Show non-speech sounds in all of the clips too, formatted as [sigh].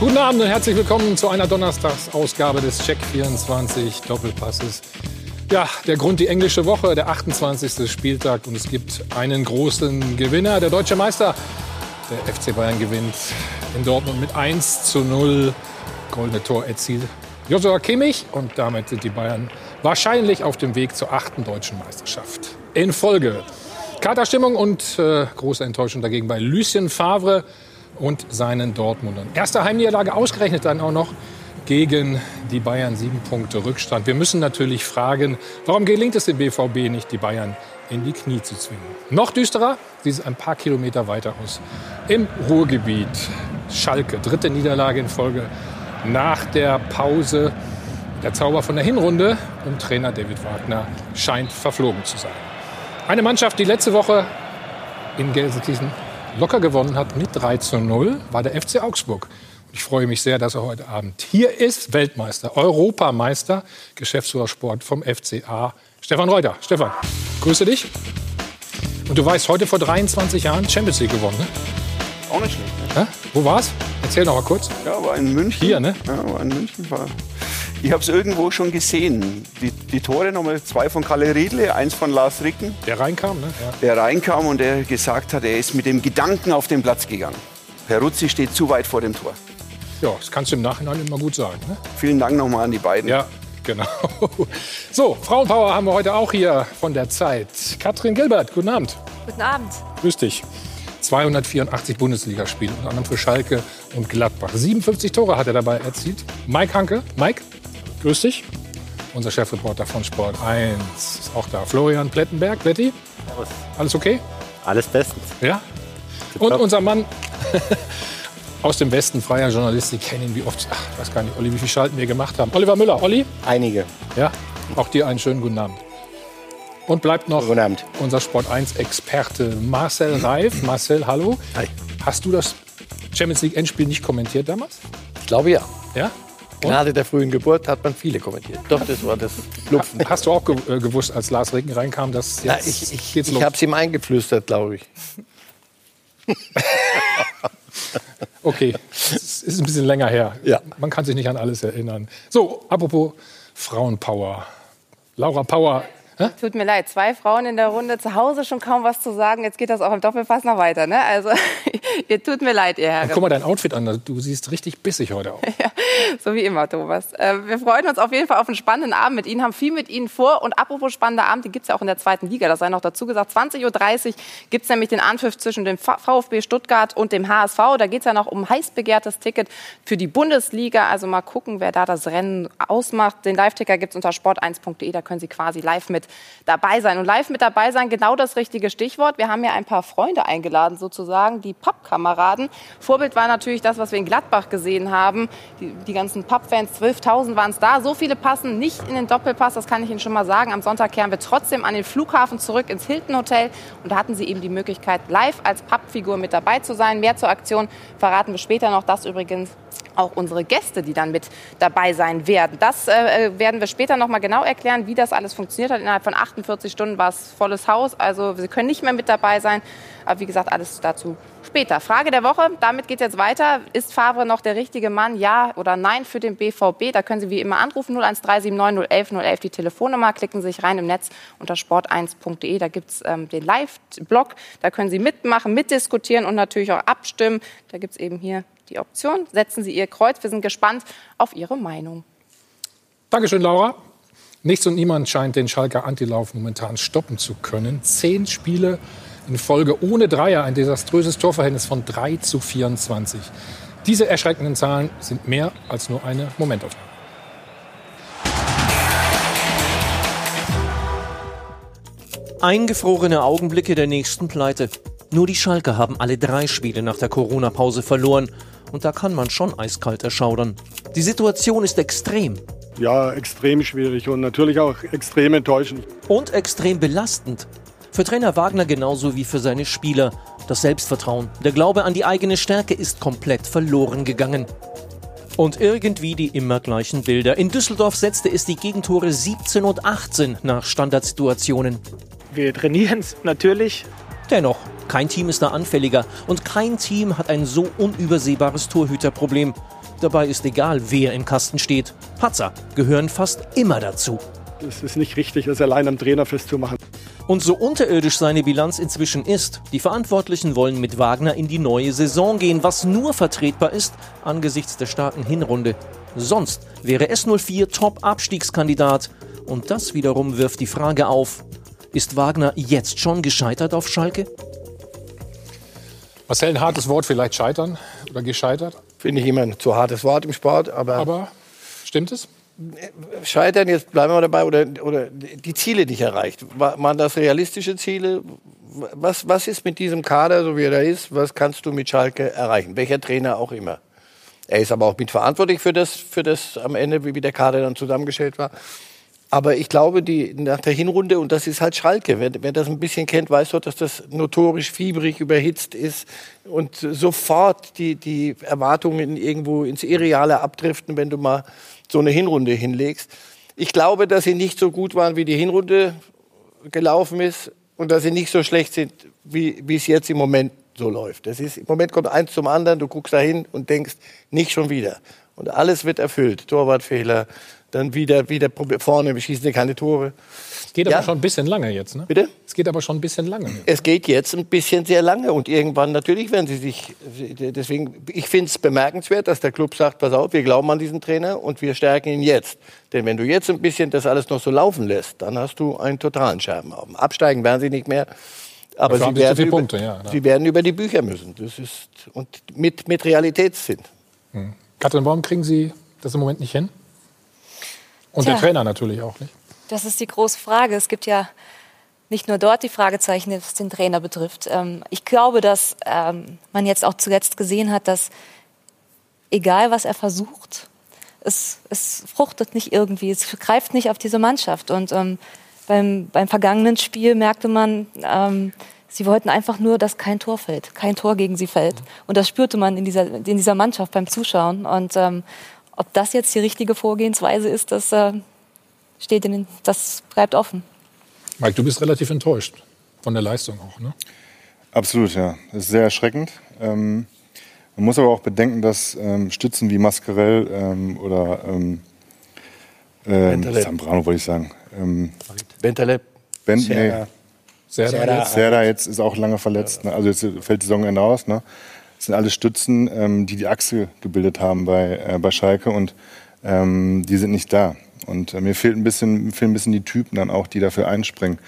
Guten Abend und herzlich willkommen zu einer Donnerstagsausgabe des Check 24 Doppelpasses. Ja, der Grund die englische Woche, der 28. Spieltag und es gibt einen großen Gewinner, der deutsche Meister. Der FC Bayern gewinnt in Dortmund mit 1 zu 0. Goldene Tor erzielt Joshua Kimmich und damit sind die Bayern wahrscheinlich auf dem Weg zur achten deutschen Meisterschaft. In Folge Katerstimmung und äh, große Enttäuschung dagegen bei Lucien Favre und seinen Dortmundern. Erste Heimniederlage ausgerechnet dann auch noch gegen die Bayern. Sieben Punkte Rückstand. Wir müssen natürlich fragen, warum gelingt es dem BVB nicht, die Bayern in die Knie zu zwingen? Noch düsterer sieht es ein paar Kilometer weiter aus. Im Ruhrgebiet. Schalke, dritte Niederlage in Folge nach der Pause. Der Zauber von der Hinrunde um Trainer David Wagner scheint verflogen zu sein. Eine Mannschaft, die letzte Woche in Gelsenkirchen locker gewonnen hat mit 3 zu 0, war der FC Augsburg. Ich freue mich sehr, dass er heute Abend hier ist. Weltmeister, Europameister, Geschäftsführer Sport vom FCA, Stefan Reuter. Stefan, grüße dich. Und du weißt, heute vor 23 Jahren Champions League gewonnen, ne? Auch nicht schlecht. Ne? Wo war's? Erzähl noch mal kurz. Ja, war in München. Hier, ne? Ja, war in München. War ich habe es irgendwo schon gesehen. Die, die, Tore nochmal zwei von Kalle Riedle, eins von Lars Ricken. Der reinkam, ne? Ja. Der reinkam und der gesagt hat, er ist mit dem Gedanken auf den Platz gegangen. Peruzzi steht zu weit vor dem Tor. Ja, das kannst du im Nachhinein immer gut sagen. Ne? Vielen Dank nochmal an die beiden. Ja, genau. [laughs] So, Frauenpower haben wir heute auch hier von der Zeit. Katrin Gilbert, guten Abend. Guten Abend. Grüß dich. 284 Bundesligaspiele, unter anderem für Schalke und Gladbach. 57 Tore hat er dabei erzielt. Mike Hanke, Mike, grüß dich. Unser Chefreporter von Sport 1 ist auch da. Florian Plettenberg, Pletti. Alles okay? Alles bestens. Ja? Und unser Mann [laughs] aus dem Westen, freier Journalist, Sie kennen ihn wie oft. Ach, ich weiß gar nicht, Olli, wie viele Schalten wir gemacht haben. Oliver Müller, Olli? Einige. Ja, auch dir einen schönen guten Abend. Und bleibt noch Guten Abend. unser Sport 1-Experte Marcel Reif. Marcel, hallo. Hi. Hast du das Champions League Endspiel nicht kommentiert damals? Ich glaube ja. Ja? Gerade der frühen Geburt hat man viele kommentiert. Doch, das war das Lupfen. Hast du auch ge äh, gewusst, als Lars Ricken reinkam, dass jetzt ich ich, geht's ich los? habe es ihm eingeflüstert, glaube ich. [laughs] Okay, es ist ein bisschen länger her. Ja. Man kann sich nicht an alles erinnern. So, apropos Frauenpower. Laura Power. Hä? Tut mir leid, zwei Frauen in der Runde, zu Hause schon kaum was zu sagen. Jetzt geht das auch im Doppelpass noch weiter. Ne? Also, [laughs] ihr tut mir leid, ihr Herren. Guck mal dein Outfit an. Du siehst richtig bissig heute aus. [laughs] Ja, so wie immer, Thomas. Äh, wir freuen uns auf jeden Fall auf einen spannenden Abend mit Ihnen, haben viel mit Ihnen vor. Und apropos spannender Abend, die gibt es ja auch in der zweiten Liga. Das sei noch dazu gesagt. 20.30 Uhr gibt es nämlich den Anpfiff zwischen dem VfB Stuttgart und dem HSV. Da geht es ja noch um heiß begehrtes Ticket für die Bundesliga. Also mal gucken, wer da das Rennen ausmacht. Den Live-Ticker gibt es unter sport1.de. Da können Sie quasi live mit dabei sein. Und live mit dabei sein, genau das richtige Stichwort. Wir haben ja ein paar Freunde eingeladen, sozusagen, die Pappkameraden. Vorbild war natürlich das, was wir in Gladbach gesehen haben. Die, die ganzen Pappfans, 12.000 waren es da. So viele passen nicht in den Doppelpass, das kann ich Ihnen schon mal sagen. Am Sonntag kehren wir trotzdem an den Flughafen zurück ins Hilton Hotel. Und da hatten Sie eben die Möglichkeit, live als Pappfigur mit dabei zu sein. Mehr zur Aktion verraten wir später noch. Das übrigens auch unsere Gäste, die dann mit dabei sein werden. Das äh, werden wir später noch mal genau erklären, wie das alles funktioniert hat. Innerhalb von 48 Stunden war es volles Haus, also Sie können nicht mehr mit dabei sein. Aber wie gesagt, alles dazu später. Frage der Woche, damit geht jetzt weiter. Ist Favre noch der richtige Mann, ja oder nein für den BVB? Da können Sie wie immer anrufen, 01379 011 011 die Telefonnummer. Klicken Sie sich rein im Netz unter sport1.de. Da gibt es ähm, den Live-Blog. Da können Sie mitmachen, mitdiskutieren und natürlich auch abstimmen. Da gibt es eben hier die Option. Setzen Sie Ihr Kreuz. Wir sind gespannt auf Ihre Meinung. Dankeschön, Laura. Nichts und niemand scheint den Schalker Antilauf momentan stoppen zu können. Zehn Spiele in Folge ohne Dreier, ein desaströses Torverhältnis von 3 zu 24. Diese erschreckenden Zahlen sind mehr als nur eine Momentaufnahme. Eingefrorene Augenblicke der nächsten Pleite. Nur die Schalke haben alle drei Spiele nach der Corona-Pause verloren. Und da kann man schon eiskalt erschaudern. Die Situation ist extrem Ja, extrem schwierig und natürlich auch extrem enttäuschend. und extrem belastend. Für Trainer Wagner genauso wie für seine Spieler. Das Selbstvertrauen, der Glaube an die eigene Stärke ist komplett verloren gegangen. Und irgendwie die immer gleichen Bilder. In Düsseldorf setzte es die Gegentore 17 und 18 nach Standardsituationen. Wir trainieren es natürlich. Dennoch, kein Team ist da anfälliger und kein Team hat ein so unübersehbares Torhüterproblem. Dabei ist egal, wer im Kasten steht. Patzer gehören fast immer dazu. Es ist nicht richtig, das allein am Trainer festzumachen. Und so unterirdisch seine Bilanz inzwischen ist, die Verantwortlichen wollen mit Wagner in die neue Saison gehen, was nur vertretbar ist angesichts der starken Hinrunde. Sonst wäre S04 Top-Abstiegskandidat. Und das wiederum wirft die Frage auf, ist Wagner jetzt schon gescheitert auf Schalke? Marcel, ein hartes Wort, vielleicht scheitern oder gescheitert. Finde ich immer ein zu hartes Wort im Sport, aber, Aber stimmt es? Scheitern, jetzt bleiben wir dabei, oder, oder die Ziele nicht erreicht. Wa- Waren das realistische Ziele? Was, was ist mit diesem Kader, so wie er da ist, was kannst du mit Schalke erreichen? Welcher Trainer auch immer. Er ist aber auch mitverantwortlich für das, für das am Ende, wie der Kader dann zusammengestellt war. Aber ich glaube, die, nach der Hinrunde, und das ist halt Schalke, wer, wer das ein bisschen kennt, weiß doch, dass das notorisch fiebrig überhitzt ist und sofort die, die Erwartungen irgendwo ins Irreale abdriften, wenn du mal so eine Hinrunde hinlegst. Ich glaube, dass sie nicht so gut waren, wie die Hinrunde gelaufen ist und dass sie nicht so schlecht sind, wie, wie es jetzt im Moment so läuft. Das ist, Im Moment kommt eins zum anderen, du guckst dahin und denkst, nicht schon wieder. Und alles wird erfüllt. Torwartfehler, dann wieder, wieder vorne, wir schießen keine Tore. Es geht Ja. aber schon ein bisschen lange jetzt, ne? Bitte? Es geht aber schon ein bisschen lange. Es geht jetzt ein bisschen sehr lange und irgendwann natürlich werden sie sich, deswegen, ich finde es bemerkenswert, dass der Club sagt, pass auf, wir glauben an diesen Trainer und wir stärken ihn jetzt. Denn wenn du jetzt ein bisschen das alles noch so laufen lässt, dann hast du einen totalen Scherbenhaufen. Absteigen werden sie nicht mehr. Aber sie werden, viele über, Punkte, ja, ja. sie werden über die Bücher müssen. Das ist, und mit, mit Realitätssinn. Katrin, warum kriegen Sie das im Moment nicht hin? Und der Tja. Trainer natürlich auch nicht. Das ist die große Frage. Es gibt ja nicht nur dort die Fragezeichen, was den Trainer betrifft. Ähm, ich glaube, dass ähm, man jetzt auch zuletzt gesehen hat, dass egal was er versucht, es, es fruchtet nicht irgendwie, es greift nicht auf diese Mannschaft. Und ähm, beim, beim vergangenen Spiel merkte man, ähm, sie wollten einfach nur, dass kein Tor fällt, kein Tor gegen sie fällt. Und das spürte man in dieser, in dieser Mannschaft beim Zuschauen. Und ähm, ob das jetzt die richtige Vorgehensweise ist, das äh, steht in den, das bleibt offen. Mike, du bist relativ enttäuscht von der Leistung auch, ne? Absolut, ja. Das ist sehr erschreckend. Ähm, man muss aber auch bedenken, dass ähm, Stützen wie Mascarell ähm, oder ähm, ähm, Bentaleb. Zambrano, wollte ich sagen. Ähm, Bentaleb. ben, Serra. nee, Sehr Serda. jetzt. Serda jetzt ist auch lange verletzt. Ne? Also jetzt fällt die Saisonende aus. Ne? Das sind alles Stützen, ähm, die die Achse gebildet haben bei, äh, bei Schalke und ähm, die sind nicht da. Und äh, mir fehlt ein bisschen, fehlen ein bisschen die Typen dann auch, die dafür einspringen.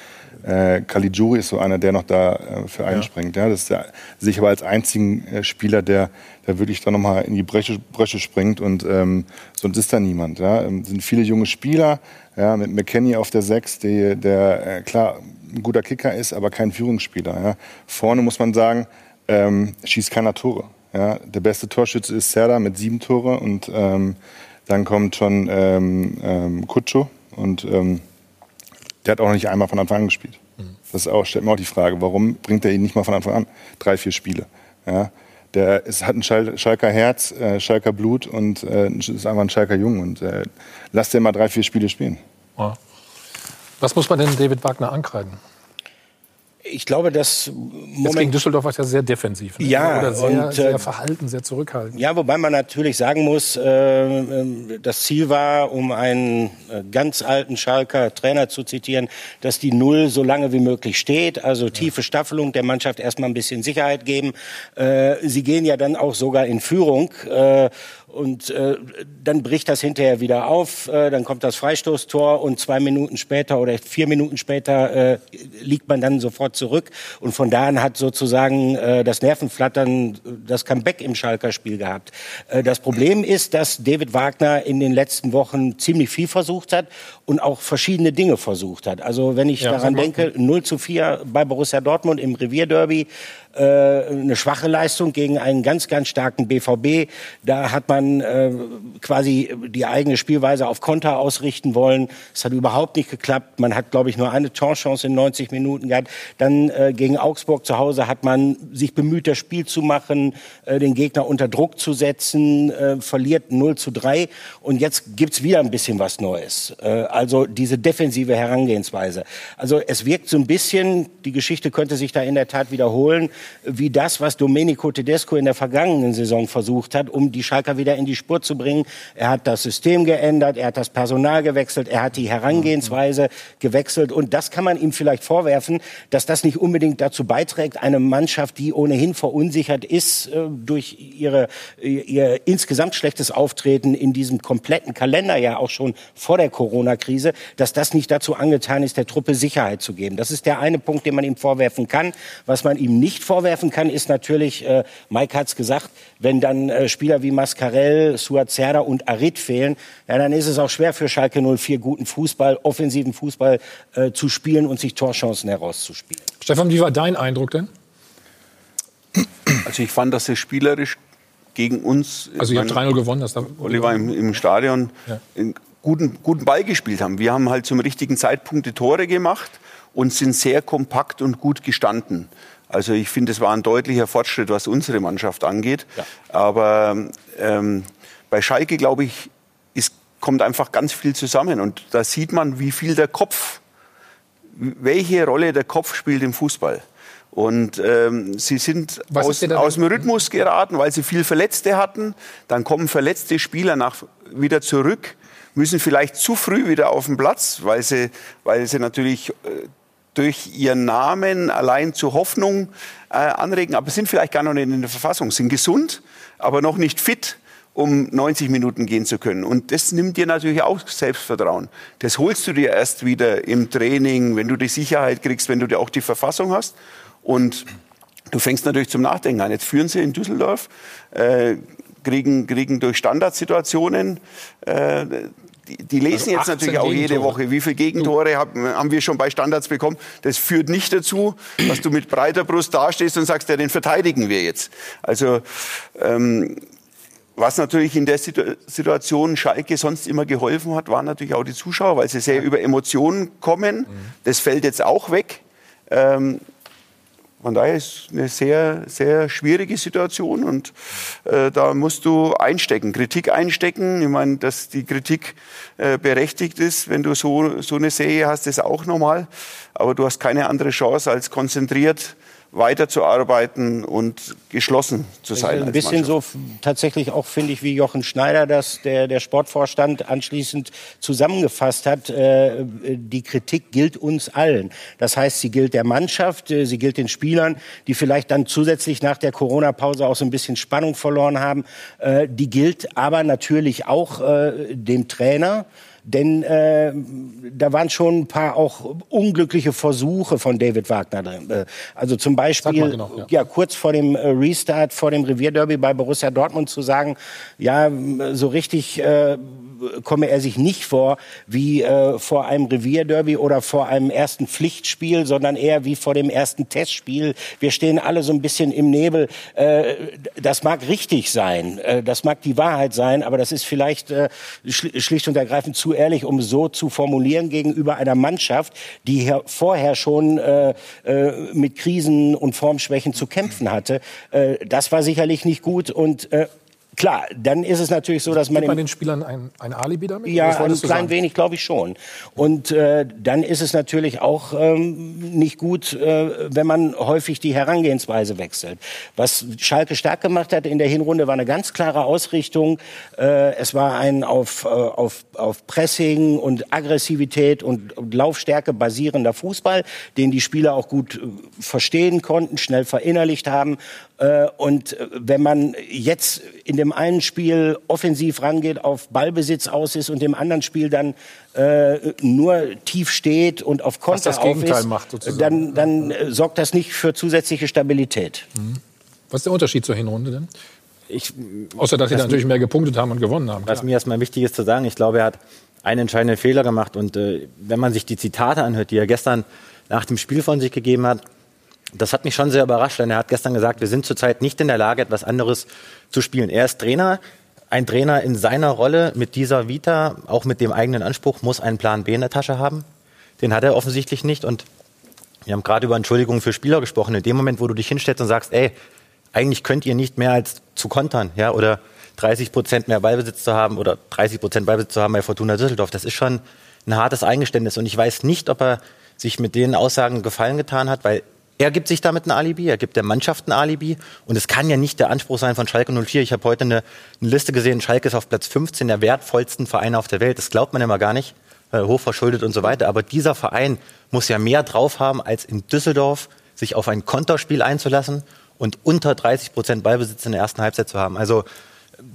Äh, Caligiuri ist so einer, der noch da äh, für einspringt. Ja. Das ist der, sehe ich aber als einzigen äh, Spieler, der, der wirklich da nochmal in die Bresche, Bresche springt und ähm, sonst ist da niemand. Ja. Ähm, sind viele junge Spieler, ja, mit McKenny auf der Sechs, die, der äh, klar ein guter Kicker ist, aber kein Führungsspieler. Ja. Vorne muss man sagen, ähm, schießt keiner Tore. Ja. Der beste Torschütze ist Serda mit sieben Tore und ähm, dann kommt schon ähm, ähm, Kutscho und ähm, der hat auch noch nicht einmal von Anfang an gespielt. Das ist auch, stellt mir auch die Frage, warum bringt er ihn nicht mal von Anfang an? Drei, vier Spiele. Ja? Der ist, hat ein Schal Schalker Herz, äh, Schalker Blut und äh, ist einfach ein Schalker Jung. Und äh, lasst den mal drei, vier Spiele spielen. Ja. Was muss man denn David Wagner ankreiden? Ich glaube, dass Jetzt gegen Moment, Düsseldorf war es ja sehr defensiv. Ne? Ja, Oder sehr, und, äh, sehr verhalten, sehr zurückhaltend. Ja, wobei man natürlich sagen muss, äh, ähm, das Ziel war, um einen äh, ganz alten Schalker Trainer zu zitieren, dass die Null so lange wie möglich steht. Also tiefe Staffelung der Mannschaft erstmal ein bisschen Sicherheit geben. Äh, sie gehen ja dann auch sogar in Führung. Äh, und äh, dann bricht das hinterher wieder auf, äh, dann kommt das Freistoßtor und zwei Minuten später oder vier Minuten später äh, liegt man dann sofort zurück. Und von da an hat sozusagen äh, das Nervenflattern das Comeback im Schalker Spiel gehabt. Äh, das Problem ist, dass David Wagner in den letzten Wochen ziemlich viel versucht hat und auch verschiedene Dinge versucht hat. Also wenn ich Ja, daran denke, 0 zu 4 bei Borussia Dortmund im Revierderby, äh, eine schwache Leistung gegen einen ganz, ganz starken BVB. Da hat man äh, quasi die eigene Spielweise auf Konter ausrichten wollen. Es hat überhaupt nicht geklappt. Man hat, glaube ich, nur eine Torchance in 90 Minuten gehabt. Dann äh, gegen Augsburg zu Hause hat man sich bemüht, das Spiel zu machen, äh, den Gegner unter Druck zu setzen, äh, verliert 0 zu 3. Und jetzt gibt's wieder ein bisschen was Neues. Äh, also diese defensive Herangehensweise. Also es wirkt so ein bisschen, die Geschichte könnte sich da in der Tat wiederholen, wie das, was Domenico Tedesco in der vergangenen Saison versucht hat, um die Schalker wieder in die Spur zu bringen. Er hat das System geändert, er hat das Personal gewechselt, er hat die Herangehensweise gewechselt. Und das kann man ihm vielleicht vorwerfen, dass das nicht unbedingt dazu beiträgt, eine Mannschaft, die ohnehin verunsichert ist äh, durch ihre, ihr insgesamt schlechtes Auftreten in diesem kompletten Kalender ja auch schon vor der Corona-Krise, dass das nicht dazu angetan ist, der Truppe Sicherheit zu geben. Das ist der eine Punkt, den man ihm vorwerfen kann. Was man ihm nicht vorwerfen kann, ist natürlich, äh, Mike hat es gesagt, wenn dann äh, Spieler wie Mascarell, Suazerda und Arid fehlen, ja, dann ist es auch schwer für Schalke 04 guten Fußball, offensiven Fußball äh, zu spielen und sich Torchancen herauszuspielen. Stefan, wie war dein Eindruck denn? Also ich fand, dass es spielerisch gegen uns. Also ihr habt 3-0 gewonnen. Das Oliver im, im Stadion ja. einen guten, guten Ball gespielt haben. Wir haben halt zum richtigen Zeitpunkt die Tore gemacht und sind sehr kompakt und gut gestanden. Also ich finde, es war ein deutlicher Fortschritt, was unsere Mannschaft angeht. Ja. Aber ähm, bei Schalke, glaube ich, ist, kommt einfach ganz viel zusammen. Und da sieht man, wie viel der Kopf, welche Rolle der Kopf spielt im Fußball. Und ähm, sie sind aus, aus, dem Rhythmus geraten, weil sie viel Verletzte hatten. Dann kommen verletzte Spieler nach, wieder zurück, müssen vielleicht zu früh wieder auf den Platz, weil sie, weil sie natürlich äh, durch ihren Namen allein zur Hoffnung äh, anregen, aber sind vielleicht gar noch nicht in der Verfassung, sind gesund, aber noch nicht fit um 90 Minuten gehen zu können. Und das nimmt dir natürlich auch Selbstvertrauen. Das holst du dir erst wieder im Training, wenn du die Sicherheit kriegst, wenn du dir auch die Verfassung hast. Und du fängst natürlich zum Nachdenken an. Jetzt führen sie in Düsseldorf, äh, kriegen, kriegen durch Standardsituationen äh, die, lesen also jetzt natürlich auch jede Woche, wie viele Gegentore haben, wir schon bei Standards bekommen. Das führt nicht dazu, dass du mit breiter Brust dastehst und sagst, ja, den verteidigen wir jetzt. Also ähm, was natürlich in der Situation Schalke sonst immer geholfen hat, waren natürlich auch die Zuschauer, weil sie sehr über Emotionen kommen. Mhm. Das fällt jetzt auch weg. Ähm, von daher ist eine sehr, sehr schwierige Situation und äh, da musst du einstecken, Kritik einstecken. Ich meine, dass die Kritik äh, berechtigt ist, wenn du so, so eine Serie hast, ist auch normal. Aber du hast keine andere Chance als konzentriert weiterzuarbeiten und geschlossen zu sein. Ein bisschen so tatsächlich auch, finde ich, wie Jochen Schneider das, der, der Sportvorstand, anschließend zusammengefasst hat. Äh, die Kritik gilt uns allen. Das heißt, sie gilt der Mannschaft, äh, sie gilt den Spielern, die vielleicht dann zusätzlich nach der Corona-Pause auch so ein bisschen Spannung verloren haben. Äh, die gilt aber natürlich auch äh, dem Trainer. Denn äh, da waren schon ein paar auch unglückliche Versuche von David Wagner drin. Äh, also zum Beispiel genau, ja. ja. kurz vor dem äh, Restart, vor dem Revierderby bei Borussia Dortmund zu sagen, ja, so richtig äh, komme er sich nicht vor wie äh, vor einem Revierderby oder vor einem ersten Pflichtspiel, sondern eher wie vor dem ersten Testspiel. Wir stehen alle so ein bisschen im Nebel. Äh, das mag richtig sein, äh, das mag die Wahrheit sein, aber das ist vielleicht äh, schlicht und ergreifend zu ehrlich, um so zu formulieren gegenüber einer Mannschaft, die vorher schon äh, äh, mit Krisen und Formschwächen zu kämpfen hatte. Das war sicherlich nicht gut und Klar, dann ist es natürlich so, dass man... Gibt man den Spielern ein, ein Alibi damit? Ja, ein klein wenig, glaube ich schon. Und äh, dann ist es natürlich auch ähm, nicht gut, äh, wenn man häufig die Herangehensweise wechselt. Was Schalke stark gemacht hat in der Hinrunde, war eine ganz klare Ausrichtung. Äh, es war ein auf, äh, auf, auf Pressing und Aggressivität und, und Laufstärke basierender Fußball, den die Spieler auch gut äh, verstehen konnten, schnell verinnerlicht haben. Äh, und äh, wenn man jetzt in dem einen Spiel offensiv rangeht, auf Ballbesitz aus ist und im anderen Spiel dann äh, nur tief steht und auf Konter das auf ist, macht, dann, dann äh, sorgt das nicht für zusätzliche Stabilität. Mhm. Was ist der Unterschied zur Hinrunde denn? Ich, Außer, dass sie natürlich mehr gepunktet haben und gewonnen haben. Was klar. mir erstmal wichtig ist zu sagen, ich glaube, er hat einen entscheidenden Fehler gemacht. Und äh, wenn man sich die Zitate anhört, die er gestern nach dem Spiel von sich gegeben hat, das hat mich schon sehr überrascht, denn er hat gestern gesagt, wir sind zurzeit nicht in der Lage, etwas anderes zu spielen. Er ist Trainer. Ein Trainer in seiner Rolle mit dieser Vita, auch mit dem eigenen Anspruch, muss einen Plan B in der Tasche haben. Den hat er offensichtlich nicht. Und wir haben gerade über Entschuldigungen für Spieler gesprochen. In dem Moment, wo du dich hinstellst und sagst, ey, eigentlich könnt ihr nicht mehr als zu kontern, ja, oder 30 Prozent mehr Ballbesitz zu haben oder 30 Prozent Ballbesitz zu haben bei Fortuna Düsseldorf, das ist schon ein hartes Eingeständnis. Und ich weiß nicht, ob er sich mit den Aussagen gefallen getan hat, weil Er gibt sich damit ein Alibi, er gibt der Mannschaft ein Alibi. Und es kann ja nicht der Anspruch sein von Schalke 04. Ich habe heute eine, eine Liste gesehen, Schalke ist auf Platz 15 der wertvollsten Vereine auf der Welt. Das glaubt man immer gar nicht, äh, hochverschuldet und so weiter. Aber dieser Verein muss ja mehr drauf haben, als in Düsseldorf sich auf ein Konterspiel einzulassen und unter 30 Prozent Ballbesitz in der ersten Halbzeit zu haben. Also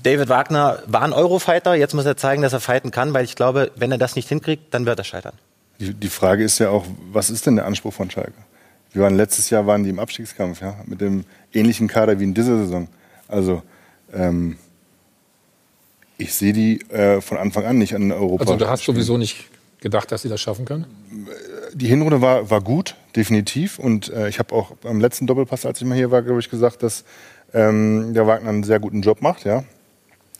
David Wagner war ein Eurofighter, jetzt muss er zeigen, dass er fighten kann, weil ich glaube, wenn er das nicht hinkriegt, dann wird er scheitern. Die, die Frage ist ja auch, was ist denn der Anspruch von Schalke? Wir waren letztes Jahr waren die im Abstiegskampf, ja, mit dem ähnlichen Kader wie in dieser Saison. Also ähm, ich sehe die äh, von Anfang an nicht an Europa. Also du hast sowieso nicht gedacht, dass sie das schaffen können? Die Hinrunde war, war gut, definitiv. Und äh, ich habe auch beim letzten Doppelpass, als ich mal hier war, glaube ich, gesagt, dass ähm, der Wagner einen sehr guten Job macht, ja.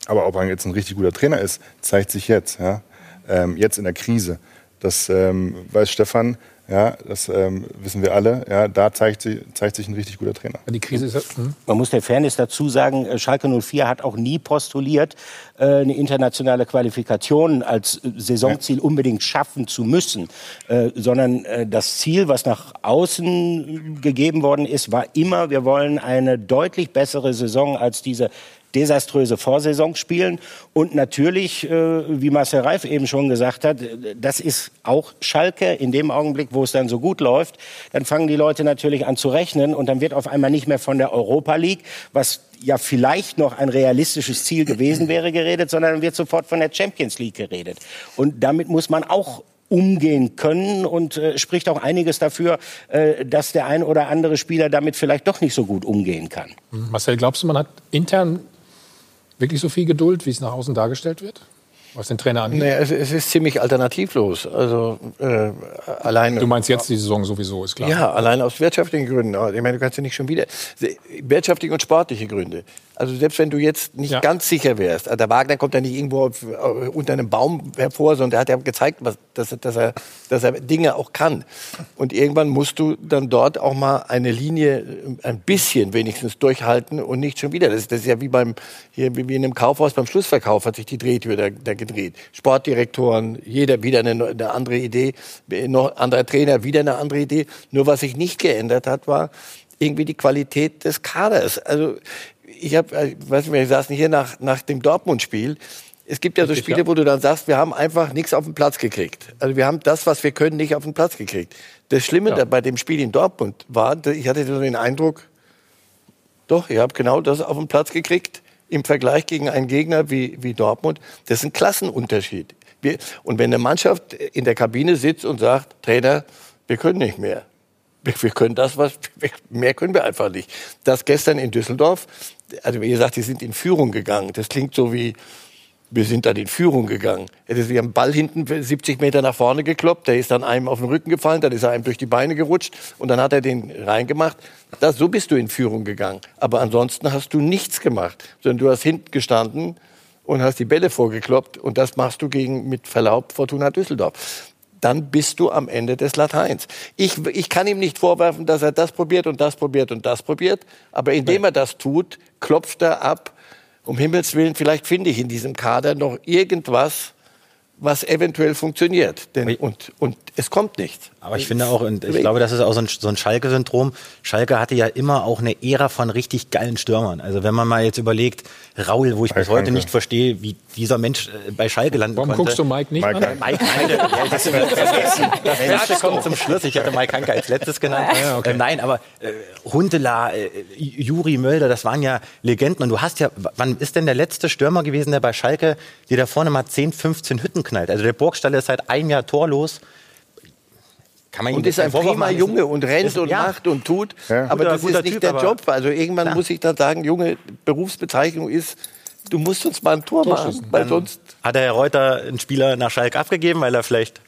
Aber ob er jetzt ein richtig guter Trainer ist, zeigt sich jetzt, ja. Ähm, jetzt in der Krise. Das ähm, weiß Stefan, ja, das ähm, wissen wir alle. Ja, da zeigt, sie, zeigt sich ein richtig guter Trainer. Die Krise ist. Hm. Man muss der Fairness dazu sagen, äh, Schalke 04 hat auch nie postuliert, äh, eine internationale Qualifikation als äh, Saisonziel unbedingt schaffen zu müssen, sondern das Ziel, was nach außen gegeben worden ist, war immer, wir wollen eine deutlich bessere Saison als diese desaströse Vorsaison spielen. Und natürlich, äh, wie Marcel Reif eben schon gesagt hat, das ist auch Schalke. In dem Augenblick, wo es dann so gut läuft, dann fangen die Leute natürlich an zu rechnen und dann wird auf einmal nicht mehr von der Europa League, was ja vielleicht noch ein realistisches Ziel gewesen wäre, geredet, sondern dann wird sofort von der Champions League geredet. Und damit muss man auch umgehen können und äh, spricht auch einiges dafür, äh, dass der ein oder andere Spieler damit vielleicht doch nicht so gut umgehen kann. Marcel, glaubst du, man hat intern wirklich so viel Geduld, wie es nach außen dargestellt wird? Was den Trainer angeht? Nee, es, es ist ziemlich alternativlos. Also äh, allein. Du meinst jetzt die Saison sowieso, ist klar. Ja, allein aus wirtschaftlichen Gründen. Ich meine, du kannst ja nicht schon wieder wirtschaftliche und sportliche Gründe. Also selbst wenn du jetzt nicht ja. ganz sicher wärst, also der Wagner kommt ja nicht irgendwo äh, unter einem Baum hervor, sondern der hat ja gezeigt, was, dass, dass, er, dass er Dinge auch kann. Und irgendwann musst du dann dort auch mal eine Linie äh, ein bisschen wenigstens durchhalten und nicht schon wieder. Das ist, das ist ja wie beim hier wie in einem Kaufhaus beim Schlussverkauf hat sich die Drehtür da, da gedreht. Sportdirektoren, jeder wieder eine, eine andere Idee, noch anderer Trainer wieder eine andere Idee. Nur was sich nicht geändert hat, war irgendwie die Qualität des Kaders. Also ich habe, äh, weiß nicht, wir saßen hier nach, nach dem Dortmund-Spiel. Es gibt ja so Spiele, wo du dann sagst, wir haben einfach nichts auf den Platz gekriegt. Also wir haben das, was wir können, nicht auf den Platz gekriegt. Das Schlimme ja. bei dem Spiel in Dortmund war, ich hatte so den Eindruck, doch, ihr habt genau das auf den Platz gekriegt im Vergleich gegen einen Gegner wie, wie Dortmund. Das ist ein Klassenunterschied. Wir, und wenn eine Mannschaft in der Kabine sitzt und sagt, Trainer, wir können nicht mehr, wir können das, was mehr können wir einfach nicht. Das gestern in Düsseldorf, also wie gesagt, die sind in Führung gegangen. Das klingt so wie, wir sind dann in Führung gegangen. Wir haben Ball hinten 70 Meter nach vorne gekloppt, der ist dann einem auf den Rücken gefallen, dann ist er einem durch die Beine gerutscht und dann hat er den reingemacht. Das, so bist du in Führung gegangen. Aber ansonsten hast du nichts gemacht, sondern du hast hinten gestanden und hast die Bälle vorgekloppt und das machst du gegen, mit Verlaub, Fortuna Düsseldorf dann bist du am Ende des Lateins. Ich, ich kann ihm nicht vorwerfen, dass er das probiert und das probiert und das probiert, aber indem er das tut, klopft er ab, um Himmels Willen, vielleicht finde ich in diesem Kader noch irgendwas, was eventuell funktioniert. Denn, und, und es kommt nichts. Aber ich finde auch, und ich glaube, das ist auch so ein, so ein Schalke-Syndrom. Schalke hatte ja immer auch eine Ära von richtig geilen Stürmern. Also wenn man mal jetzt überlegt, Raul, wo ich bis heute nicht verstehe, wie dieser Mensch äh, bei Schalke landen Warum konnte. guckst du Mike nicht Mike an? Mike Hanke. [laughs] das, das Letzte kommt zum Schluss. Ich hatte Mike Hanke als letztes genannt. Ja, okay. äh, nein, aber äh, Huntela, äh, Juri Mölder, das waren ja Legenden. Und du hast ja, wann ist denn der letzte Stürmer gewesen, der bei Schalke, der da vorne mal 10, 15 Hütten knallt? Also der Burgstaller ist seit einem Jahr torlos und ist ein prima Junge und rennt ist, und ja. macht und tut. Ja. Aber guter, das ist nicht typ, der Job. Also irgendwann klar. muss ich dann sagen, junge Berufsbezeichnung ist, du musst uns mal ein Tor, Tor machen. Weil sonst hat der Herr Reuter einen Spieler nach Schalke abgegeben, weil er vielleicht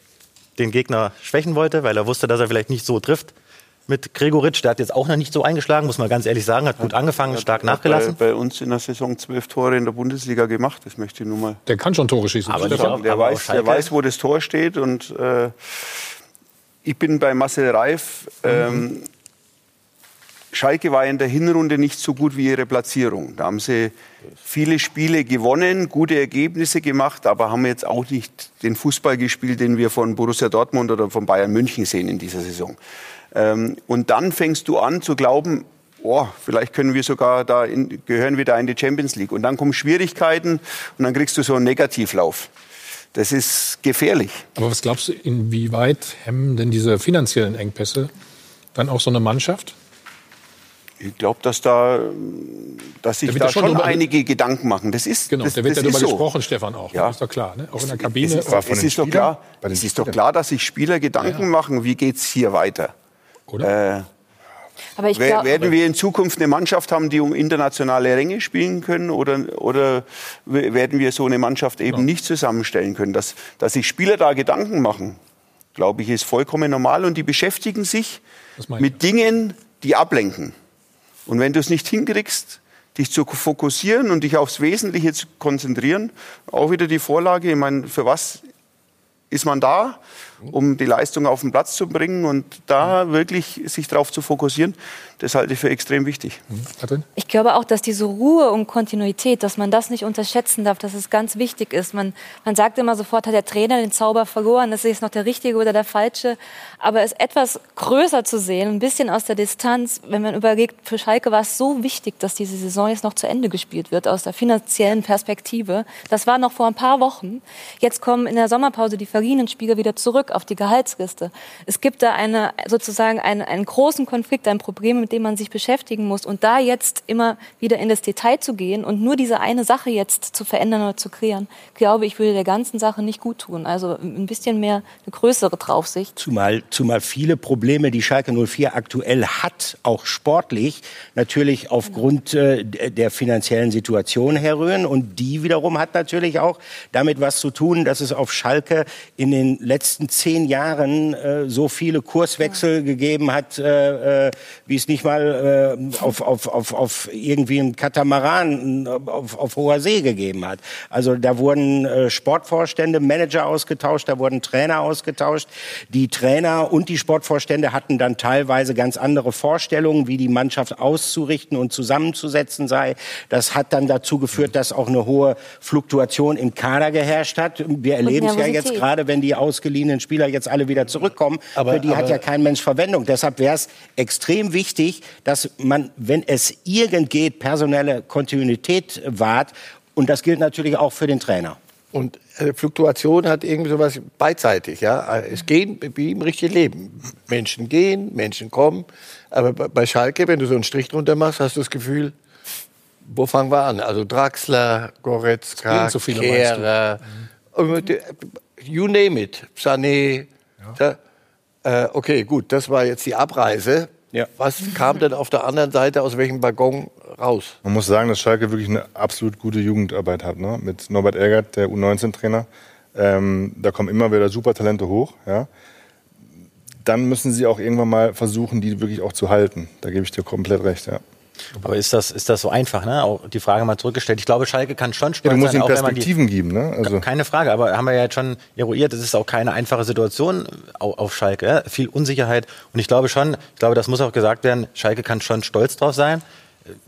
den Gegner schwächen wollte, weil er wusste, dass er vielleicht nicht so trifft mit Gregoritsch. Der hat jetzt auch noch nicht so eingeschlagen, muss man ganz ehrlich sagen. Hat gut angefangen, hat, stark hat nachgelassen. Bei, bei, uns in der Saison zwölf Tore in der Bundesliga gemacht. Das möchte ich nur mal. Der kann schon Tore schießen. Aber der, der, weiß, der weiß, wo das Tor steht und äh, ich bin bei Marcel Reif. Ähm, Schalke war in der Hinrunde nicht so gut wie ihre Platzierung. Da haben sie viele Spiele gewonnen, gute Ergebnisse gemacht, aber haben jetzt auch nicht den Fußball gespielt, den wir von Borussia Dortmund oder von Bayern München sehen in dieser Saison. Ähm, und dann fängst du an zu glauben, oh, vielleicht können wir sogar da in, gehören wir da in die Champions League. Und dann kommen Schwierigkeiten und dann kriegst du so einen Negativlauf. Das ist gefährlich. Aber was glaubst du, inwieweit hemmen denn diese finanziellen Engpässe dann auch so eine Mannschaft? Ich glaube, dass da, dass sich Da da ja schon einige Gedanken machen. Das ist, Genau, das, da wird das ja ist darüber so. gesprochen, Stefan auch. Ja. Ist doch klar, ne? auch in der Es Kabine. ist, War von es den ist doch klar, es ist doch klar, dass sich Spieler Gedanken machen, wie geht's hier weiter. Oder? Äh, Aber ich glaube, werden wir in Zukunft eine Mannschaft haben, die um internationale Ränge spielen können, oder, oder werden wir so eine Mannschaft eben nicht zusammenstellen können? Dass, dass sich Spieler da Gedanken machen, glaube ich, ist vollkommen normal und die beschäftigen sich Das mit Dingen, die ablenken. Und wenn du es nicht hinkriegst, dich zu fokussieren und dich aufs Wesentliche zu konzentrieren, auch wieder die Vorlage, ich meine, für was ist man da, um die Leistung auf den Platz zu bringen und da wirklich sich darauf zu fokussieren, das halte ich für extrem wichtig. Katrin? Ich glaube auch, dass diese Ruhe und Kontinuität, dass man das nicht unterschätzen darf, dass es ganz wichtig ist. Man, man sagt immer sofort, hat der Trainer den Zauber verloren, ist es noch der richtige oder der falsche. Aber es etwas größer zu sehen, ein bisschen aus der Distanz, wenn man überlegt, für Schalke war es so wichtig, dass diese Saison jetzt noch zu Ende gespielt wird, aus der finanziellen Perspektive. Das war noch vor ein paar Wochen. Jetzt kommen in der Sommerpause die verliehenen Spieler wieder zurück auf die Gehaltsliste. Es gibt da eine, sozusagen einen, einen großen Konflikt, ein Problem, mit dem man sich beschäftigen muss. Und da jetzt immer wieder in das Detail zu gehen und nur diese eine Sache jetzt zu verändern oder zu klären, glaube ich, würde der ganzen Sache nicht gut tun. Also ein bisschen mehr eine größere Draufsicht. Zumal, zumal viele Probleme, die Schalke 04 aktuell hat, auch sportlich, natürlich aufgrund äh, der finanziellen Situation herrühren. Und die wiederum hat natürlich auch damit was zu tun, dass es auf Schalke in den letzten zehn Jahren äh, so viele Kurswechsel gegeben hat, äh, äh, wie es nicht mal äh, auf, auf, auf, auf irgendwie einen Katamaran äh, auf, auf hoher See gegeben hat. Also da wurden äh, Sportvorstände, Manager ausgetauscht, da wurden Trainer ausgetauscht. Die Trainer und die Sportvorstände hatten dann teilweise ganz andere Vorstellungen, wie die Mannschaft auszurichten und zusammenzusetzen sei. Das hat dann dazu geführt, dass auch eine hohe Fluktuation im Kader geherrscht hat. Wir erleben es ja jetzt gerade, wenn die ausgeliehenen Spieler jetzt alle wieder zurückkommen. Aber- Für die hat aber- ja kein Mensch Verwendung. Deshalb wäre es extrem wichtig, dass man, wenn es irgend geht, personelle Kontinuität wahrt. Und das gilt natürlich auch für den Trainer. Und äh, Fluktuation hat irgendwie sowas beidseitig. Ja? Äh, Es gehen wie im richtigen Leben. Menschen gehen, Menschen kommen. Aber bei- bei Schalke, wenn du so einen Strich drunter machst, hast du das Gefühl, wo fangen wir an? Also Draxler, Goretzka, gehen so viele, meinst du? Kehrer, und, äh, you name it, Sané. Da, äh, okay, gut, das war jetzt die Abreise. Ja. Was kam denn auf der anderen Seite aus welchem Waggon raus? Man muss sagen, dass Schalke wirklich eine absolut gute Jugendarbeit hat. Ne? Mit Norbert Elgert, der U19-Trainer. Ähm, da kommen immer wieder super Talente hoch. Ja? Dann müssen sie auch irgendwann mal versuchen, die wirklich auch zu halten. Da gebe ich dir komplett recht. Ja. Aber ist das, ist das so einfach? Ne? Auch die Frage mal zurückgestellt. Ich glaube, Schalke kann schon Ja, stolz du musst sein, auch man die, Perspektiven geben. Ne? Also, Keine Frage, aber haben wir ja jetzt schon eruiert, es ist auch keine einfache Situation au- auf Schalke. Ja? Viel Unsicherheit. Und ich glaube schon, ich glaube, das muss auch gesagt werden, Schalke kann schon stolz drauf sein.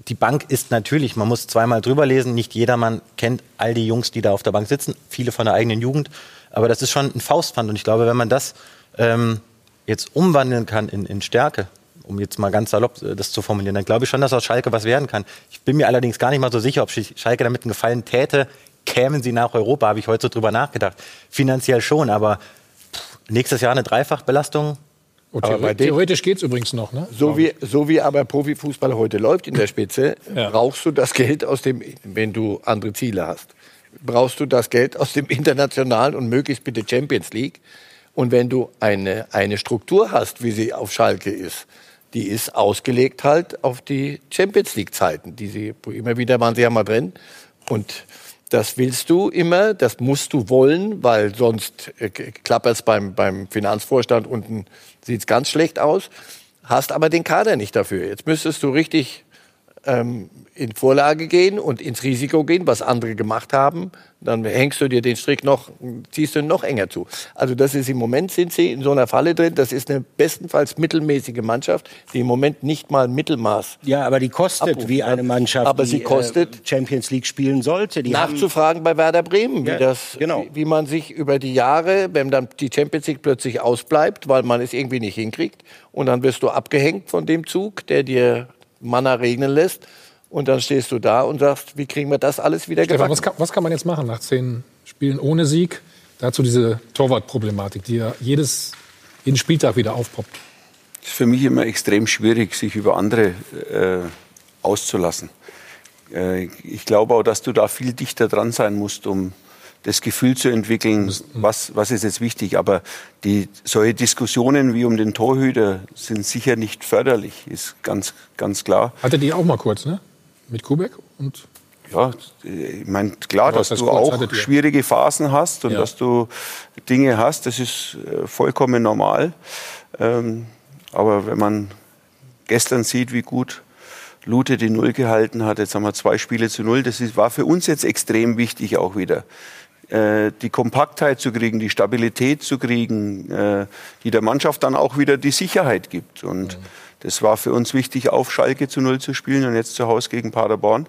Die Bank ist natürlich, man muss zweimal drüber lesen, nicht jedermann kennt all die Jungs, die da auf der Bank sitzen, viele von der eigenen Jugend. Aber das ist schon ein Faustpfand. Und ich glaube, wenn man das ähm, jetzt umwandeln kann in, in Stärke, um jetzt mal ganz salopp äh, das zu formulieren, dann glaube ich schon, dass aus Schalke was werden kann. Ich bin mir allerdings gar nicht mal so sicher, ob Sch- Schalke damit einen Gefallen täte, kämen sie nach Europa, habe ich heute so drüber nachgedacht. Finanziell schon, aber pff, nächstes Jahr eine Dreifachbelastung. Oh, Aber bei theore dem- theoretisch geht es übrigens noch. Ne? So wie, so wie aber Profifußball heute läuft in der Spitze, [laughs] Ja. brauchst du das Geld aus dem, wenn du andere Ziele hast, brauchst du das Geld aus dem internationalen und möglichst bitte Champions League. Und wenn du eine, eine Struktur hast, wie sie auf Schalke ist, die ist ausgelegt halt auf die Champions League Zeiten, die sie immer wieder waren sie ja mal drin. Und das willst du immer, das musst du wollen, weil sonst äh, klappert es beim, beim Finanzvorstand unten, sieht es ganz schlecht aus. Hast aber den Kader nicht dafür. Jetzt müsstest du richtig ähm, in Vorlage gehen und ins Risiko gehen, was andere gemacht haben, dann hängst du dir den Strick noch, ziehst du ihn noch enger zu. Also das ist im Moment sind sie in so einer Falle drin. Das ist eine bestenfalls mittelmäßige Mannschaft, die im Moment nicht mal Mittelmaß. Ja, aber die kostet abruft, wie eine. Mannschaft, aber die sie kostet äh, Champions League spielen sollte. Die nachzufragen bei Werder Bremen, wie Ja, das, genau. wie, wie man sich über die Jahre, wenn dann die Champions League plötzlich ausbleibt, weil man es irgendwie nicht hinkriegt, und dann wirst du abgehängt von dem Zug, der dir Manna regnen lässt. Und dann stehst du da und sagst, wie kriegen wir das alles wieder Stefan, gebacken? was kann, was kann man jetzt machen nach zehn Spielen ohne Sieg? Dazu diese Torwartproblematik, die ja jedes, jeden Spieltag wieder aufpoppt. Es ist für mich immer extrem schwierig, sich über andere äh, auszulassen. Äh, ich glaube auch, dass du da viel dichter dran sein musst, um das Gefühl zu entwickeln, was, was ist jetzt wichtig. Aber die, solche Diskussionen wie um den Torhüter sind sicher nicht förderlich, ist ganz, ganz klar. Hattet ihr auch mal kurz, ne? Mit Kubek und Ja, ich meine, klar, dass du auch schwierige Phasen hast und Ja. dass du Dinge hast, das ist äh, vollkommen normal. Ähm, aber wenn man gestern sieht, wie gut Lute die Null gehalten hat, jetzt haben wir zwei Spiele zu Null, das ist, war für uns jetzt extrem wichtig auch wieder. Äh, die Kompaktheit zu kriegen, die Stabilität zu kriegen, äh, die der Mannschaft dann auch wieder die Sicherheit gibt. Und das war für uns wichtig, auf Schalke zu Null zu spielen und jetzt zu Hause gegen Paderborn.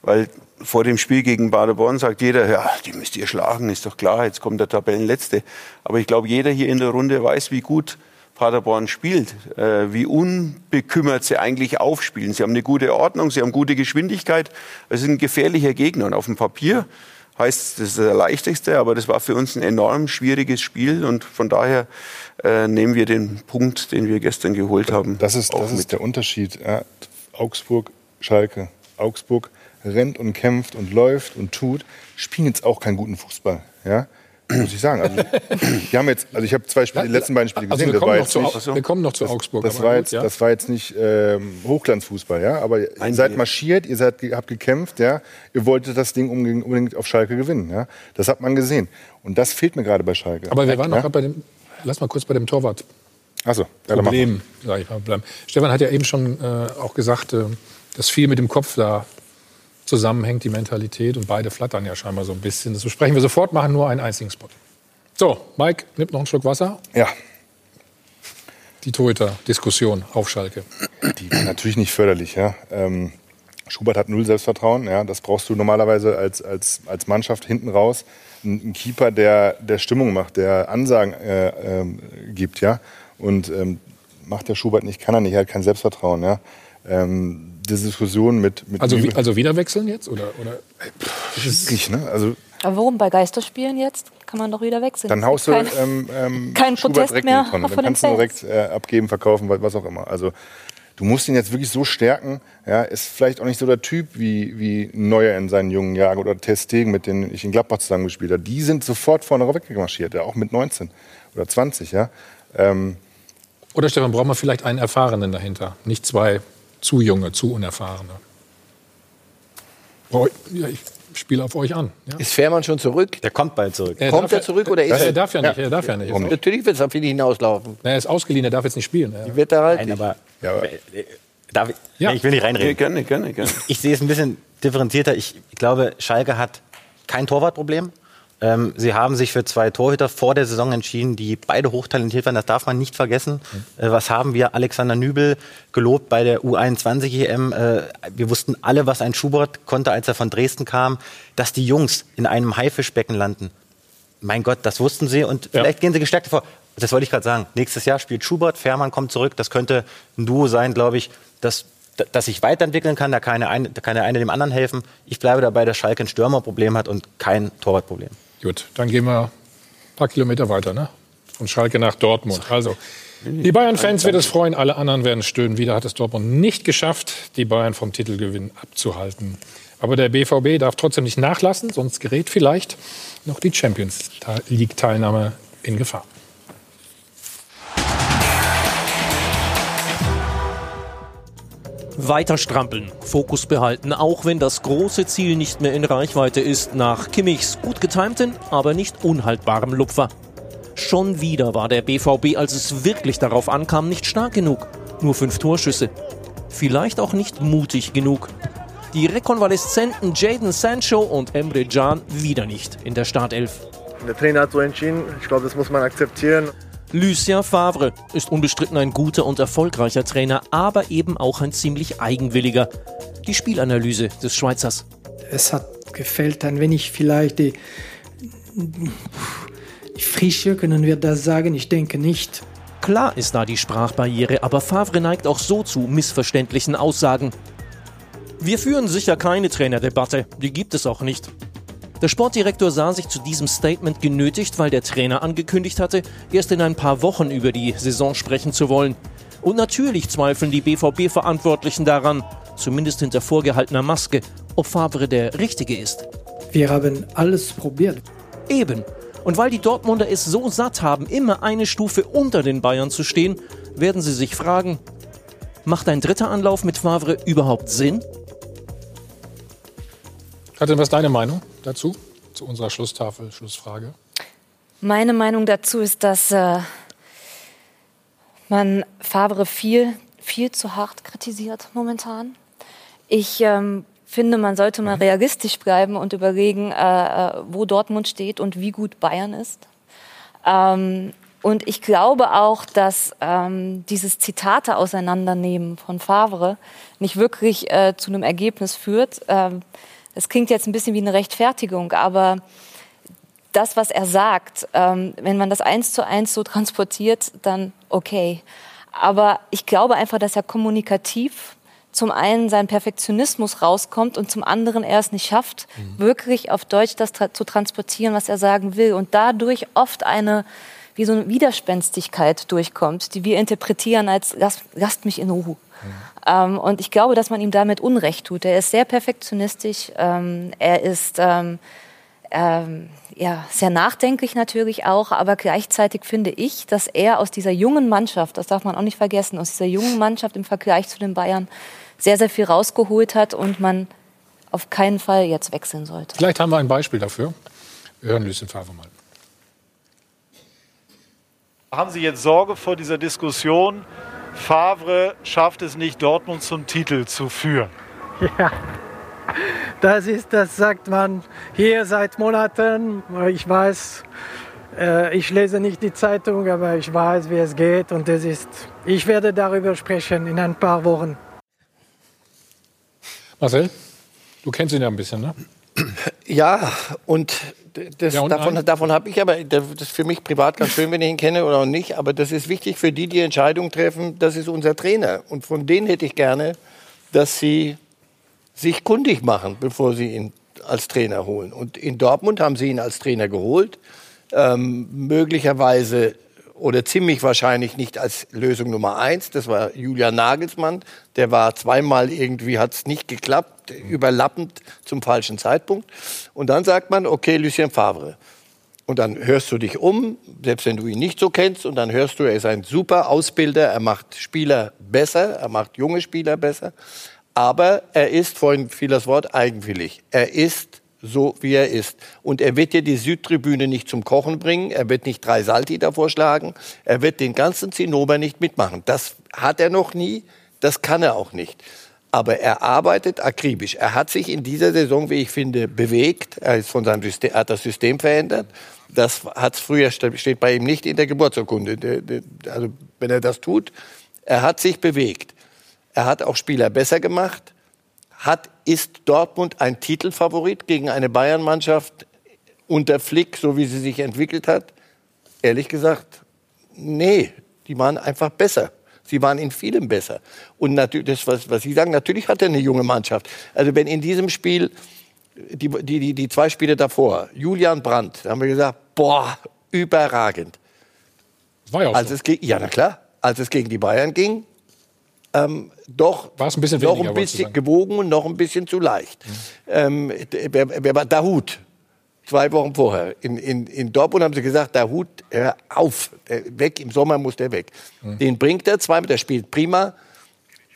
Weil vor dem Spiel gegen Paderborn sagt jeder, ja, die müsst ihr schlagen, ist doch klar, jetzt kommt der Tabellenletzte. Aber ich glaube, jeder hier in der Runde weiß, wie gut Paderborn spielt, äh, wie unbekümmert sie eigentlich aufspielen. Sie haben eine gute Ordnung, sie haben gute Geschwindigkeit. Es ist ein gefährlicher Gegner. Und auf dem Papier heißt das ist der leichteste, aber das war für uns ein enorm schwieriges Spiel. Und von daher äh, nehmen wir den Punkt, den wir gestern geholt haben. Das ist, das ist der Unterschied. Ja, Augsburg, Schalke. Augsburg rennt und kämpft und läuft und tut, spielen jetzt auch keinen guten Fußball. Ja? Muss ich sagen. Also, die haben jetzt, also ich habe zwei Spiele, die letzten beiden Spiele Also gesehen. wir das war kommen, noch zu, nicht, wir kommen noch zu Augsburg. das aber war gut, jetzt, ja. das war jetzt nicht ähm, Hochglanzfußball, ja. Aber ihr Nein, seid wir- marschiert, ihr seid, habt gekämpft, ja. Ihr wolltet das Ding unbedingt, unbedingt auf Schalke gewinnen, ja. Das hat man gesehen. Und das fehlt mir gerade bei Schalke. Aber wir waren noch ja? gerade bei dem, lass mal kurz bei dem Torwart. Achso, ja, wir. Problem, sag ich mal, bleiben. Stefan hat ja eben schon äh, auch gesagt, äh, dass viel mit dem Kopf da zusammenhängt, die Mentalität. Und beide flattern ja scheinbar so ein bisschen. Das besprechen wir sofort, machen nur einen einzigen Spot. So, Mike, nimmt noch einen Schluck Wasser. Ja, Die Torhüter-Diskussion auf Schalke. die war natürlich nicht förderlich, ja. Ähm, Schubert hat null Selbstvertrauen, ja. Das brauchst du normalerweise als, als, als Mannschaft hinten raus. Ein, ein Keeper, der, der Stimmung macht, der Ansagen äh, ähm, gibt, ja. Und ähm, macht der Schubert nicht, kann er nicht, er hat kein Selbstvertrauen, ja. Ähm, Diskussion mit, mit Also, wie, also wieder wechseln jetzt? Oder, oder? schwierig, ne? Also Aber warum? Bei Geisterspielen jetzt kann man doch wieder wechseln. dann haust du keine- ähm, ähm, [laughs] kein Schubert Protest direkt mehr von Dann den kannst du direkt äh, abgeben, verkaufen, was, was auch immer. Also du musst ihn jetzt wirklich so stärken. Ja, ist vielleicht auch nicht so der Typ wie, wie Neuer in seinen jungen Jahren oder Testegen, mit denen ich in Gladbach zusammengespielt habe. Die sind sofort vorne weggemarschiert, ja, auch mit 19 oder 20. Ja. Ähm, Oder Stefan, braucht man vielleicht einen Erfahrenen dahinter? Nicht zwei zu junge, zu unerfahrene. Ja, ich spiele auf euch an. Ja. Ist Fährmann schon zurück? Der kommt bald zurück. Er Kommt darf er ja- zurück oder ist er er? darf ja nicht. Er darf ja nicht. Natürlich wird es auf ihn hinauslaufen. Na, er ist ausgeliehen, er darf jetzt nicht spielen. Ja. Die wird er halt Nein, aber, Ja, aber- äh, darf ich, Ja. Nee, ich will nicht reinreden. gerne, gerne, gerne. Ich sehe es ein bisschen differenzierter. Ich glaube, Schalke hat kein Torwartproblem. Ähm, sie haben sich für zwei Torhüter vor der Saison entschieden, die beide hochtalentiert waren. Das darf man nicht vergessen. Äh, was haben wir? Alexander Nübel gelobt bei der U21 EM. Äh, wir wussten alle, was ein Schubert konnte, als er von Dresden kam. Dass die Jungs in einem Haifischbecken landen. Mein Gott, das wussten sie und Ja. vielleicht gehen sie gestärkt vor. Das wollte ich gerade sagen. Nächstes Jahr spielt Schubert, Fährmann kommt zurück. Das könnte ein Duo sein, glaube ich, das dass sich weiterentwickeln kann, da kann, der eine, da kann der eine dem anderen helfen. Ich bleibe dabei, dass Schalke ein Stürmerproblem hat und kein Torwartproblem. Gut, dann gehen wir ein paar Kilometer weiter, ne? Von Schalke nach Dortmund. Also, die Bayern-Fans wird es freuen, alle anderen werden stöhnen. Wieder hat es Dortmund nicht geschafft, die Bayern vom Titelgewinn abzuhalten. Aber der BVB darf trotzdem nicht nachlassen, sonst gerät vielleicht noch die Champions League-Teilnahme in Gefahr. Weiter strampeln, Fokus behalten, auch wenn das große Ziel nicht mehr in Reichweite ist, nach Kimmichs gut getimten, aber nicht unhaltbarem Lupfer. Schon wieder war der BVB, als es wirklich darauf ankam, nicht stark genug. Nur fünf Torschüsse. vielleicht auch nicht mutig genug. Die rekonvaleszenten Jaden Sancho und Emre Can wieder nicht in der Startelf. Der Trainer hat so entschieden. Ich glaube, das muss man akzeptieren. Lucien Favre ist unbestritten ein guter und erfolgreicher Trainer, aber eben auch ein ziemlich eigenwilliger. Die Spielanalyse des Schweizers. Es hat gefällt ein wenig vielleicht die, die Frische, können wir das sagen? Ich denke nicht. Klar ist da die Sprachbarriere, aber Favre neigt auch so zu missverständlichen Aussagen. Wir führen sicher keine Trainerdebatte, die gibt es auch nicht. Der Sportdirektor sah sich zu diesem Statement genötigt, weil der Trainer angekündigt hatte, erst in ein paar Wochen über die Saison sprechen zu wollen. Und natürlich zweifeln die BVB-Verantwortlichen daran, zumindest hinter vorgehaltener Maske, ob Favre der Richtige ist. Wir haben alles probiert. Eben. Und weil die Dortmunder es so satt haben, immer eine Stufe unter den Bayern zu stehen, werden sie sich fragen, macht ein dritter Anlauf mit Favre überhaupt Sinn? Katrin, was ist deine Meinung dazu? Zu unserer Schlusstafel, Schlussfrage. Meine Meinung dazu ist, dass äh, man Favre viel, viel zu hart kritisiert momentan. Ich ähm, finde, man sollte mal realistisch bleiben und überlegen, äh, äh, wo Dortmund steht und wie gut Bayern ist. Ähm, und ich glaube auch, dass ähm, dieses Zitate auseinandernehmen von Favre nicht wirklich äh, zu einem Ergebnis führt. Ähm, das klingt jetzt ein bisschen wie eine Rechtfertigung, aber das, was er sagt, ähm, wenn man das eins zu eins so transportiert, dann okay. Aber ich glaube einfach, dass er kommunikativ zum einen sein Perfektionismus rauskommt und zum anderen er es nicht schafft, mhm. wirklich auf Deutsch das tra zu transportieren, was er sagen will. Und dadurch oft eine, wie so eine Widerspenstigkeit durchkommt, die wir interpretieren als, lasst, lasst mich in Ruhe. Ähm, und ich glaube, dass man ihm damit Unrecht tut. Er ist sehr perfektionistisch. Ähm, er ist ähm, ähm, ja, sehr nachdenklich natürlich auch, aber gleichzeitig finde ich, dass er aus dieser jungen Mannschaft, das darf man auch nicht vergessen, aus dieser jungen Mannschaft im Vergleich zu den Bayern sehr, sehr viel rausgeholt hat und man auf keinen Fall jetzt wechseln sollte. Vielleicht haben wir ein Beispiel dafür. Wir hören Lucien Favre mal. Haben Sie jetzt Sorge vor dieser Diskussion, Favre schafft es nicht, Dortmund zum Titel zu führen. Ja, das ist, das sagt man hier seit Monaten. Ich weiß, äh, ich lese nicht die Zeitung, aber ich weiß, wie es geht und es ist. Ich werde darüber sprechen in ein paar Wochen. Marcel, du kennst ihn ja ein bisschen, ne? Ja, und das, ja, davon, davon habe ich aber, das ist für mich privat ganz schön, wenn ich ihn kenne oder auch nicht, aber das ist wichtig für die, die Entscheidung treffen, das ist unser Trainer. Und von denen hätte ich gerne, dass sie sich kundig machen, bevor sie ihn als Trainer holen. Und in Dortmund haben sie ihn als Trainer geholt, ähm, möglicherweise oder ziemlich wahrscheinlich nicht als Lösung Nummer eins. Das war Julian Nagelsmann. Der war zweimal irgendwie, hat es nicht geklappt, überlappend zum falschen Zeitpunkt. Und dann sagt man, okay, Lucien Favre. Und dann hörst du dich um, selbst wenn du ihn nicht so kennst, und dann hörst du, er ist ein super Ausbilder, er macht Spieler besser, er macht junge Spieler besser. Aber er ist, vorhin fiel das Wort, eigenwillig. Er ist so wie er ist. Und er wird dir die Südtribüne nicht zum Kochen bringen, er wird nicht drei Salti davor schlagen, er wird den ganzen Zinnober nicht mitmachen. Das hat er noch nie, das kann er auch nicht. Aber er arbeitet akribisch. Er hat sich in dieser Saison, wie ich finde, bewegt. Er, ist von seinem System, hat das System verändert. Das hat früher steht bei ihm nicht in der Geburtsurkunde. Also wenn er das tut, er hat sich bewegt. Er hat auch Spieler besser gemacht hat, ist Dortmund ein Titelfavorit gegen eine Bayern-Mannschaft unter Flick, so wie sie sich entwickelt hat? Ehrlich gesagt, nee, die waren einfach besser. Sie waren in vielem besser. Und natürlich, das, was, was Sie sagen, natürlich hat er eine junge Mannschaft. Also wenn in diesem Spiel, die, die, die, die zwei Spiele davor, Julian Brandt, da haben wir gesagt, boah, überragend. war ja auch als so. es Ja, na klar. Als es gegen die Bayern ging, ähm, doch War es ein bisschen noch weniger, ein bisschen gewogen und noch ein bisschen zu leicht. Ähm, wer, wer war Dahut? Zwei Wochen vorher. In, in, in Dortmund haben sie gesagt, Dahut, hör auf, weg, im Sommer muss der weg. Den bringt er zweimal, der spielt prima.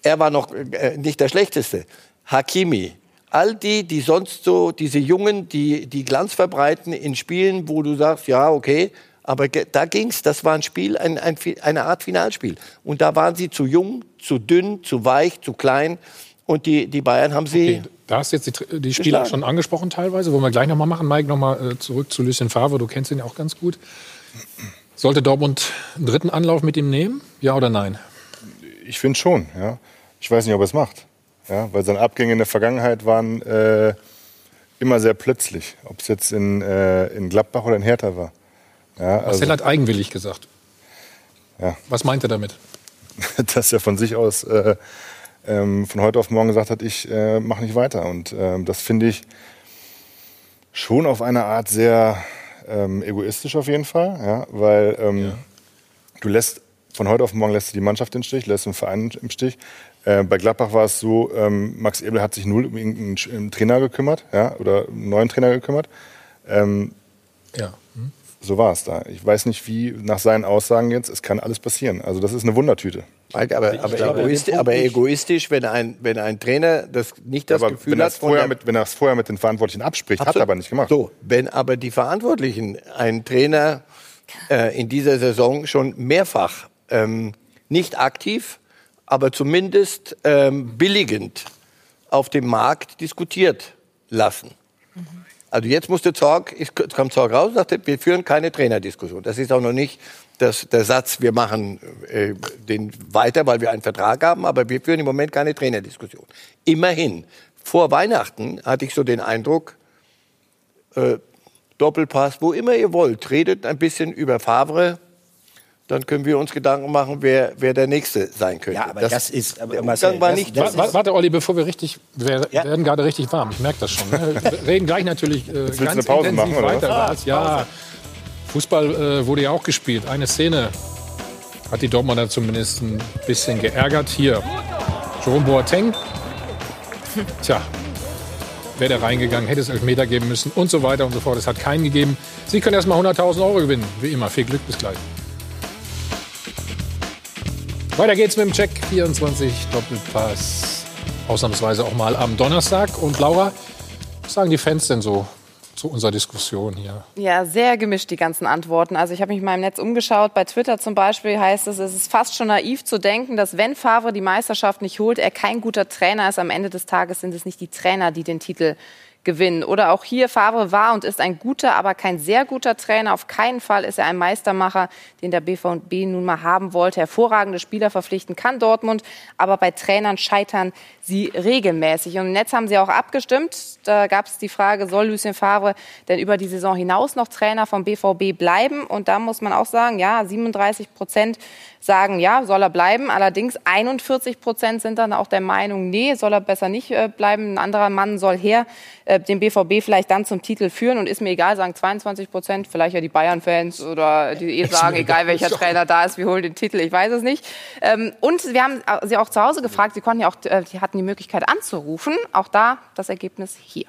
Er war noch äh, nicht der Schlechteste. Hakimi, all die, die sonst so, diese Jungen, die, die Glanz verbreiten in Spielen, wo du sagst, ja, okay, Aber da ging's. Das war ein Spiel, ein, ein, eine Art Finalspiel. Und da waren sie zu jung, zu dünn, zu weich, zu klein. Und die, die Bayern haben sie. Da hast du jetzt die, die Spieler Geschlagen. schon angesprochen teilweise, wollen wir gleich nochmal machen. Mike, nochmal äh, zurück zu Lucien Favre, du kennst ihn ja auch ganz gut. Sollte Dortmund einen dritten Anlauf mit ihm nehmen? Ja oder nein? Ich finde schon, ja. Ich weiß nicht, ob er es macht. Ja, weil seine Abgänge in der Vergangenheit waren äh, immer sehr plötzlich. Ob es jetzt in, äh, in Gladbach oder in Hertha war. Ja, also, Marcel hat eigenwillig gesagt. Ja. Was meint er damit? [laughs] dass er von sich aus äh, ähm, von heute auf morgen gesagt hat, ich äh, mache nicht weiter. Und ähm, das finde ich schon auf eine Art sehr ähm, egoistisch auf jeden Fall, ja, weil ähm, du lässt von heute auf morgen lässt du die Mannschaft im Stich, lässt den Verein im Stich. Äh, bei Gladbach war es so, ähm, Max Ebel hat sich null um irgendeinen einen Trainer gekümmert, ja, oder einen neuen Trainer gekümmert. Ähm, Ja. So war es da. Ich weiß nicht, wie nach seinen Aussagen jetzt, es kann alles passieren. Also das ist eine Wundertüte. Mike, aber, aber, glaube, egoisti den Punkt aber egoistisch, wenn ein, wenn ein Trainer das nicht das aber Gefühl wenn er hat, vorher, mit, wenn er es vorher mit den Verantwortlichen abspricht, hat er Absolut. aber nicht gemacht. So, wenn aber die Verantwortlichen einen Trainer äh, in dieser Saison schon mehrfach ähm, nicht aktiv, aber zumindest ähm, billigend auf dem Markt diskutiert lassen. Also jetzt musste Zorg, es kam Zorg raus und sagte, wir führen keine Trainerdiskussion. Das ist auch noch nicht das, der Satz, wir machen äh, den weiter, weil wir einen Vertrag haben, aber wir führen im Moment keine Trainerdiskussion. Immerhin, vor Weihnachten hatte ich so den Eindruck, äh, Doppelpass, wo immer ihr wollt, redet ein bisschen über Favre, dann können wir uns Gedanken machen, wer, wer der Nächste sein könnte. Ja, aber das ist- aber der Marcel, war das- nicht... das Wa- Warte, Olli, bevor wir richtig, wir werden gerade richtig warm. Ich merke das schon. Ne? [laughs] Wir reden gleich natürlich äh, willst du ganz eine Pause machen, oder weiter. was? Was? Ja, Fußball äh, wurde ja auch gespielt. Eine Szene hat die Dortmunder zumindest ein bisschen geärgert. Hier, Jerome Boateng. Tja, wäre der reingegangen, hätte es Elfmeter geben müssen und so weiter und so fort. Es hat keinen gegeben. Sie können erst mal 100.000 Euro gewinnen. Wie immer. Viel Glück, bis gleich. Weiter geht's mit dem Check 24 Doppelpass. Ausnahmsweise auch mal am Donnerstag. Und Laura, was sagen die Fans denn so zu unserer Diskussion hier? Ja, sehr gemischt die ganzen Antworten. Also ich habe mich mal im Netz umgeschaut. Bei Twitter zum Beispiel heißt es, es ist fast schon naiv zu denken, dass wenn Favre die Meisterschaft nicht holt, er kein guter Trainer ist. Am Ende des Tages sind es nicht die Trainer, die den Titel gewinnen. Oder auch hier, Favre war und ist ein guter, aber kein sehr guter Trainer. Auf keinen Fall ist er ein Meistermacher, den der BVB nun mal haben wollte. Hervorragende Spieler verpflichten kann Dortmund, aber bei Trainern scheitern sie regelmäßig. Und im Netz haben sie auch abgestimmt. Da gab es die Frage, soll Lucien Favre denn über die Saison hinaus noch Trainer vom BVB bleiben? Und da muss man auch sagen, ja, 37 Prozent sagen, ja, soll er bleiben. Allerdings 41 Prozent sind dann auch der Meinung, nee, soll er besser nicht äh, bleiben. Ein anderer Mann soll her, äh, den BVB vielleicht dann zum Titel führen. Und ist mir egal, sagen 22 Prozent, vielleicht ja die Bayern-Fans oder die eh sagen, egal welcher Trainer da ist, wir holen den Titel, ich weiß es nicht. Ähm, und wir haben sie auch zu Hause gefragt, sie konnten ja auch, äh, sie hatten die Möglichkeit anzurufen. Auch da das Ergebnis hier.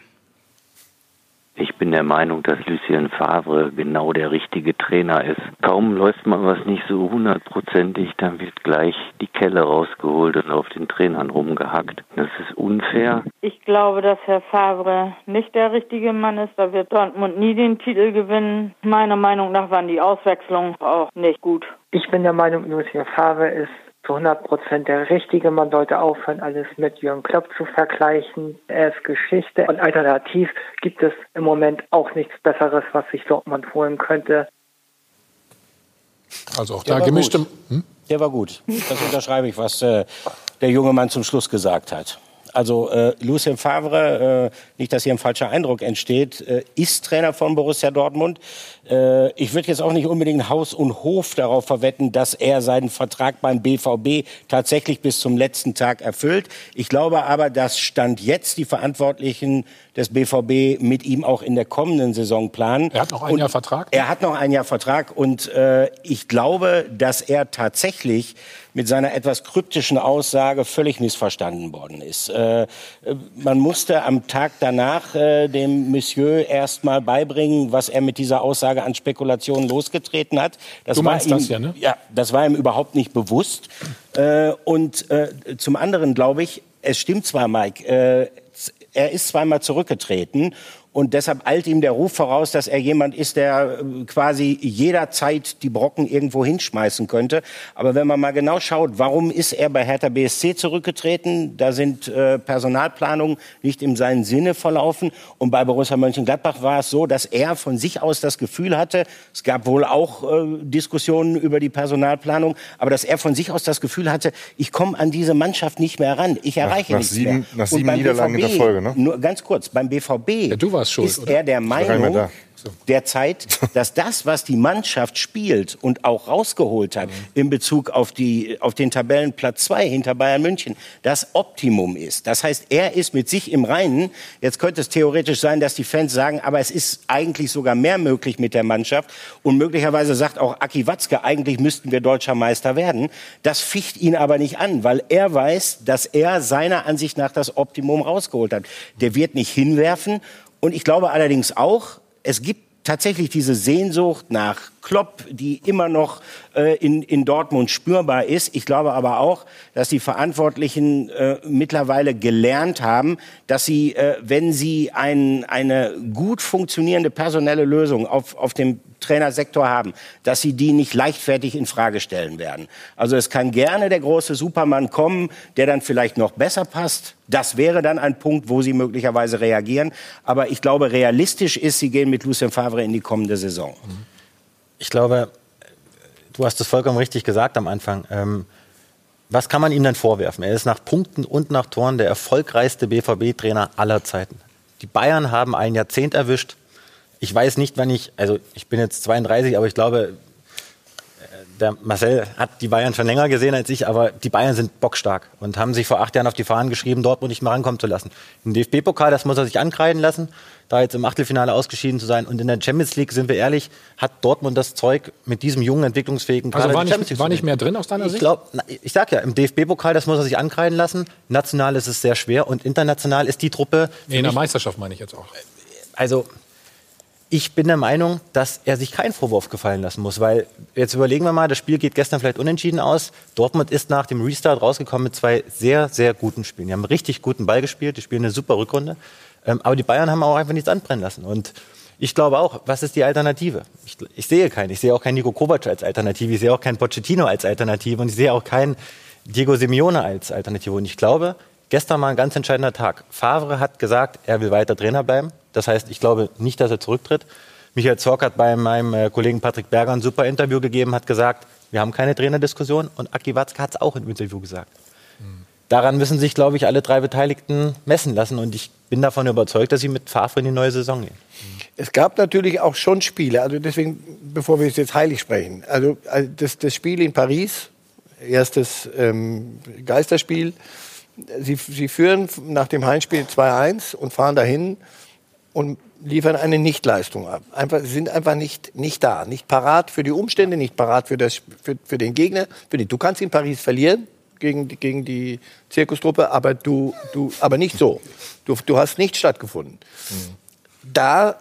Ich bin der Meinung, dass Lucien Favre genau der richtige Trainer ist. Kaum läuft mal was nicht so hundertprozentig, dann wird gleich die Kelle rausgeholt und auf den Trainern rumgehackt. Das ist unfair. Ich glaube, dass Herr Favre nicht der richtige Mann ist. Da wird Dortmund nie den Titel gewinnen. Meiner Meinung nach waren die Auswechslungen auch nicht gut. Ich bin der Meinung, Lucien Favre ist zu 100 Prozent der Richtige. Man sollte aufhören, alles mit Jürgen Klopp zu vergleichen. Er ist Geschichte und alternativ gibt es im Moment auch nichts Besseres, was sich Dortmund holen könnte. Also auch Der da war gemischte. gut. Der war gut. Das unterschreibe ich, was äh, der junge Mann zum Schluss gesagt hat. Also äh, Lucien Favre, äh, nicht, dass hier ein falscher Eindruck entsteht, äh, ist Trainer von Borussia Dortmund. Äh, ich würde jetzt auch nicht unbedingt Haus und Hof darauf verwetten, dass er seinen Vertrag beim BVB tatsächlich bis zum letzten Tag erfüllt. Ich glaube aber, dass Stand jetzt die Verantwortlichen des BVB mit ihm auch in der kommenden Saison planen. Er hat noch ein Und Jahr Vertrag. Er hat noch ein Jahr Vertrag und äh, ich glaube, dass er tatsächlich mit seiner etwas kryptischen Aussage völlig missverstanden worden ist. Äh, man musste am Tag danach äh, dem Monsieur erst mal beibringen, was er mit dieser Aussage an Spekulationen losgetreten hat. Das Du meinst war ihm, das ja, ne? Ja, das war ihm überhaupt nicht bewusst. Äh, und äh, zum anderen glaube ich, es stimmt zwar, Mike, äh, er ist zweimal zurückgetreten Und deshalb eilt ihm der Ruf voraus, dass er jemand ist, der äh, quasi jederzeit die Brocken irgendwo hinschmeißen könnte. Aber wenn man mal genau schaut, warum ist er bei Hertha BSC zurückgetreten? Da sind äh, Personalplanungen nicht in seinen Sinne verlaufen. Und bei Borussia Mönchengladbach war es so, dass er von sich aus das Gefühl hatte, es gab wohl auch äh, Diskussionen über die Personalplanung, aber dass er von sich aus das Gefühl hatte, ich komme an diese Mannschaft nicht mehr ran, ich erreiche nach nichts sieben- mehr. nach sieben Niederlagen in der BVB, Folge, ne? Nur ganz kurz, beim BVB du warst schuld, ist er der Meinung, da. derzeit, dass das, was die Mannschaft spielt und auch rausgeholt hat in Bezug auf, die, auf den Tabellenplatz 2 hinter Bayern München, das Optimum ist. Das heißt, er ist mit sich im Reinen. Jetzt könnte es theoretisch sein, dass die Fans sagen, aber es ist eigentlich sogar mehr möglich mit der Mannschaft. Und möglicherweise sagt auch Aki Watzke, eigentlich müssten wir deutscher Meister werden. Das ficht ihn aber nicht an, weil er weiß, dass er seiner Ansicht nach das Optimum rausgeholt hat. Der wird nicht hinwerfen. Und ich glaube allerdings auch, es gibt tatsächlich diese Sehnsucht nach Klopp, die immer noch äh, in, in Dortmund spürbar ist. Ich glaube aber auch, dass die Verantwortlichen äh, mittlerweile gelernt haben, dass sie, äh, wenn sie ein, eine gut funktionierende personelle Lösung auf, auf dem Trainersektor haben, dass sie die nicht leichtfertig in Frage stellen werden. Also es kann gerne der große Supermann kommen, der dann vielleicht noch besser passt. Das wäre dann ein Punkt, wo sie möglicherweise reagieren. Aber ich glaube, realistisch ist, sie gehen mit Lucien Favre in die kommende Saison. Ich glaube, du hast es vollkommen richtig gesagt am Anfang. Ähm, was kann man ihm denn vorwerfen? Er ist nach Punkten und nach Toren der erfolgreichste BVB-Trainer aller Zeiten. Die Bayern haben ein Jahrzehnt erwischt. Ich weiß nicht, wann ich, also ich bin jetzt 32, aber ich glaube, äh, der Marcel hat die Bayern schon länger gesehen als ich, aber die Bayern sind bockstark und haben sich vor acht Jahren auf die Fahnen geschrieben, Dortmund nicht mehr rankommen zu lassen. Im DFB-Pokal, das muss er sich ankreiden lassen, da jetzt im Achtelfinale ausgeschieden zu sein. Und in der Champions League, sind wir ehrlich, hat Dortmund das Zeug, mit diesem jungen, entwicklungsfähigen Also Kader war die Champions nicht, war nicht mehr drin aus deiner Ich Sicht? glaube, ich sag ja, im DFB-Pokal, das muss er sich ankreiden lassen. National ist es sehr schwer und international ist die Truppe. Nee, in der Meisterschaft meine ich jetzt auch. also ich bin der Meinung, dass er sich keinen Vorwurf gefallen lassen muss, weil jetzt überlegen wir mal, das Spiel geht gestern vielleicht unentschieden aus. Dortmund ist nach dem Restart rausgekommen mit zwei sehr, sehr guten Spielen. Die haben einen richtig guten Ball gespielt, die spielen eine super Rückrunde. Ähm, aber die Bayern haben auch einfach nichts anbrennen lassen. Und ich glaube auch, was ist die Alternative? Ich, ich sehe keinen. Ich sehe auch keinen Nico Kovac als Alternative. Ich sehe auch keinen Pochettino als Alternative. Und ich sehe auch keinen Diego Simeone als Alternative. Und ich glaube, gestern war ein ganz entscheidender Tag. Favre hat gesagt, er will weiter Trainer bleiben. Das heißt, ich glaube nicht, dass er zurücktritt. Michael Zorc hat bei meinem äh, Kollegen Patrick Berger ein super Interview gegeben, hat gesagt, wir haben keine Trainerdiskussion. Und Aki Watzke hat es auch im Interview gesagt. Daran müssen sich, glaube ich, alle drei Beteiligten messen lassen. Und ich bin davon überzeugt, dass sie mit Favre in die neue Saison gehen. Es gab natürlich auch schon Spiele, also deswegen, bevor wir jetzt heilig sprechen, also also das, das Spiel in Paris, erstes ähm, Geisterspiel, sie, sie führen nach dem Heimspiel 2-1 und fahren dahin und liefern eine Nichtleistung ab. Einfach, sie sind einfach nicht, nicht da, nicht parat für die Umstände, nicht parat für, das, für, für den Gegner. Du kannst in Paris verlieren gegen, die- gegen die Zirkustruppe, aber, du, du, aber nicht so. Du, du hast nicht stattgefunden. Da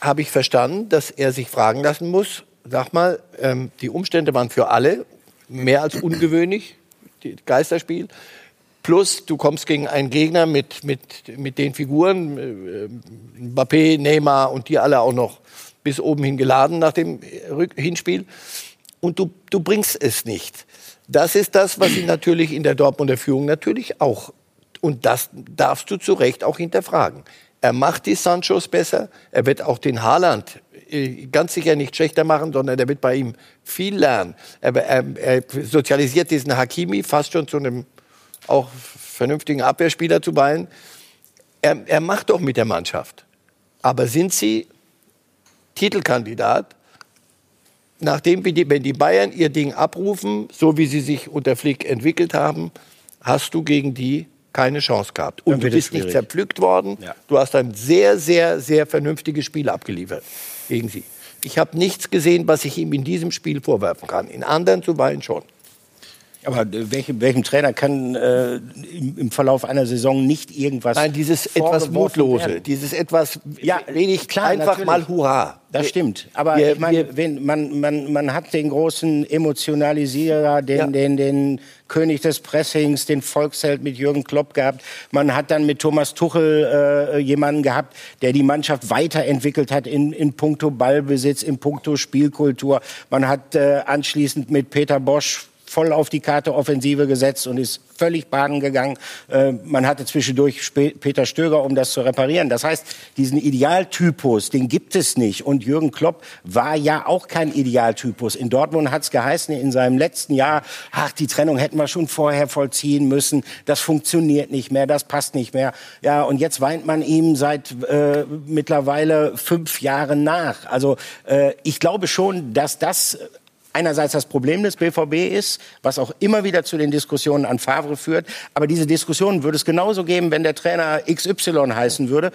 habe ich verstanden, dass er sich fragen lassen muss, sag mal, ähm, die Umstände waren für alle mehr als ungewöhnlich, Geisterspiel. Plus, du kommst gegen einen Gegner mit, mit, mit den Figuren, äh, Mbappé, Neymar und die alle auch noch bis oben hin geladen nach dem Rück Hinspiel. Und du, du bringst es nicht. Das ist das, was ihn natürlich in der Dortmunder Führung natürlich auch, und das darfst du zu Recht auch hinterfragen. Er macht die Sanchos besser, er wird auch den Haaland äh, ganz sicher nicht schlechter machen, sondern er wird bei ihm viel lernen. Er, er, er sozialisiert diesen Hakimi fast schon zu einem auch vernünftigen Abwehrspieler zu ballen. Er, er macht doch mit der Mannschaft. Aber sind sie Titelkandidat, nachdem wenn die Bayern ihr Ding abrufen, so wie sie sich unter Flick entwickelt haben, hast du gegen die keine Chance gehabt. Und du bist nicht schwierig. zerpflückt worden. Ja. Du hast ein sehr, sehr, sehr vernünftiges Spiel abgeliefert gegen sie. Ich habe nichts gesehen, was ich ihm in diesem Spiel vorwerfen kann. In anderen zuweilen schon. Aber äh, welche, welchem Trainer kann äh, im, im Verlauf einer Saison nicht irgendwas Nein, dieses etwas Mutlose, werden? dieses etwas Ja, wenig klar, einfach natürlich. mal Hurra. Das stimmt. Aber Wir- ich meine, wenn, man, man, man hat den großen Emotionalisierer, den, den, den König des Pressings, den Volksheld mit Jürgen Klopp gehabt. Man hat dann mit Thomas Tuchel äh, jemanden gehabt, der die Mannschaft weiterentwickelt hat in, in puncto Ballbesitz, in puncto Spielkultur. Man hat äh, anschließend mit Peter Bosch voll auf die Karte Offensive gesetzt und ist völlig baden gegangen. Äh, man hatte zwischendurch Spe Peter Stöger, um das zu reparieren. Das heißt, diesen Idealtypus, den gibt es nicht. Und Jürgen Klopp war ja auch kein Idealtypus. In Dortmund hat es geheißen, in seinem letzten Jahr, ach, die Trennung hätten wir schon vorher vollziehen müssen. Das funktioniert nicht mehr, das passt nicht mehr. Ja, und jetzt weint man ihm seit äh, mittlerweile fünf Jahren nach. Also äh, ich glaube schon, dass das einerseits das Problem des BVB ist, was auch immer wieder zu den Diskussionen an Favre führt. Aber diese Diskussionen würde es genauso geben, wenn der Trainer XY heißen würde.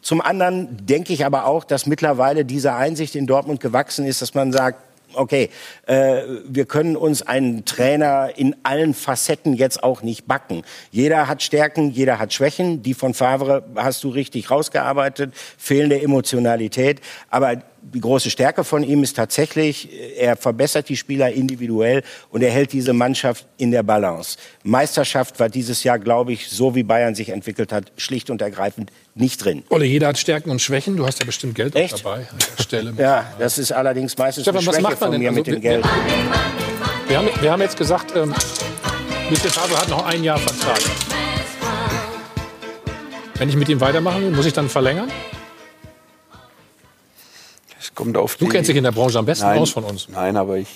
Zum anderen denke ich aber auch, dass mittlerweile diese Einsicht in Dortmund gewachsen ist, dass man sagt, okay, äh, wir können uns einen Trainer in allen Facetten jetzt auch nicht backen. Jeder hat Stärken, jeder hat Schwächen. Die von Favre hast du richtig rausgearbeitet. Fehlende Emotionalität. Aber die große Stärke von ihm ist tatsächlich, er verbessert die Spieler individuell und er hält diese Mannschaft in der Balance. Meisterschaft war dieses Jahr, glaube ich, so wie Bayern sich entwickelt hat, schlicht und ergreifend nicht drin. Olle, jeder hat Stärken und Schwächen. Du hast ja bestimmt Geld auch dabei an der Stelle. [laughs] Ja, das ist allerdings meistens Stefan, eine was Schwäche macht man von denn? mir Also, mit dem wir- Geld. Wir haben, wir haben jetzt gesagt, ähm, Lucien Favre hat noch ein Jahr Vertrag. Wenn ich mit ihm weitermachen will, muss ich dann verlängern? Es kommt auf Du die- kennst dich in der Branche am besten Nein, aus von uns. Nein, aber ich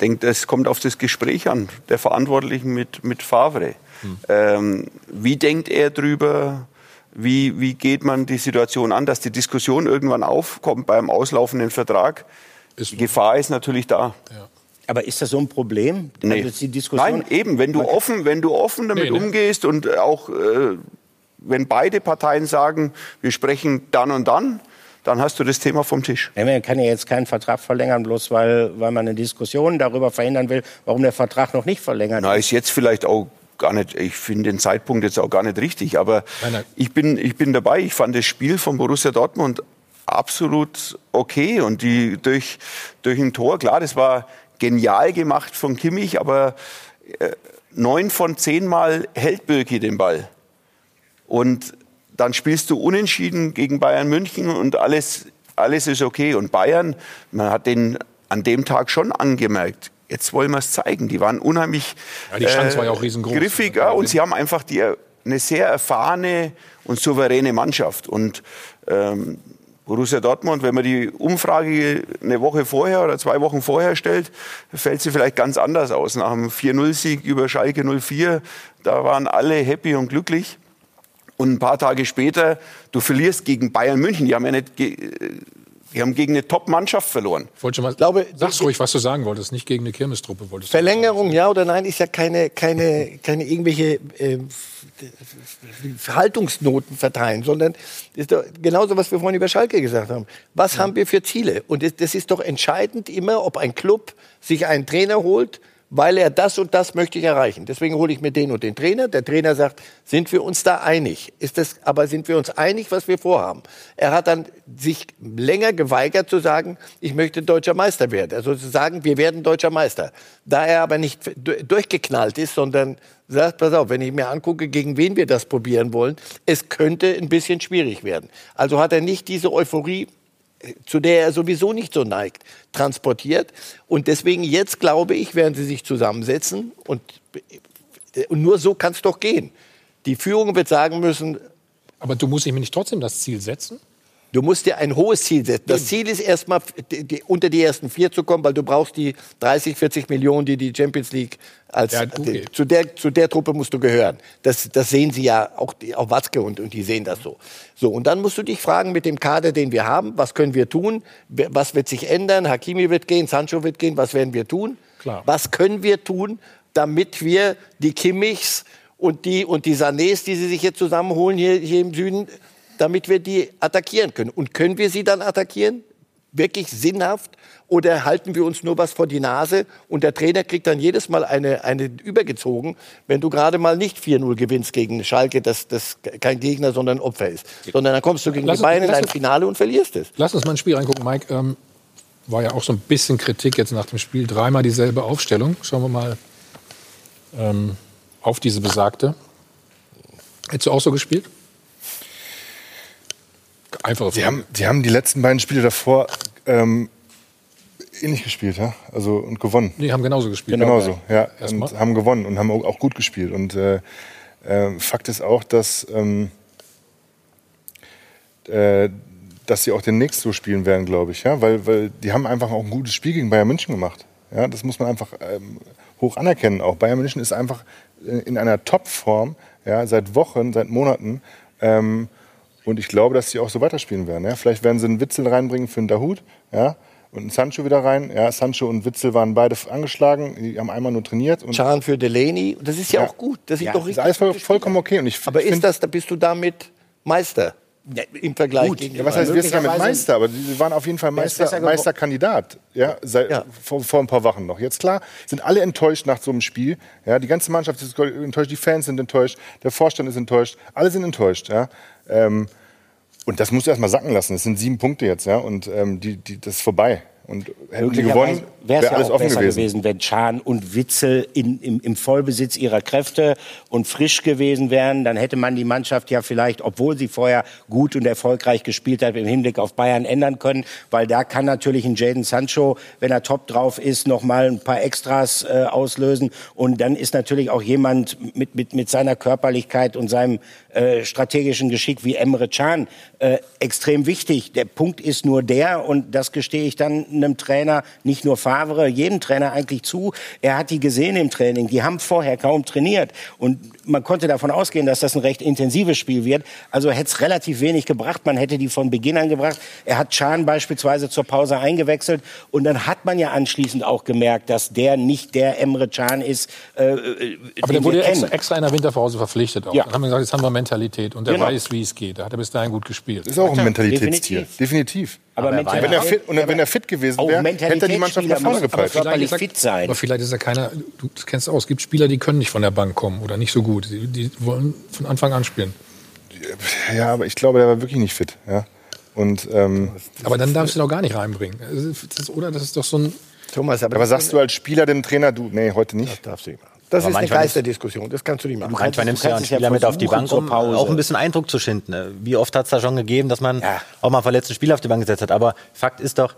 denke, es kommt auf das Gespräch an, der Verantwortlichen mit, mit Favre. Hm. Ähm, wie denkt er drüber? Wie, wie geht man die Situation an, dass die Diskussion irgendwann aufkommt beim auslaufenden Vertrag? die Gefahr ist natürlich da. Aber ist das so ein Problem? Nee. Also die Diskussion Nein, eben, wenn du offen, wenn du offen damit Nee, ne? umgehst und auch äh, wenn beide Parteien sagen, wir sprechen dann und dann, dann hast du das Thema vom Tisch. Man kann ja jetzt keinen Vertrag verlängern, bloß weil, weil man eine Diskussion darüber verhindern will, warum der Vertrag noch nicht verlängert Na, ist jetzt vielleicht auch gar nicht, ich finde den Zeitpunkt jetzt auch gar nicht richtig, aber Nein, nein. ich bin, ich bin dabei. Ich fand das Spiel von Borussia Dortmund absolut okay und die durch, durch ein Tor, klar, das war genial gemacht von Kimmich, aber äh, neun von zehn Mal hält Birki den Ball. Und dann spielst du unentschieden gegen Bayern München und alles, alles ist okay. Und Bayern, man hat den an dem Tag schon angemerkt. Jetzt wollen wir es zeigen. Die waren unheimlich Ja, die Chance war ja auch riesengroß. griffig ja, und sie haben einfach die, eine sehr erfahrene und souveräne Mannschaft. Und ähm, Borussia Dortmund, wenn man die Umfrage eine Woche vorher oder zwei Wochen vorher stellt, fällt sie vielleicht ganz anders aus. Nach dem 4-0-Sieg über Schalke 04, da waren alle happy und glücklich. Und ein paar Tage später, du verlierst gegen Bayern München. Die haben ja nicht, ge- äh, die haben gegen eine Top-Mannschaft verloren. Wollte schon mal, glaube, sag's ruhig, was du sagen wolltest. Nicht gegen eine Kirmestruppe wolltest du. Verlängerung, ja oder nein, ist ja keine, keine, keine irgendwelche äh, Haltungsnoten verteilen, sondern ist doch genauso, was wir vorhin über Schalke gesagt haben. Was haben wir für Ziele? Und das, das ist doch entscheidend immer, ob ein Club sich einen Trainer holt, weil er das und das möchte ich erreichen. Deswegen hole ich mir den und den Trainer. Der Trainer sagt, sind wir uns da einig? Ist das, aber sind wir uns einig, was wir vorhaben? Er hat dann sich länger geweigert zu sagen, ich möchte deutscher Meister werden. Also zu sagen, wir werden deutscher Meister. Da er aber nicht du- durchgeknallt ist, sondern sagt, pass auf, wenn ich mir angucke, gegen wen wir das probieren wollen, es könnte ein bisschen schwierig werden. Also hat er nicht diese Euphorie zu der er sowieso nicht so neigt, transportiert. Und deswegen jetzt, glaube ich, werden sie sich zusammensetzen und, und nur so kann es doch gehen. Die Führung wird sagen müssen, Aber du musst ihm nicht trotzdem das Ziel setzen? Du musst dir ein hohes Ziel setzen. Das Ziel ist erstmal, die, die, unter die ersten vier zu kommen, weil du brauchst die 30, 40 Millionen, die die Champions League als Ja, okay. die, zu der zu der Truppe musst du gehören. Das, das sehen sie ja auch auch Watzke und, und die sehen das so. So und dann musst du dich fragen mit dem Kader, den wir haben, was können wir tun? Was wird sich ändern? Hakimi wird gehen, Sancho wird gehen. Was werden wir tun? Klar. Was können wir tun, damit wir die Kimmichs und die und die Sanés, die sie sich jetzt zusammenholen hier, hier im Süden, damit wir die attackieren können? Und können wir sie dann attackieren? wirklich sinnhaft oder halten wir uns nur was vor die Nase und der Trainer kriegt dann jedes Mal eine, eine übergezogen, wenn du gerade mal nicht 4-0 gewinnst gegen Schalke, dass das kein Gegner, sondern Opfer ist. Sondern dann kommst du gegen Lass- die Bayern in ein Finale und verlierst es. Lass uns mal ein Spiel reingucken, Mike. Ähm, war ja auch so ein bisschen Kritik jetzt nach dem Spiel. Dreimal dieselbe Aufstellung. Schauen wir mal ähm, auf diese besagte. Hättest du auch so gespielt? Einfache Die Frage. haben, die haben die letzten beiden Spiele davor ähm, ähnlich gespielt, ja? Also und gewonnen. Nee, haben genauso gespielt. Genauso, ja. Erstmal. Und haben gewonnen und haben auch gut gespielt. Und äh, äh, Fakt ist auch, dass, ähm, äh, dass sie auch den nächsten so spielen werden, glaube ich. Ja? Weil, weil die haben einfach auch ein gutes Spiel gegen Bayern München gemacht. Ja? Das muss man einfach ähm, hoch anerkennen. Auch Bayern München ist einfach äh, in einer Topform, ja? seit Wochen, seit Monaten. Ähm, und ich glaube, dass sie auch so weiterspielen werden. Ja? Vielleicht werden sie einen Witzel reinbringen für einen Dahut. Ja? Und einen Sancho wieder rein. Ja, Sancho und Witzel waren beide angeschlagen. Die haben einmal nur trainiert. Und Chan für Delaney. Das ist ja, auch gut. Das ist Ja, doch ist richtig. alles voll, vollkommen okay. Und ich Aber ist das, da bist du damit Meister im Vergleich Gut, ja, was heißt, wir sind damit Möglicherweise- Meister, aber sie waren auf jeden Fall Meister? Meisterkandidat, ja, seit, Vor, vor ein paar Wochen noch. Jetzt klar, sind alle enttäuscht nach so einem Spiel. Ja, die ganze Mannschaft ist enttäuscht, die Fans sind enttäuscht, der Vorstand ist enttäuscht, alle sind enttäuscht. Ja. Ähm, und das musst du erst mal sacken lassen. Das sind sieben Punkte jetzt, ja, und ähm, die, die, das ist vorbei. Und hätten die gewonnen, wäre ja alles auch offen besser gewesen. gewesen. wenn Chan und Witzel in, im, im Vollbesitz ihrer Kräfte und frisch gewesen wären. Dann hätte man die Mannschaft ja vielleicht, obwohl sie vorher gut und erfolgreich gespielt hat, im Hinblick auf Bayern ändern können. Weil da kann natürlich ein Jaden Sancho, wenn er top drauf ist, noch mal ein paar Extras äh, auslösen. Und dann ist natürlich auch jemand mit, mit, mit seiner Körperlichkeit und seinem äh, strategischen Geschick wie Emre Can äh, extrem wichtig. Der Punkt ist nur der, und das gestehe ich dann einem Trainer, nicht nur Favre, jedem Trainer eigentlich zu. Er hat die gesehen im Training. Die haben vorher kaum trainiert. Und man konnte davon ausgehen, dass das ein recht intensives Spiel wird. Also hätte es relativ wenig gebracht. Man hätte die von Beginn an gebracht. Er hat Can beispielsweise zur Pause eingewechselt. Und dann hat man ja anschließend auch gemerkt, dass der nicht der Emre Can ist, äh, äh, Aber den der wurde wir extra, extra in der Winterpause verpflichtet. Auch. Ja. Dann haben wir gesagt, jetzt haben wir Mentalität und der Genau. weiß, wie es geht. Da hat er bis dahin gut gespielt. Das ist auch ein Mentalitätstier. Definitiv. Aber wenn, Mentalität- er fit, und wenn er fit gewesen wäre, hätte er die Mannschaft nach vorne fit er- sein. Aber vielleicht ist er keiner, du das kennst du auch, es gibt Spieler, die können nicht von der Bank kommen oder nicht so gut. Die, die wollen von Anfang an spielen. Ja, aber ich glaube, der war wirklich nicht fit. Ja. Und, ähm, Aber dann darfst du ihn auch gar nicht reinbringen. Das ist- Oder das ist doch so ein... Thomas, aber, sagst du als Spieler dem Trainer, du, nee, heute nicht? Das darfst du nicht machen. Das Aber ist eine Geisterdiskussion. Das kannst du nicht machen. Manchmal nimmst du ja einen Spieler mit auf die Bank, um auch ein bisschen Eindruck zu schinden. ne? Wie oft hat es da schon gegeben, dass man auch mal einen verletzten Spieler auf die Bank gesetzt hat. Aber Fakt ist doch,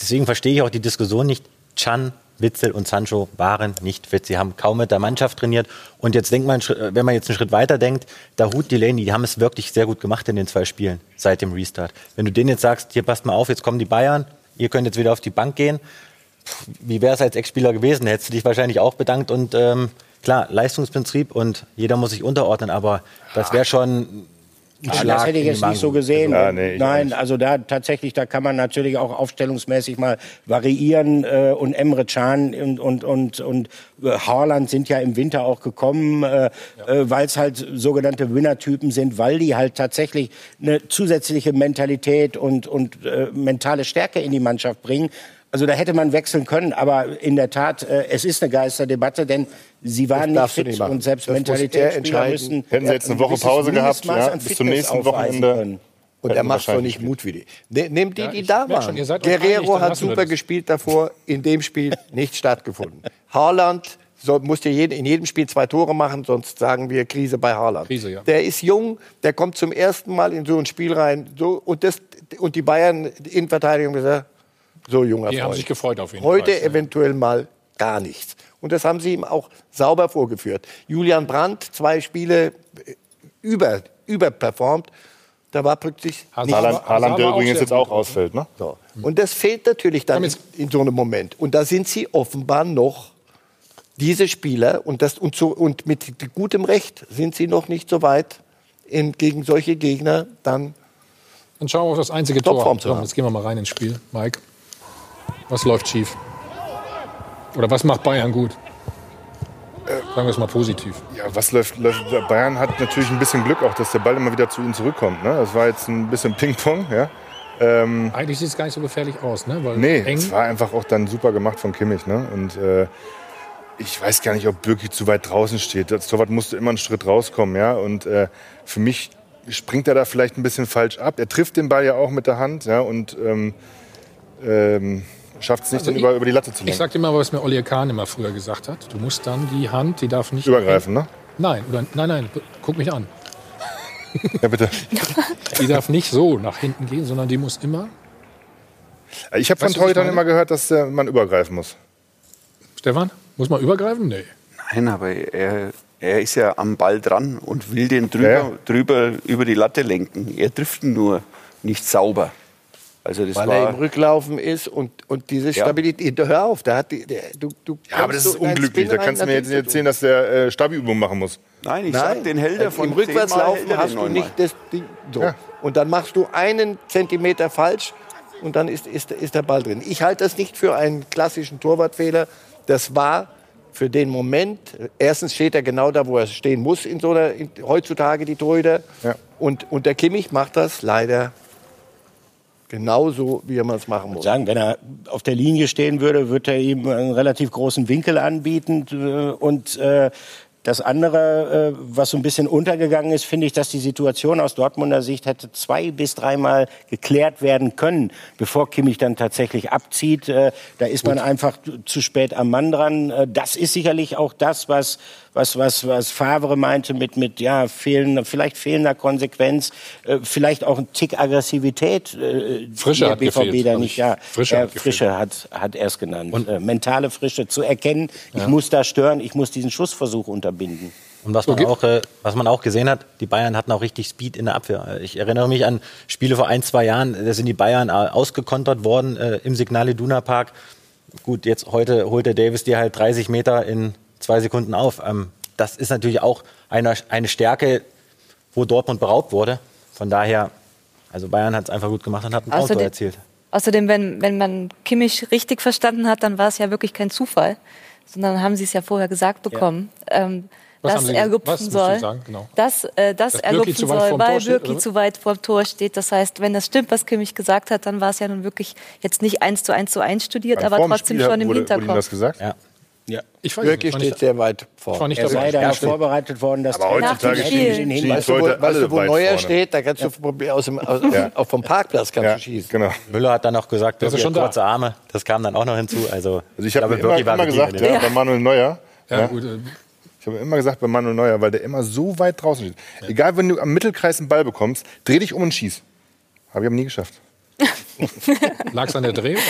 deswegen verstehe ich auch die Diskussion nicht, Chan, Witzel und Sancho waren nicht fit. Sie haben kaum mit der Mannschaft trainiert. Und jetzt denkt man, Schritt- wenn man jetzt einen Schritt weiter denkt, Dahut, Delaney, die haben es wirklich sehr gut gemacht in den zwei Spielen seit dem Restart. Wenn du denen jetzt sagst, hier passt mal auf, jetzt kommen die Bayern, ihr könnt jetzt wieder auf die Bank gehen, wie wäre es als Ex-Spieler gewesen? Hättest du dich wahrscheinlich auch bedankt und ähm, klar, Leistungsprinzip und jeder muss sich unterordnen, aber das wäre schon Ah, Schlag das hätte ich jetzt nicht so gesehen. Ja, nee, Nein, also da tatsächlich, da kann man natürlich auch aufstellungsmäßig mal variieren. Äh, und Emre Can und, und, und, und äh, Haaland sind ja im Winter auch gekommen, äh, äh, weil es halt sogenannte Winner-Typen sind, weil die halt tatsächlich eine zusätzliche Mentalität und, und äh, mentale Stärke in die Mannschaft bringen. Also da hätte man wechseln können, aber in der Tat, äh, es ist eine Geisterdebatte, denn sie waren nicht fit nicht und selbst Das er Mentalitätsspieler entscheiden. müssen Hätten sie jetzt eine ein Woche Pause gehabt, ja, bis zum nächsten Wochenende. können. Und er macht doch nicht mutwillig. Ne- Nehmt die, die da waren. schon, Guerrero hat super gespielt davor, in dem Spiel [laughs] nicht stattgefunden. Haaland soll, musste jeden, in jedem Spiel zwei Tore machen, sonst sagen wir Krise bei Haaland. Krise, ja. Der ist jung, der kommt zum ersten Mal in so ein Spiel rein. So, und, das, und die Bayern in Verteidigung gesagt, so junger Die haben Freund. sich gefreut auf ihn. Heute ja. eventuell mal gar nichts. Und das haben sie ihm auch sauber vorgeführt. Julian Brandt, zwei Spiele äh, über, überperformt. Da war plötzlich Haaland, der übrigens jetzt auch ausfällt, ne? so. Und das fehlt natürlich dann in, in so einem Moment. Und da sind sie offenbar noch diese Spieler und, das, und, so, und mit gutem Recht sind sie noch nicht so weit, in, gegen solche Gegner dann Dann schauen wir auf das einzige Tor. haben. jetzt gehen wir mal rein ins Spiel. Mike, was läuft schief? Oder was macht Bayern gut? Sagen wir es mal positiv. Ja, was läuft, läuft? Bayern hat natürlich ein bisschen Glück auch, dass der Ball immer wieder zu ihnen zurückkommt. Ne? Das war jetzt ein bisschen Ping-Pong. Ja? Ähm, Eigentlich sieht es gar nicht so gefährlich aus, ne? Weil nee, eng. es war einfach auch dann super gemacht von Kimmich. Ne? Und äh, ich weiß gar nicht, ob Birki zu weit draußen steht. Das Torwart musste immer einen Schritt rauskommen. Ja? Und äh, für mich springt er da vielleicht ein bisschen falsch ab. Er trifft den Ball ja auch mit der Hand ja? und ähm, ähm, schafft es nicht, Also den ich- über, über die Latte zu Ich lenken. sag dir mal, was mir Olli Kahn immer früher gesagt hat. Du musst dann die Hand, die darf nicht Übergreifen, ne? Nein, oder, nein, nein, guck mich an. Ja, bitte. Die darf nicht so nach hinten gehen, sondern die muss immer. Ich habe von ich Torhütern immer gehört, dass äh, man übergreifen muss. Stefan, muss man übergreifen? Nee. Nein, aber er, er ist ja am Ball dran und will den drüber, Ja, ja. drüber über die Latte lenken. Er trifft ihn nur nicht sauber. Also das Weil er war im Rücklaufen ist und, und diese Ja. Stabilität. Hör auf, da hat die, der, du, du Ja, aber das ist unglücklich. Spin Da rein, kannst du mir jetzt nicht erzählen, dass der äh, Stabi-Übung machen muss. Nein, ich Nein, sag, den hält er von Im Rückwärtslaufen er hast du nicht das Ding. So. Ja. Und dann machst du einen Zentimeter falsch und dann ist, ist, ist der Ball drin. Ich halte das nicht für einen klassischen Torwartfehler. Das war für den Moment, erstens steht er genau da, wo er stehen muss in so einer, in, heutzutage die Torhüter. Ja. Und, und der Kimmich macht das leider genauso, wie er es machen muss. sagen, wenn er auf der Linie stehen würde, würde er ihm einen relativ großen Winkel anbieten. äh, Und äh, das andere, äh, was so ein bisschen untergegangen ist, finde ich, dass die Situation aus Dortmunder Sicht hätte zwei bis dreimal geklärt werden können, bevor Kimmich dann tatsächlich abzieht. Äh, Da ist man einfach zu spät am Mann dran. Äh, Das ist sicherlich auch das, was was was was Favre meinte mit mit ja fehlender vielleicht fehlender Konsequenz, äh, vielleicht auch ein Tick Aggressivität. äh, Frische der hat BVB gefehlt, da nicht ich. ja Frische hat. Frische hat hat er es genannt. Äh, mentale Frische zu erkennen, ich Ja. muss da stören, ich muss diesen Schussversuch unterbinden. Und was man, Okay. auch, äh, was man auch gesehen hat, die Bayern hatten auch richtig Speed in der Abwehr. Ich erinnere mich an Spiele vor ein, zwei Jahren, da sind die Bayern äh, ausgekontert worden äh, im Signal Iduna Park. Gut, jetzt heute holt der Davis dir halt 30 Meter in zwei Sekunden auf. Ähm, das ist natürlich auch eine, eine Stärke, wo Dortmund beraubt wurde. Von daher, also Bayern hat es einfach gut gemacht und hat ein Außerdem- Auto erzielt. Außerdem, wenn, wenn man Kimmich richtig verstanden hat, dann war es ja wirklich kein Zufall, sondern haben sie es ja vorher gesagt bekommen, ähm, Was haben dass er lupfen soll? Genau. dass, äh, dass Dass er lupfen zu weit soll, weil Tor steht, Birki zu weit vor Tor steht. Das heißt, wenn das stimmt, was Kimmich gesagt hat, dann war es ja nun wirklich jetzt nicht eins zu eins zu eins studiert, aber Vor dem trotzdem Spiel schon im wurde, wurde Ihnen das Hinterkopf. gesagt? Ja. Ja. Ich weiß war steht sehr weit war vor. nicht Er ist dabei. leider Ja, auch stimmt. vorbereitet worden, dass Aber heutzutage Nach dem Kimmich Spiel. den Weißt Hinweis du, wo, weißt du, wo Neuer vorne. steht? Da kannst du aus dem, aus, Ja. auch vom Parkplatz kannst Ja, du schießen. genau. Müller hat dann auch gesagt, Der ist ja schon hat da. kurze Arme. Das kam dann auch noch hinzu. Also, Also ich habe immer, war immer gesagt, ja, bei Manuel Neuer, Ja, ja, gut, äh, ich habe immer gesagt bei Manuel Neuer, weil der immer so weit draußen steht. Egal, wenn du am Mittelkreis einen Ball bekommst, dreh dich um und schieß. Habe ich aber nie geschafft. lag es an der Drehung?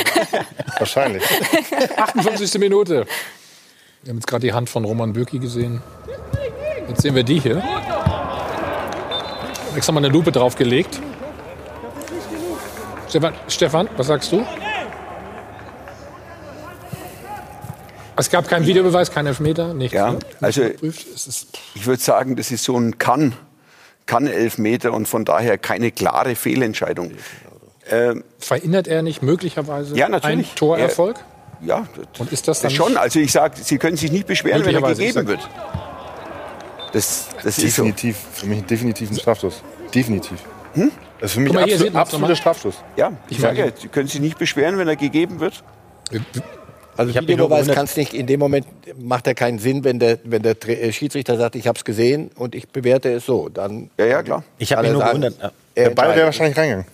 Wahrscheinlich. [laughs] 58. Minute. Wir haben jetzt gerade die Hand von Roman Bürki gesehen. Jetzt sehen wir die hier. Extra mal eine Lupe draufgelegt. Stefan, Stefan, was sagst du? Es gab keinen Videobeweis, keinen Elfmeter, nichts. Ja, ne? also ich würde sagen, das ist so ein kann, kann Elfmeter und von daher keine klare Fehlentscheidung. Ähm, verhindert er nicht möglicherweise Ja, natürlich. einen Torerfolg? Ja, Und ist das dann schon. Also ich sage, Sie können sich nicht beschweren, wenn er gegeben wird. Das, das ist so. definitiv, für mich definitiv ein Strafstoß. Definitiv. Hm? Das ist für mich mal, absolut, absoluter. Strafstoß. Ja, ich Ich sage ja, Sie können sich nicht beschweren, wenn er gegeben wird. Also Ich hab mich nur Videobeweis kannst nicht, in dem Moment macht er keinen Sinn, wenn der, wenn der äh, Schiedsrichter sagt, ich habe es gesehen und ich bewerte es so. Dann Ja, ja, klar. Ich habe kann mich er nur gewundert. er Der Ball wäre wahrscheinlich reingegangen.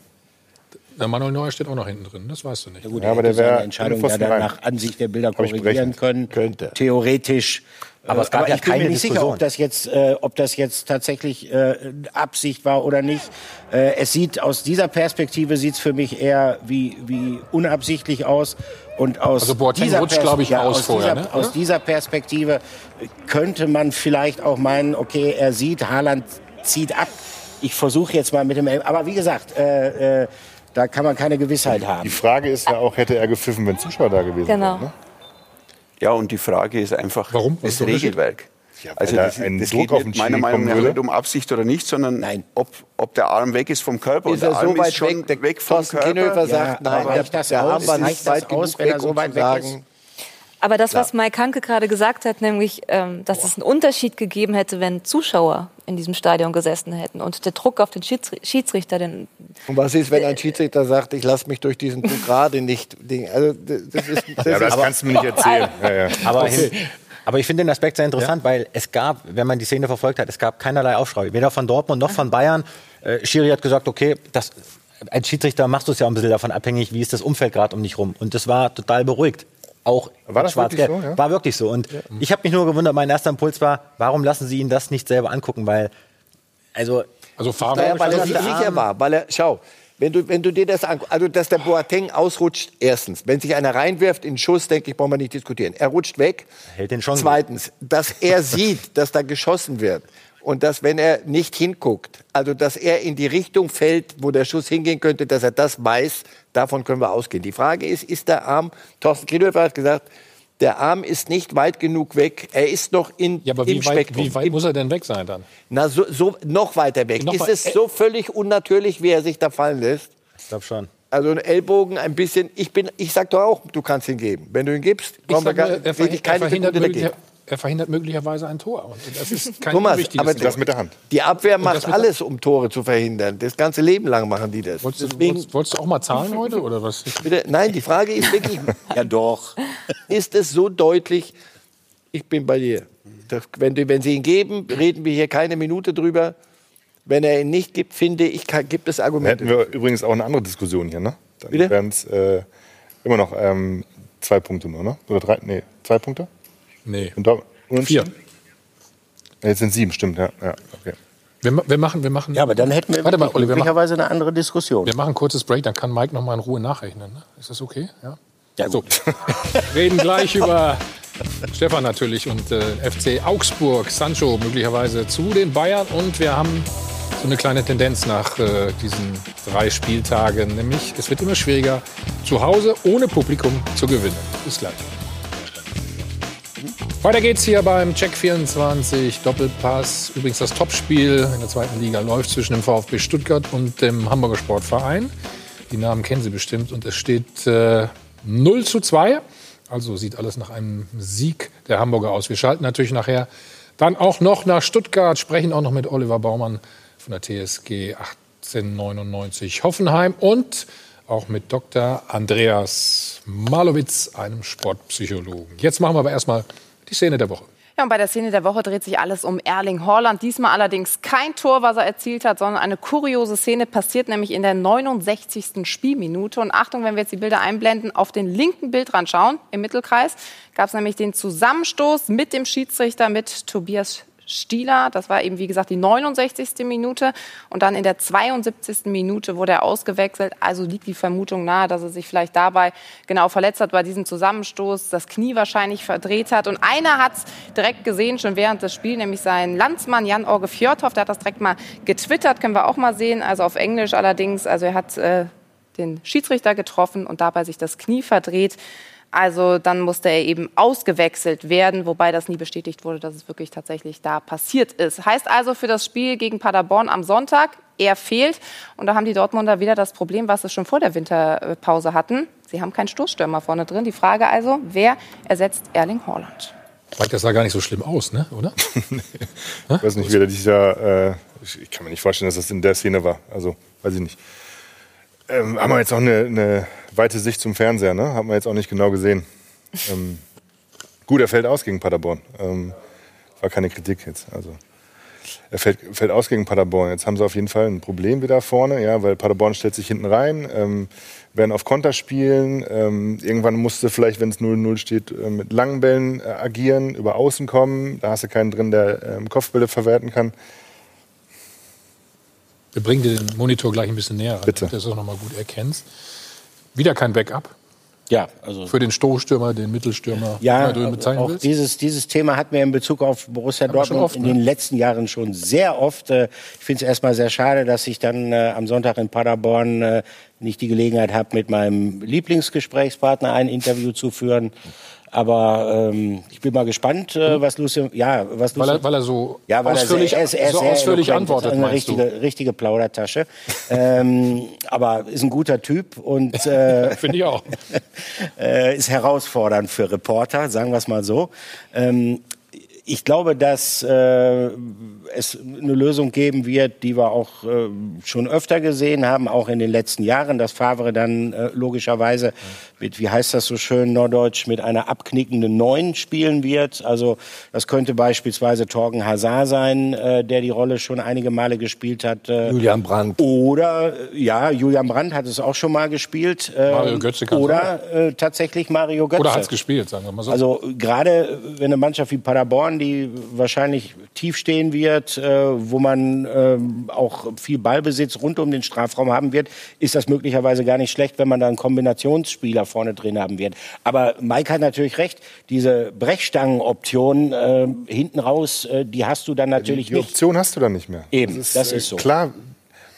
Der Manuel Neuer steht auch noch hinten drin, das weißt du nicht. Gut, Ja, er aber der wäre Entscheidung ja Pfosten dann nach Ansicht der Bilder korrigieren können. Könnte. Theoretisch. Aber es gab aber ja ich bin mir nicht sicher, Diskussion. ob das jetzt, äh, ob das jetzt tatsächlich äh, Absicht war oder nicht. Äh, es sieht aus dieser Perspektive sieht's für mich eher wie, wie unabsichtlich aus. Und aus Also Boateng dieser rutscht, glaub ich, Pers- aus aus vorher, Dieser, ne? Aus dieser Perspektive könnte man vielleicht auch meinen, okay, er sieht, Haaland zieht ab. Ich versuche jetzt mal mit dem, aber wie gesagt, äh, äh, da kann man keine Gewissheit haben. Die Frage ist ja auch, hätte er gepfiffen, wenn Zuschauer da gewesen Genau. wären? Ne? Ja, und die Frage ist einfach Warum? Was ist das der? Regelwerk. Ja, also da das, ein das Druck geht auf den nicht, meiner Meinung kommen nach würde. nicht um Absicht oder nicht, sondern Nein. Ob, ob der Arm weg ist vom Körper. und Ist der er Arm so weit ist schon weg, der weg vom Thorsten Körper. Kienhöfer sagt, Ja, nein, aber der, reicht das der aus? Arm war nicht weit aus, genug wenn er weg, so um weit zu weg sagen, Aber das, was Mike Hanke gerade gesagt hat, nämlich, ähm, dass es einen Unterschied gegeben hätte, wenn Zuschauer in diesem Stadion gesessen hätten. Und der Druck auf den Schiedsrichter, den und was ist, wenn ein Schiedsrichter sagt, ich lasse mich durch diesen Druck gerade nicht. Also, das ist, das ja, das ist, kannst du mir nicht erzählen. [laughs] Ja, ja. Aber, okay. aber ich finde den Aspekt sehr interessant, ja? weil es gab, wenn man die Szene verfolgt hat, es gab keinerlei Aufschrei. Weder von Dortmund noch von Bayern. Äh, Schiri hat gesagt, okay, das, als Schiedsrichter machst du es ja ein bisschen davon abhängig, wie ist das Umfeld gerade um dich rum. Und das war total beruhigt. Auch war das schwarz wirklich so, ja? War wirklich so. Und ja. ich habe mich nur gewundert, mein erster Impuls war, warum lassen Sie ihn das nicht selber angucken? Weil, also... Also Farbe, naja, weil er sicher war. Weil er, schau, wenn du, wenn du dir das anguckst, also dass der Boateng ausrutscht, erstens. Wenn sich einer reinwirft in den Schuss, denke ich, brauchen wir nicht diskutieren. Er rutscht weg. Hält den schon Zweitens, dass er sieht, dass da geschossen wird. Und dass, wenn er nicht hinguckt, also dass er in die Richtung fällt, wo der Schuss hingehen könnte, dass er das weiß, davon können wir ausgehen. Die Frage ist, ist der Arm, Thorsten Kriedhofer hat gesagt, der Arm ist nicht weit genug weg. Er ist noch in, ja, aber im wie weit, Spektrum. Wie weit muss er denn weg sein dann? Na, so, so noch weiter weg. Noch ist es so völlig unnatürlich, wie er sich da fallen lässt? Ich glaube schon. Also ein Ellbogen ein bisschen. Ich bin, ich sag doch auch, du kannst ihn geben. Wenn du ihn gibst, wir sag gar, nur, er, verhindert, er, verhindert dagegen. Er verhindert möglicherweise ein Tor. Und das ist kein Thomas, aber Tor. Das mit der Hand. Die Abwehr macht alles, um Tore zu verhindern. Das ganze Leben lang machen die das. Wolltest du, Deswegen, wolltest, wolltest du auch mal zahlen heute oder was? bitte, nein, die Frage ist wirklich, [laughs] Ja, doch. ist es so deutlich, ich bin bei dir. Das, wenn, du, wenn sie ihn geben, reden wir hier keine Minute drüber. Wenn er ihn nicht gibt, finde ich, kann, gibt es Dann Argumente. hätten wir übrigens auch eine andere Diskussion hier, ne? Dann wären es äh, immer noch ähm, zwei Punkte nur, ne? Oder drei? Nee, zwei Punkte? Nee. Und da, Vier. Ja, Jetzt sind sieben, stimmt, ja. ja okay. Wir, wir machen, wir machen. Ja, aber dann hätten wir Warte mal, Olli, wir machen, möglicherweise eine andere Diskussion. wir machen ein kurzes Break, dann kann Mike noch mal in Ruhe nachrechnen. Ne? Ist das okay? Ja. Ja, So, [laughs] [laughs] reden gleich über Stefan natürlich und äh, FC Augsburg, Sancho möglicherweise zu den Bayern und wir haben so eine kleine Tendenz nach äh, diesen drei Spieltagen, nämlich es wird immer schwieriger, zu Hause ohne Publikum zu gewinnen. Bis gleich. Weiter geht's hier beim Check 24 Doppelpass. Übrigens das Topspiel in der zweiten Liga läuft zwischen dem VfB Stuttgart und dem Hamburger Sportverein. Die Namen kennen Sie bestimmt und es steht äh, 0 zu 2. Also sieht alles nach einem Sieg der Hamburger aus. Wir schalten natürlich nachher dann auch noch nach Stuttgart, sprechen auch noch mit Oliver Baumann von der TSG 1899 Hoffenheim und auch mit Dr. Andreas Malowitz, einem Sportpsychologen. Jetzt machen wir aber erstmal die Szene der Woche. Ja, und bei der Szene der Woche dreht sich alles um Erling Haaland. Diesmal allerdings kein Tor, was er erzielt hat, sondern eine kuriose Szene passiert nämlich in der 69. Spielminute. Und Achtung, wenn wir jetzt die Bilder einblenden, auf den linken Bildrand schauen, im Mittelkreis, gab es nämlich den Zusammenstoß mit dem Schiedsrichter, mit Tobias Stieler. Das war eben, wie gesagt, die 69. Minute. Und dann in der 72. Minute wurde er ausgewechselt. Also liegt die Vermutung nahe, dass er sich vielleicht dabei genau verletzt hat bei diesem Zusammenstoß, das Knie wahrscheinlich verdreht hat. Und einer hat es direkt gesehen, schon während des Spiels, nämlich sein Landsmann Jan-Orge Fjordhoff. Der hat das direkt mal getwittert, können wir auch mal sehen. Also auf Englisch allerdings. Also er hat äh, den Schiedsrichter getroffen und dabei sich das Knie verdreht. Also dann musste er eben ausgewechselt werden, wobei das nie bestätigt wurde, dass es wirklich tatsächlich da passiert ist. Heißt also für das Spiel gegen Paderborn am Sonntag, er fehlt. Und da haben die Dortmunder wieder das Problem, was sie schon vor der Winterpause hatten. Sie haben keinen Stoßstürmer vorne drin. Die Frage also, wer ersetzt Erling Haaland? Das sah gar nicht so schlimm aus, ne? oder? [laughs] Ich weiß nicht, wie der dieser, äh, ich, ich kann mir nicht vorstellen, dass das in der Szene war. Also, weiß ich nicht. Ähm, haben wir jetzt auch eine, eine weite Sicht zum Fernseher, ne? Haben wir jetzt auch nicht genau gesehen. Ähm, gut, er fällt aus gegen Paderborn. Ähm, war keine Kritik jetzt. Also, er fällt, fällt aus gegen Paderborn. Jetzt haben sie auf jeden Fall ein Problem wieder vorne, ja, weil Paderborn stellt sich hinten rein, ähm, werden auf Konter spielen. Ähm, irgendwann musste vielleicht, wenn es 0-0 steht, äh, mit langen Bällen äh, agieren, über Außen kommen. Da hast du keinen drin, der ähm, Kopfbälle verwerten kann. Wir bringen dir den Monitor gleich ein bisschen näher damit du das auch noch mal gut erkennst. Wieder kein Backup Ja, also für den Stoßstürmer, den Mittelstürmer, Ja, wie immer du ihn bezeichnen auch willst. dieses, dieses Thema hatten wir in Bezug auf Borussia Haben Dortmund oft, in ne? den letzten Jahren schon sehr oft. Äh, Ich finde es erstmal sehr schade, dass ich dann äh, am Sonntag in Paderborn äh, nicht die Gelegenheit habe, mit meinem Lieblingsgesprächspartner ein Interview zu führen. Aber ähm, ich bin mal gespannt, äh, was Lucien, ja, was Weil Lucien, er, weil er so ja, weil ausführlich, er sehr, er ist, er so ausführlich antwortet, eine meinst du? richtige, richtige Plaudertasche. [laughs] ähm, aber ist ein guter Typ und [laughs] äh, Finde ich auch. [laughs] äh, ist herausfordernd für Reporter, sagen wir es mal so. Ähm, ich glaube, dass äh, es eine Lösung geben wird, die wir auch äh, schon öfter gesehen haben, auch in den letzten Jahren, dass Favre dann äh, logischerweise mit, wie heißt das so schön norddeutsch, mit einer abknickenden Neun spielen wird. Also das könnte beispielsweise Torgen Hazard sein, äh, der die Rolle schon einige Male gespielt hat. Äh, Julian Brandt. Oder, äh, ja, Julian Brandt hat es auch schon mal gespielt. Äh, Mario Götze kann Oder äh, tatsächlich Mario Götze. Oder hat es gespielt, sagen wir mal so. Also gerade wenn eine Mannschaft wie Paderborn, die wahrscheinlich tief stehen wird, äh, wo man ähm, auch viel Ballbesitz rund um den Strafraum haben wird, ist das möglicherweise gar nicht schlecht, wenn man da einen Kombinationsspieler vorne drin haben wird. Aber Mike hat natürlich recht, diese Brechstangenoption äh, hinten raus, äh, die hast du dann natürlich die, die nicht. Option hast du dann nicht mehr. Eben, das ist, äh, so. Klar,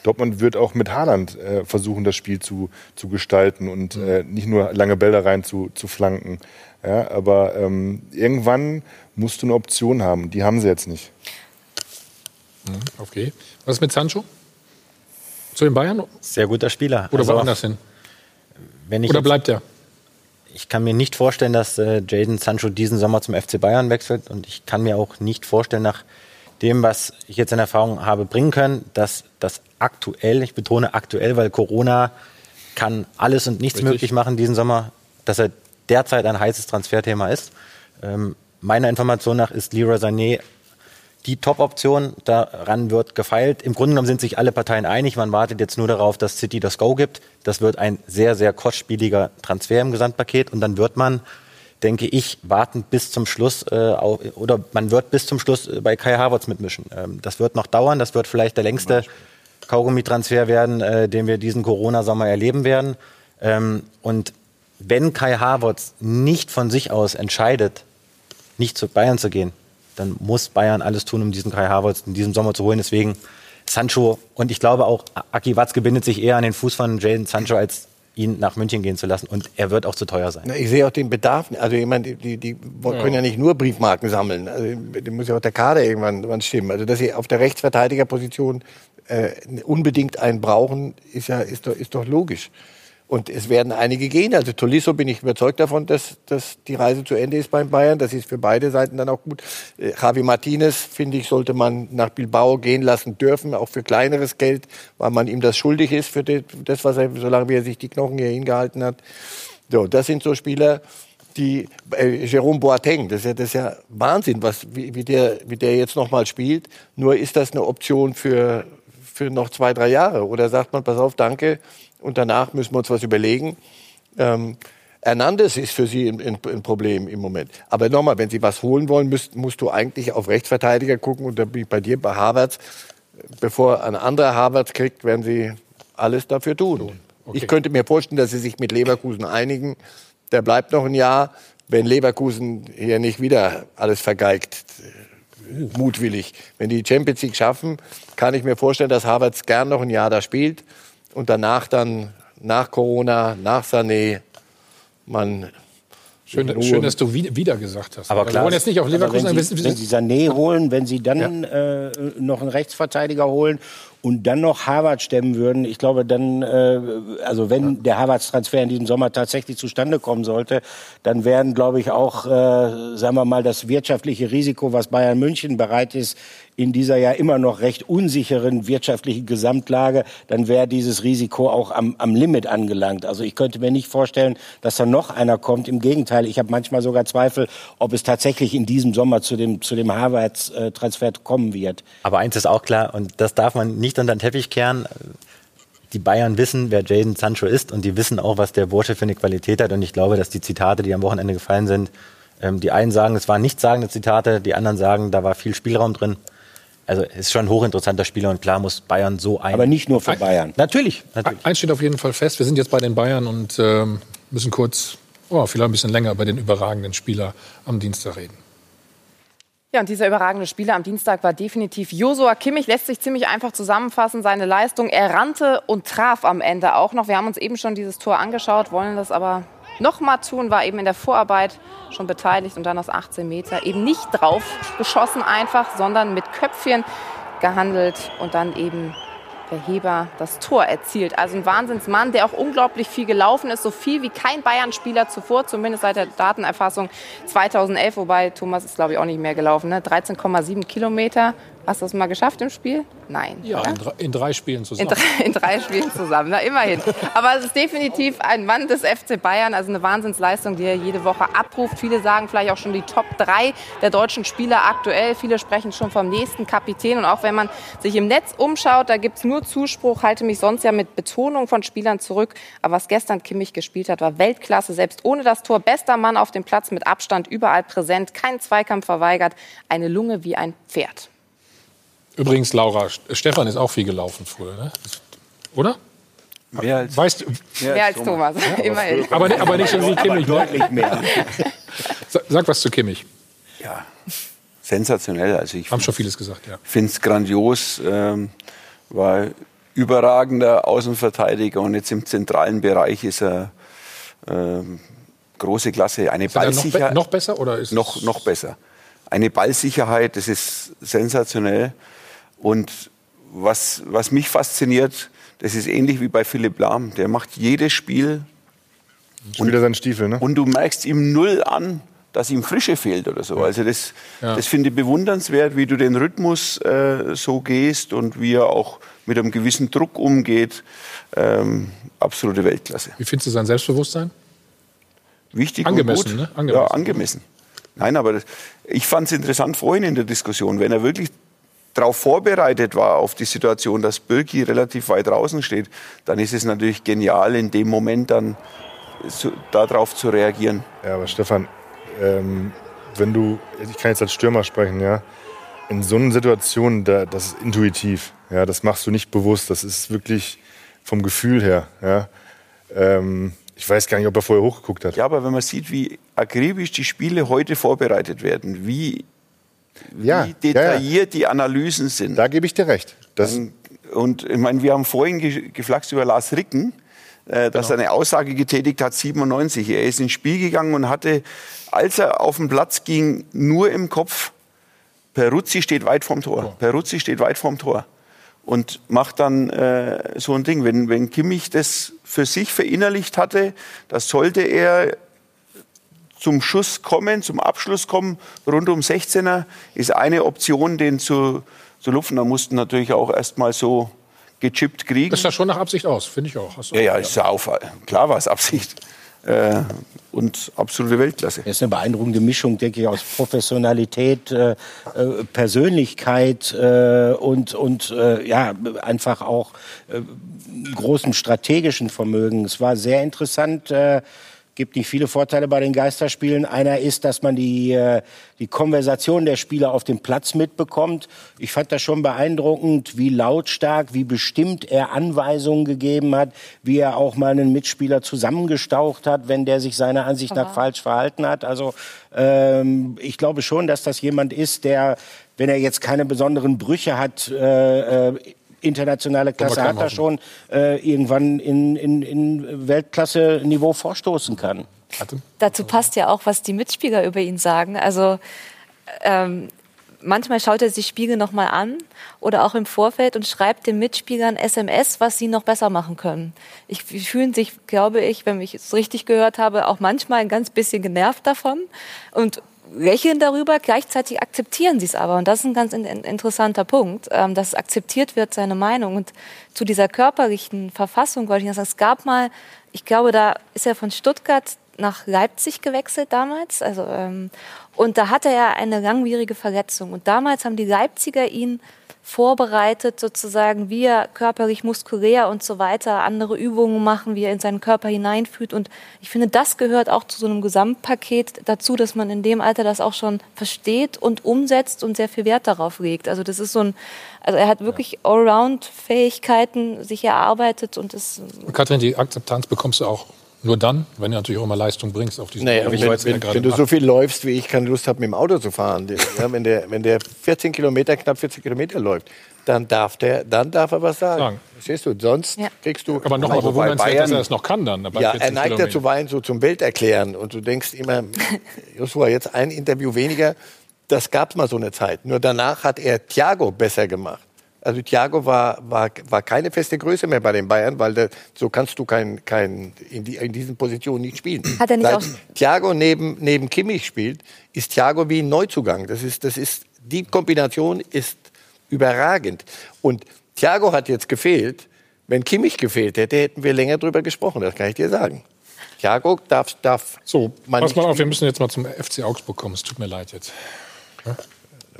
Dortmund wird auch mit Haaland äh, versuchen, das Spiel zu, zu gestalten und äh, nicht nur lange Bälle rein zu, zu flanken. Ja, aber ähm, irgendwann musst du eine Option haben. Die haben sie jetzt nicht. Mhm, Okay. Was ist mit Sancho? Zu den Bayern? Sehr guter Spieler. Oder Also, woanders hin? Wenn ich Oder bleibt er? Ich kann mir nicht vorstellen, dass äh, Jaden Sancho diesen Sommer zum FC Bayern wechselt. Und ich kann mir auch nicht vorstellen, nach dem, was ich jetzt in Erfahrung habe bringen können, dass das aktuell, ich betone aktuell, weil Corona kann alles und nichts Richtig. möglich machen diesen Sommer, dass er derzeit ein heißes Transferthema ist. Ähm, meiner Information nach ist Leroy Sané die Top-Option. Daran wird gefeilt. Im Grunde genommen sind sich alle Parteien einig. Man wartet jetzt nur darauf, dass City das Go gibt. Das wird ein sehr, sehr kostspieliger Transfer im Gesamtpaket. Und dann wird man, denke ich, warten bis zum Schluss äh, au- oder man wird bis zum Schluss äh, bei Kai Havertz mitmischen. Ähm, das wird noch dauern. Das wird vielleicht der längste Kaugummi-Transfer werden, äh, den wir diesen Corona-Sommer erleben werden. Ähm, und wenn Kai Havertz nicht von sich aus entscheidet, nicht zu Bayern zu gehen, dann muss Bayern alles tun, um diesen Kai Havertz in diesem Sommer zu holen. Deswegen Sancho und ich glaube auch, Aki Watzke bindet sich eher an den Fuß von Jaden Sancho, als ihn nach München gehen zu lassen. Und er wird auch zu teuer sein. Na, ich sehe auch den Bedarf. Also ich meine, die, die, die können ja nicht nur Briefmarken sammeln. Also, da muss ja auch der Kader irgendwann, irgendwann stimmen. Also dass sie auf der Rechtsverteidigerposition äh, unbedingt einen brauchen, ist ja ist doch, ist doch logisch. Und es werden einige gehen. Also Tolisso bin ich überzeugt davon, dass, dass die Reise zu Ende ist beim Bayern. Das ist für beide Seiten dann auch gut. Äh, Javi Martinez, finde ich, sollte man nach Bilbao gehen lassen dürfen, auch für kleineres Geld, weil man ihm das schuldig ist für das, was er, solange wie er sich die Knochen hier hingehalten hat. So, das sind so Spieler, die äh, Jerome Boateng, das ist ja, das ist ja Wahnsinn, was, wie, wie, der, wie der jetzt noch mal spielt. Nur ist das eine Option für, für noch zwei, drei Jahre? Oder sagt man, pass auf, danke, und danach müssen wir uns was überlegen? Ähm, Hernandez ist für Sie ein, Problem im Moment. Aber nochmal, wenn Sie was holen wollen, müsst, musst du eigentlich auf Rechtsverteidiger gucken. Und da bin ich bei dir, bei Havertz, bevor ein anderer Havertz kriegt, werden Sie alles dafür tun. Ich könnte mir vorstellen, dass Sie sich mit Leverkusen einigen. Der bleibt noch ein Jahr. Wenn Leverkusen hier nicht wieder alles vergeigt, äh, mutwillig. Wenn die Champions League schaffen, kann ich mir vorstellen, dass Havertz gern noch ein Jahr da spielt und danach dann nach Corona, nach Sané, man Schön, schön, dass du wieder, gesagt hast. Aber Wir klar, wollen jetzt nicht auf Leverkusen. wir wenn, wissen- Sie, wir wenn Sie Sané holen, wenn Sie dann äh, noch einen Rechtsverteidiger holen und dann noch Harvard stemmen würden, ich glaube dann, äh, also wenn der Harvards-Transfer in diesem Sommer tatsächlich zustande kommen sollte, dann werden, glaube ich, auch, äh, sagen wir mal, das wirtschaftliche Risiko, was Bayern München bereit ist, in dieser ja immer noch recht unsicheren wirtschaftlichen Gesamtlage, dann wäre dieses Risiko auch am, am Limit angelangt. Also ich könnte mir nicht vorstellen, dass da noch einer kommt. Im Gegenteil, ich habe manchmal sogar Zweifel, ob es tatsächlich in diesem Sommer zu dem, zu dem Harvards-Transfer kommen wird. Aber eins ist auch klar, und das darf man nicht unter den Teppich kehren. Die Bayern wissen, wer Jaden Sancho ist und die wissen auch, was der Bursche für eine Qualität hat. Und ich glaube, dass die Zitate, die am Wochenende gefallen sind, ähm, die einen sagen, es waren nichtssagende Zitate, die anderen sagen, da war viel Spielraum drin. Also es ist schon ein hochinteressanter Spieler und klar muss Bayern so ein. Aber nicht nur für Bayern. Natürlich, natürlich. Eins steht auf jeden Fall fest. Wir sind jetzt bei den Bayern und ähm, müssen kurz, oh, vielleicht ein bisschen länger über den überragenden Spieler am Dienstag reden. Ja, und dieser überragende Spieler am Dienstag war definitiv Josua Kimmich. Lässt sich ziemlich einfach zusammenfassen, seine Leistung. Er rannte und traf am Ende auch noch. Wir haben uns eben schon dieses Tor angeschaut, wollen das aber noch mal tun, war eben in der Vorarbeit schon beteiligt und dann aus 18 Meter eben nicht drauf geschossen einfach, sondern mit Köpfchen gehandelt und dann eben der Heber das Tor erzielt. Also ein Wahnsinnsmann, der auch unglaublich viel gelaufen ist, so viel wie kein Bayern-Spieler zuvor, zumindest seit der Datenerfassung 2011, wobei Thomas ist, glaube ich, auch nicht mehr gelaufen. Ne? 13,7 Kilometer. Hast du das mal geschafft im Spiel? Nein. Ja, in drei, in drei, Spielen zusammen. In drei, in drei Spielen zusammen, na, immerhin. Aber es ist definitiv ein Mann des FC Bayern, also eine Wahnsinnsleistung, die er jede Woche abruft. Viele sagen vielleicht auch schon die Top 3 der deutschen Spieler aktuell. Viele sprechen schon vom nächsten Kapitän. Und auch wenn man sich im Netz umschaut, da gibt es nur Zuspruch, halte mich sonst ja mit Betonung von Spielern zurück. Aber was gestern Kimmich gespielt hat, war Weltklasse. Selbst ohne das Tor, bester Mann auf dem Platz mit Abstand, überall präsent, kein Zweikampf verweigert, eine Lunge wie ein Pferd. Übrigens, Laura, Stefan ist auch viel gelaufen früher, ne? oder? Mehr als, weißt du, mehr, mehr als Thomas, Thomas. Ja, immerhin. Aber, aber nicht so wie Kimmich. Ne? Deutlich mehr. [laughs] Sag was zu Kimmich. Ja, sensationell. Also ich haben schon vieles gesagt. Ja. Finde es grandios. Ähm, war überragender Außenverteidiger und jetzt im zentralen Bereich ist er ähm, große Klasse. Eine ist Ballsicherheit. Noch, be noch, besser oder ist noch noch besser? Eine Ballsicherheit, das ist sensationell. Und was, was mich fasziniert, das ist ähnlich wie bei Philipp Lahm. Der macht jedes Spiel. Und, seinen Stiefel, ne? und du merkst ihm null an, dass ihm Frische fehlt oder so. Also das, ja. das finde ich bewundernswert, wie du den Rhythmus äh, so gehst und wie er auch mit einem gewissen Druck umgeht. Ähm, absolute Weltklasse. Wie findest du sein Selbstbewusstsein? Wichtig angemessen, und gut. Ne? Angemessen. Ja, angemessen. Nein, aber das, ich fand es interessant vorhin in der Diskussion, wenn er wirklich darauf vorbereitet war, auf die Situation, dass Birki relativ weit draußen steht, dann ist es natürlich genial, in dem Moment dann so, darauf zu reagieren. Ja, aber Stefan, ähm, wenn du, ich kann jetzt als Stürmer sprechen, ja, in so einer Situation, da, das ist intuitiv, ja, das machst du nicht bewusst, das ist wirklich vom Gefühl her, ja. Ähm, ich weiß gar nicht, ob er vorher hochgeguckt hat. Ja, aber wenn man sieht, wie akribisch die Spiele heute vorbereitet werden, wie, ja, wie detailliert ja, ja. die Analysen sind. Da gebe ich dir recht. Das und ich meine, wir haben vorhin geflaxt über Lars Ricken, äh, dass genau. er eine Aussage getätigt hat, 97. Er ist ins Spiel gegangen und hatte, als er auf den Platz ging, nur im Kopf, Peruzzi steht weit vom Tor. Peruzzi steht weit vom Tor und macht dann äh, so ein Ding. Wenn, wenn Kimmich das für sich verinnerlicht hatte, das sollte er zum Schuss kommen, zum Abschluss kommen, rund um 16er, ist eine Option, den zu, zu lupfen. Da mussten natürlich auch erst mal so gechippt kriegen. Das sah schon nach Absicht aus, finde ich auch. ja, ja, ist ja auf, klar war es Absicht. Äh, und absolute Weltklasse. Das ist eine beeindruckende Mischung, denke ich, aus Professionalität, äh, äh Persönlichkeit äh, und, und äh, ja, einfach auch äh, großem strategischen Vermögen. Es war sehr interessant gibt nicht viele Vorteile bei den Geisterspielen. Einer ist, dass man die, äh, die Konversation der Spieler auf dem Platz mitbekommt. Ich fand das schon beeindruckend, wie lautstark, wie bestimmt er Anweisungen gegeben hat, wie er auch mal einen Mitspieler zusammengestaucht hat, wenn der sich seiner Ansicht nach falsch verhalten hat. Also ähm, ich glaube schon, dass das jemand ist, der, wenn er jetzt keine besonderen Brüche hat, äh, äh internationale Klasse hat er schon, äh, irgendwann in, in, in Weltklasse-Niveau vorstoßen kann. Dazu passt ja auch, was die Mitspieler über ihn sagen. Also ähm, manchmal schaut er sich Spiegel noch mal an oder auch im Vorfeld und schreibt den Mitspielern SMS, was sie noch besser machen können. Ich fühlen sich, glaube ich, wenn ich es richtig gehört habe, auch manchmal ein ganz bisschen genervt davon und lächeln darüber, gleichzeitig akzeptieren sie es aber. Und das ist ein ganz in, in, interessanter Punkt, ähm, dass akzeptiert wird, seine Meinung. Und zu dieser körperlichen Verfassung wollte ich noch sagen, es gab mal, ich glaube, da ist er von Stuttgart nach Leipzig gewechselt damals. Also, ähm, und da hatte er eine langwierige Verletzung. Und damals haben die Leipziger ihn vorbereitet, sozusagen, wie er körperlich, muskulär und so weiter andere Übungen machen, wie er in seinen Körper hineinfühlt. Und ich finde, das gehört auch zu so einem Gesamtpaket dazu, dass man in dem Alter das auch schon versteht und umsetzt und sehr viel Wert darauf legt. Also das ist so ein, also er hat wirklich Allround-Fähigkeiten sich erarbeitet und ist. Katrin, die Akzeptanz bekommst du auch nur dann, wenn du natürlich auch immer Leistung bringst auf diesen naja, wenn, wenn, wenn du so viel läufst, wie ich keine Lust habe, mit dem Auto zu fahren. ja, wenn, der, wenn der 14 Kilometer, knapp 40 Kilometer läuft, dann darf, der, dann darf er was sagen. sagen. Verstehst du? Sonst ja. kriegst du. Aber nochmal bewundernswert, dass er das noch kann dann. Ja, er neigt dazu Wein so zum Welterklären. Und du denkst immer, Joshua, jetzt ein Interview weniger. Das gab es mal so eine Zeit. Nur danach hat er Thiago besser gemacht. Also Thiago war, war, war keine feste Größe mehr bei den Bayern, weil der, so kannst du kein, kein, in, die, in diesen Positionen nicht spielen. Hat er nicht Seit auch- Thiago neben, neben Kimmich spielt, ist Thiago wie ein Neuzugang. Das ist, das ist, die Kombination ist überragend. Und Thiago hat jetzt gefehlt. Wenn Kimmich gefehlt hätte, hätten wir länger drüber gesprochen. Das kann ich dir sagen. Thiago darf, darf so, man Pass mal auf, wir müssen jetzt mal zum FC Augsburg kommen. Es tut mir leid jetzt.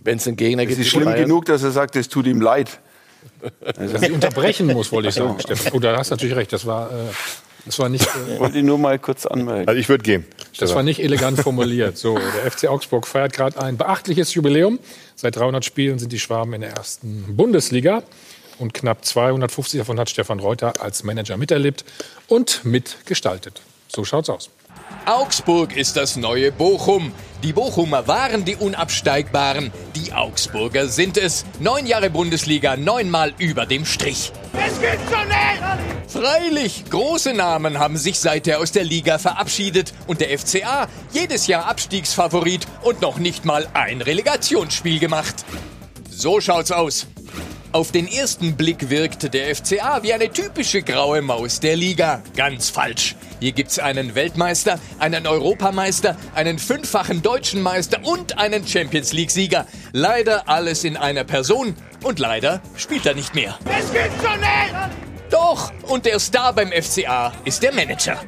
Wenn es einen Gegner Es gibt, ist wie schlimm Bayern- genug, dass er sagt, es tut ihm leid. Dass ich unterbrechen muss, wollte ich sagen, Ja. Stefan. Oh, da hast du natürlich recht. Das war, äh, das war nicht. Äh, Wollte ich nur mal kurz anmerken. Also ich würde gehen. Das war nicht elegant formuliert. So, der FC Augsburg feiert gerade ein beachtliches Jubiläum. Seit 300 Spielen sind die Schwaben in der ersten Bundesliga. Und knapp 250 davon hat Stefan Reuter als Manager miterlebt und mitgestaltet. So schaut's aus. Augsburg ist das neue Bochum. Die Bochumer waren die Unabsteigbaren. Die Augsburger sind es. Neun Jahre Bundesliga, neunmal über dem Strich. Es geht so schnell! Freilich, große Namen haben sich seither aus der Liga verabschiedet und der FCA jedes Jahr Abstiegsfavorit und noch nicht mal ein Relegationsspiel gemacht. So schaut's aus. Auf den ersten Blick wirkte der FCA wie eine typische graue Maus der Liga. Ganz falsch. Hier gibt's einen Weltmeister, einen Europameister, einen fünffachen deutschen Meister und einen Champions League-Sieger. Leider alles in einer Person und leider spielt er nicht mehr. Es geht so schnell! Doch, und der Star beim FCA ist der Manager.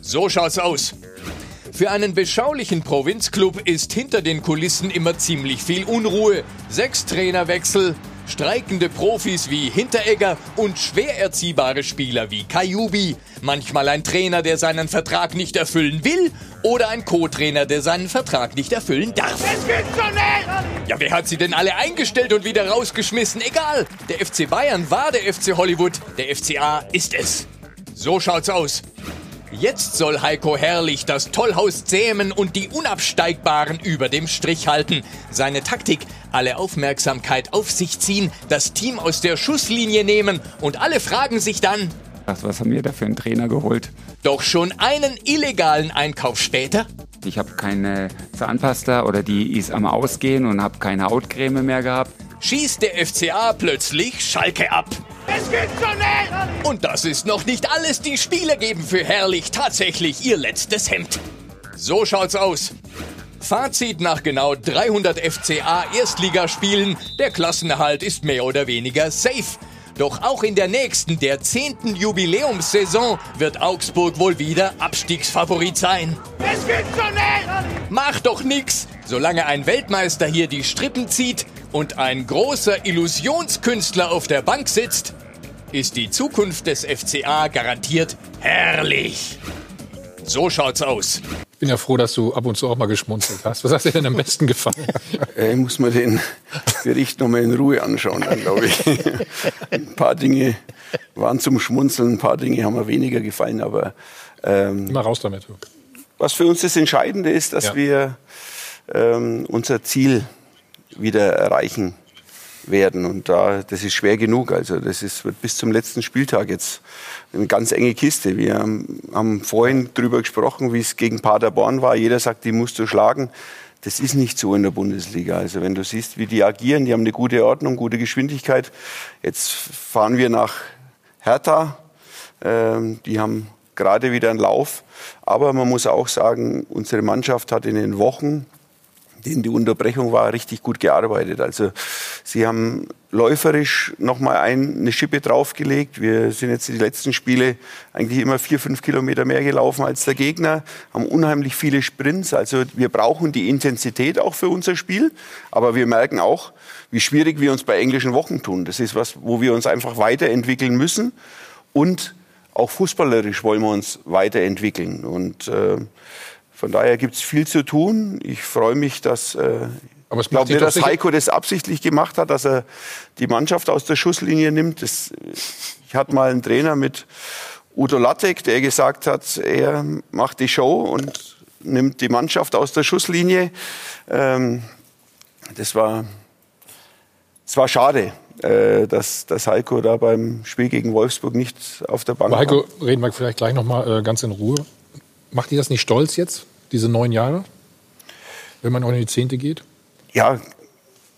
So schaut's aus. Für einen beschaulichen Provinzclub ist hinter den Kulissen immer ziemlich viel Unruhe. Sechs Trainerwechsel, streikende Profis wie Hinteregger und schwer erziehbare Spieler wie Kajubi. Manchmal ein Trainer, der seinen Vertrag nicht erfüllen will oder ein Co-Trainer, der seinen Vertrag nicht erfüllen darf. Es geht so schnell! Ja, wer hat sie denn alle eingestellt und wieder rausgeschmissen? Egal. Der FC Bayern war der FC Hollywood, der FCA ist es. So schaut's aus. Jetzt soll Heiko Herrlich das Tollhaus zähmen und die Unabsteigbaren über dem Strich halten. Seine Taktik, alle Aufmerksamkeit auf sich ziehen, das Team aus der Schusslinie nehmen und alle fragen sich dann, Was, was haben wir da für einen Trainer geholt? doch schon einen illegalen Einkauf später? Ich habe keine Zahnpasta oder die ist am Ausgehen und habe keine Hautcreme mehr gehabt. Schießt der FCA plötzlich Schalke ab. Es geht so schnell! Und das ist noch nicht alles. Die Spieler geben für Herrlich tatsächlich ihr letztes Hemd. So schaut's aus. Fazit nach genau 300 FCA Erstligaspielen. Der Klassenerhalt ist mehr oder weniger safe. Doch auch in der nächsten, der zehnten Jubiläumssaison, wird Augsburg wohl wieder Abstiegsfavorit sein. Es geht so schnell! Mach doch nix, solange ein Weltmeister hier die Strippen zieht und ein großer Illusionskünstler auf der Bank sitzt, ist die Zukunft des FCA garantiert herrlich. So schaut's aus. Ich bin ja froh, dass du ab und zu auch mal geschmunzelt hast. Was hat dir denn am besten gefallen? Äh, Ich muss mir den Bericht noch mal in Ruhe anschauen, dann glaube ich. Ein paar Dinge waren zum Schmunzeln, ein paar Dinge haben mir weniger gefallen, aber ähm, Immer raus damit. was für uns das Entscheidende ist, dass Ja. wir ähm, unser Ziel wieder erreichen werden. Und da, das ist schwer genug. Also das ist, wird bis zum letzten Spieltag jetzt eine ganz enge Kiste. Wir haben, vorhin drüber gesprochen, wie es gegen Paderborn war. Jeder sagt, die musst du schlagen. Das ist nicht so in der Bundesliga. Also wenn du siehst, wie die agieren, die haben eine gute Ordnung, gute Geschwindigkeit. Jetzt fahren wir nach Hertha. Ähm, die haben gerade wieder einen Lauf. Aber man muss auch sagen, unsere Mannschaft hat in den Wochen, denen die Unterbrechung war, richtig gut gearbeitet. Also sie haben läuferisch noch mal ein, eine Schippe draufgelegt. Wir sind jetzt die letzten Spiele eigentlich immer vier, fünf Kilometer mehr gelaufen als der Gegner, haben unheimlich viele Sprints. Also wir brauchen die Intensität auch für unser Spiel, aber wir merken auch, wie schwierig wir uns bei englischen Wochen tun. Das ist was, wo wir uns einfach weiterentwickeln müssen und auch fußballerisch wollen wir uns weiterentwickeln. Und äh, von daher gibt es viel zu tun. Ich freue mich, dass äh, Aber es glaube dass sicher- Heiko das absichtlich gemacht hat, dass er die Mannschaft aus der Schusslinie nimmt. Das, ich hatte mal einen Trainer mit Udo Lattek, der gesagt hat, er macht die Show und nimmt die Mannschaft aus der Schusslinie. Ähm, das war, das war schade, äh, dass, dass Heiko da beim Spiel gegen Wolfsburg nicht auf der Bank Aber Heiko, war. reden wir vielleicht gleich noch mal äh, ganz in Ruhe. Macht dir das nicht stolz jetzt, diese neun Jahre? Wenn man auch in die Zehnte geht? Ja,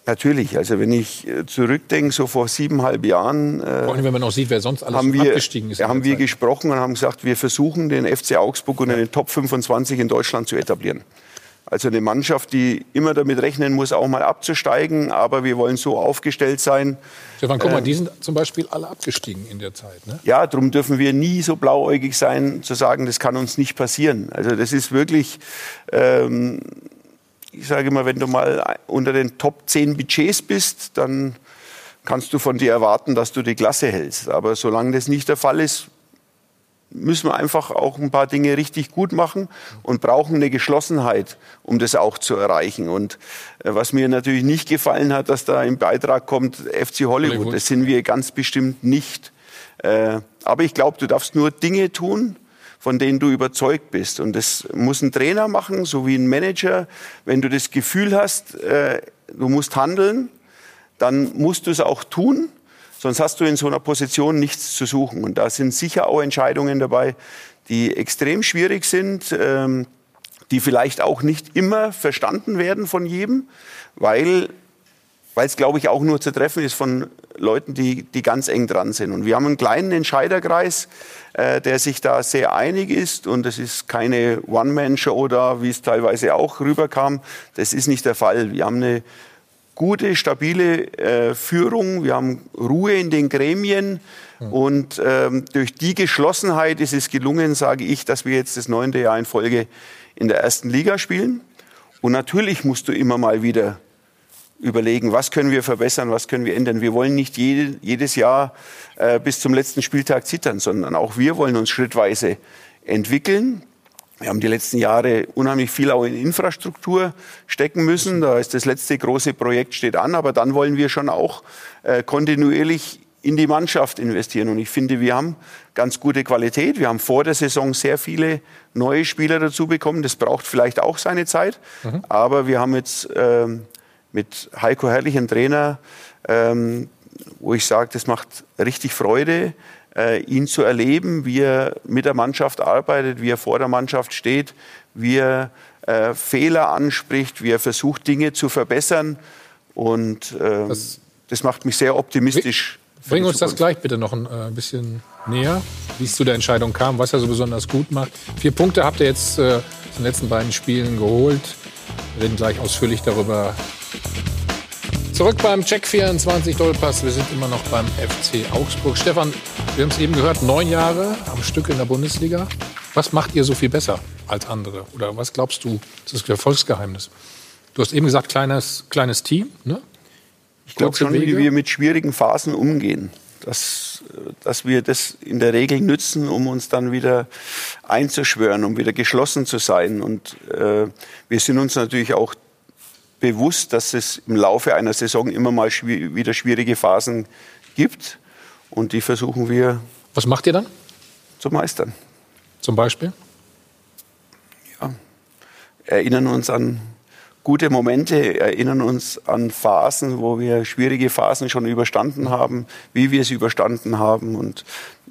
Natürlich, also wenn ich äh, zurückdenke, so vor siebeneinhalb Jahren äh, Vor allem, wenn man auch sieht, wer sonst alles haben wir, abgestiegen ist. haben wir Zeit. gesprochen und haben gesagt, wir versuchen den FC Augsburg unter den Top 25 in Deutschland zu etablieren. Also eine Mannschaft, die immer damit rechnen muss, auch mal abzusteigen, aber wir wollen so aufgestellt sein. Stefan, guck mal, ähm, die sind zum Beispiel alle abgestiegen in der Zeit. Ne? Ja, darum dürfen wir nie so blauäugig sein, zu sagen, das kann uns nicht passieren. Also das ist wirklich, ähm, ich sage immer, wenn du mal unter den Top 10 Budgets bist, dann kannst du von dir erwarten, dass du die Klasse hältst. Aber solange das nicht der Fall ist, müssen wir einfach auch ein paar Dinge richtig gut machen und brauchen eine Geschlossenheit, um das auch zu erreichen. Und äh, was mir natürlich nicht gefallen hat, dass da im Beitrag kommt FC Hollywood. Das sind wir ganz bestimmt nicht. Äh, aber ich glaube, du darfst nur Dinge tun, von denen du überzeugt bist. Und das muss ein Trainer machen, so wie ein Manager. Wenn du das Gefühl hast, äh, du musst handeln, dann musst du es auch tun. Sonst hast du in so einer Position nichts zu suchen. Und da sind sicher auch Entscheidungen dabei, die extrem schwierig sind, ähm, die vielleicht auch nicht immer verstanden werden von jedem, weil weil es, glaube ich, auch nur zu treffen ist von Leuten, die, die ganz eng dran sind. Und wir haben einen kleinen Entscheiderkreis, äh, der sich da sehr einig ist. Und es ist keine One-Man-Show da, wie es teilweise auch rüberkam. Das ist nicht der Fall. Wir haben eine gute, stabile äh, Führung. Wir haben Ruhe in den Gremien. Und ähm, durch die Geschlossenheit ist es gelungen, sage ich, dass wir jetzt das neunte Jahr in Folge in der ersten Liga spielen. Und natürlich musst du immer mal wieder überlegen, was können wir verbessern, was können wir ändern. Wir wollen nicht jede, jedes Jahr äh, bis zum letzten Spieltag zittern, sondern auch wir wollen uns schrittweise entwickeln. Wir haben die letzten Jahre unheimlich viel auch in Infrastruktur stecken müssen. Da ist das letzte große Projekt steht an, aber dann wollen wir schon auch äh, kontinuierlich in die Mannschaft investieren. Und ich finde, wir haben ganz gute Qualität. Wir haben vor der Saison sehr viele neue Spieler dazu bekommen. Das braucht vielleicht auch seine Zeit. Aber wir haben jetzt ähm, mit Heiko Herrlich einen Trainer, ähm, wo ich sage, das macht richtig Freude, äh, ihn zu erleben, wie er mit der Mannschaft arbeitet, wie er vor der Mannschaft steht, wie er äh, Fehler anspricht, wie er versucht, Dinge zu verbessern. Und ähm, das, macht mich sehr optimistisch. Bring uns das gleich bitte noch ein äh, bisschen näher, wie es zu der Entscheidung kam, was er so besonders gut macht. Vier Punkte habt ihr jetzt äh, in den letzten beiden Spielen geholt. Wir reden gleich ausführlich darüber. Zurück beim Check 24 Dollpass. Wir sind immer noch beim FC Augsburg. Stefan, wir haben es eben gehört, neun Jahre am Stück in der Bundesliga. Was macht ihr so viel besser als andere? Oder was glaubst du, das ist das Erfolgsgeheimnis? Du hast eben gesagt, kleines, kleines Team. Ne? Ich glaube schon, wie Wege. wir mit schwierigen Phasen umgehen. Dass, dass wir das in der Regel nützen, um uns dann wieder einzuschwören, um wieder geschlossen zu sein. Und äh, wir sind uns natürlich auch bewusst, dass es im Laufe einer Saison immer mal schwi wieder schwierige Phasen gibt. Und die versuchen wir Was macht ihr dann? zu meistern. Zum Beispiel? erinnern uns an gute Momente, erinnern uns an Phasen, wo wir schwierige Phasen schon überstanden haben, wie wir sie überstanden haben. Und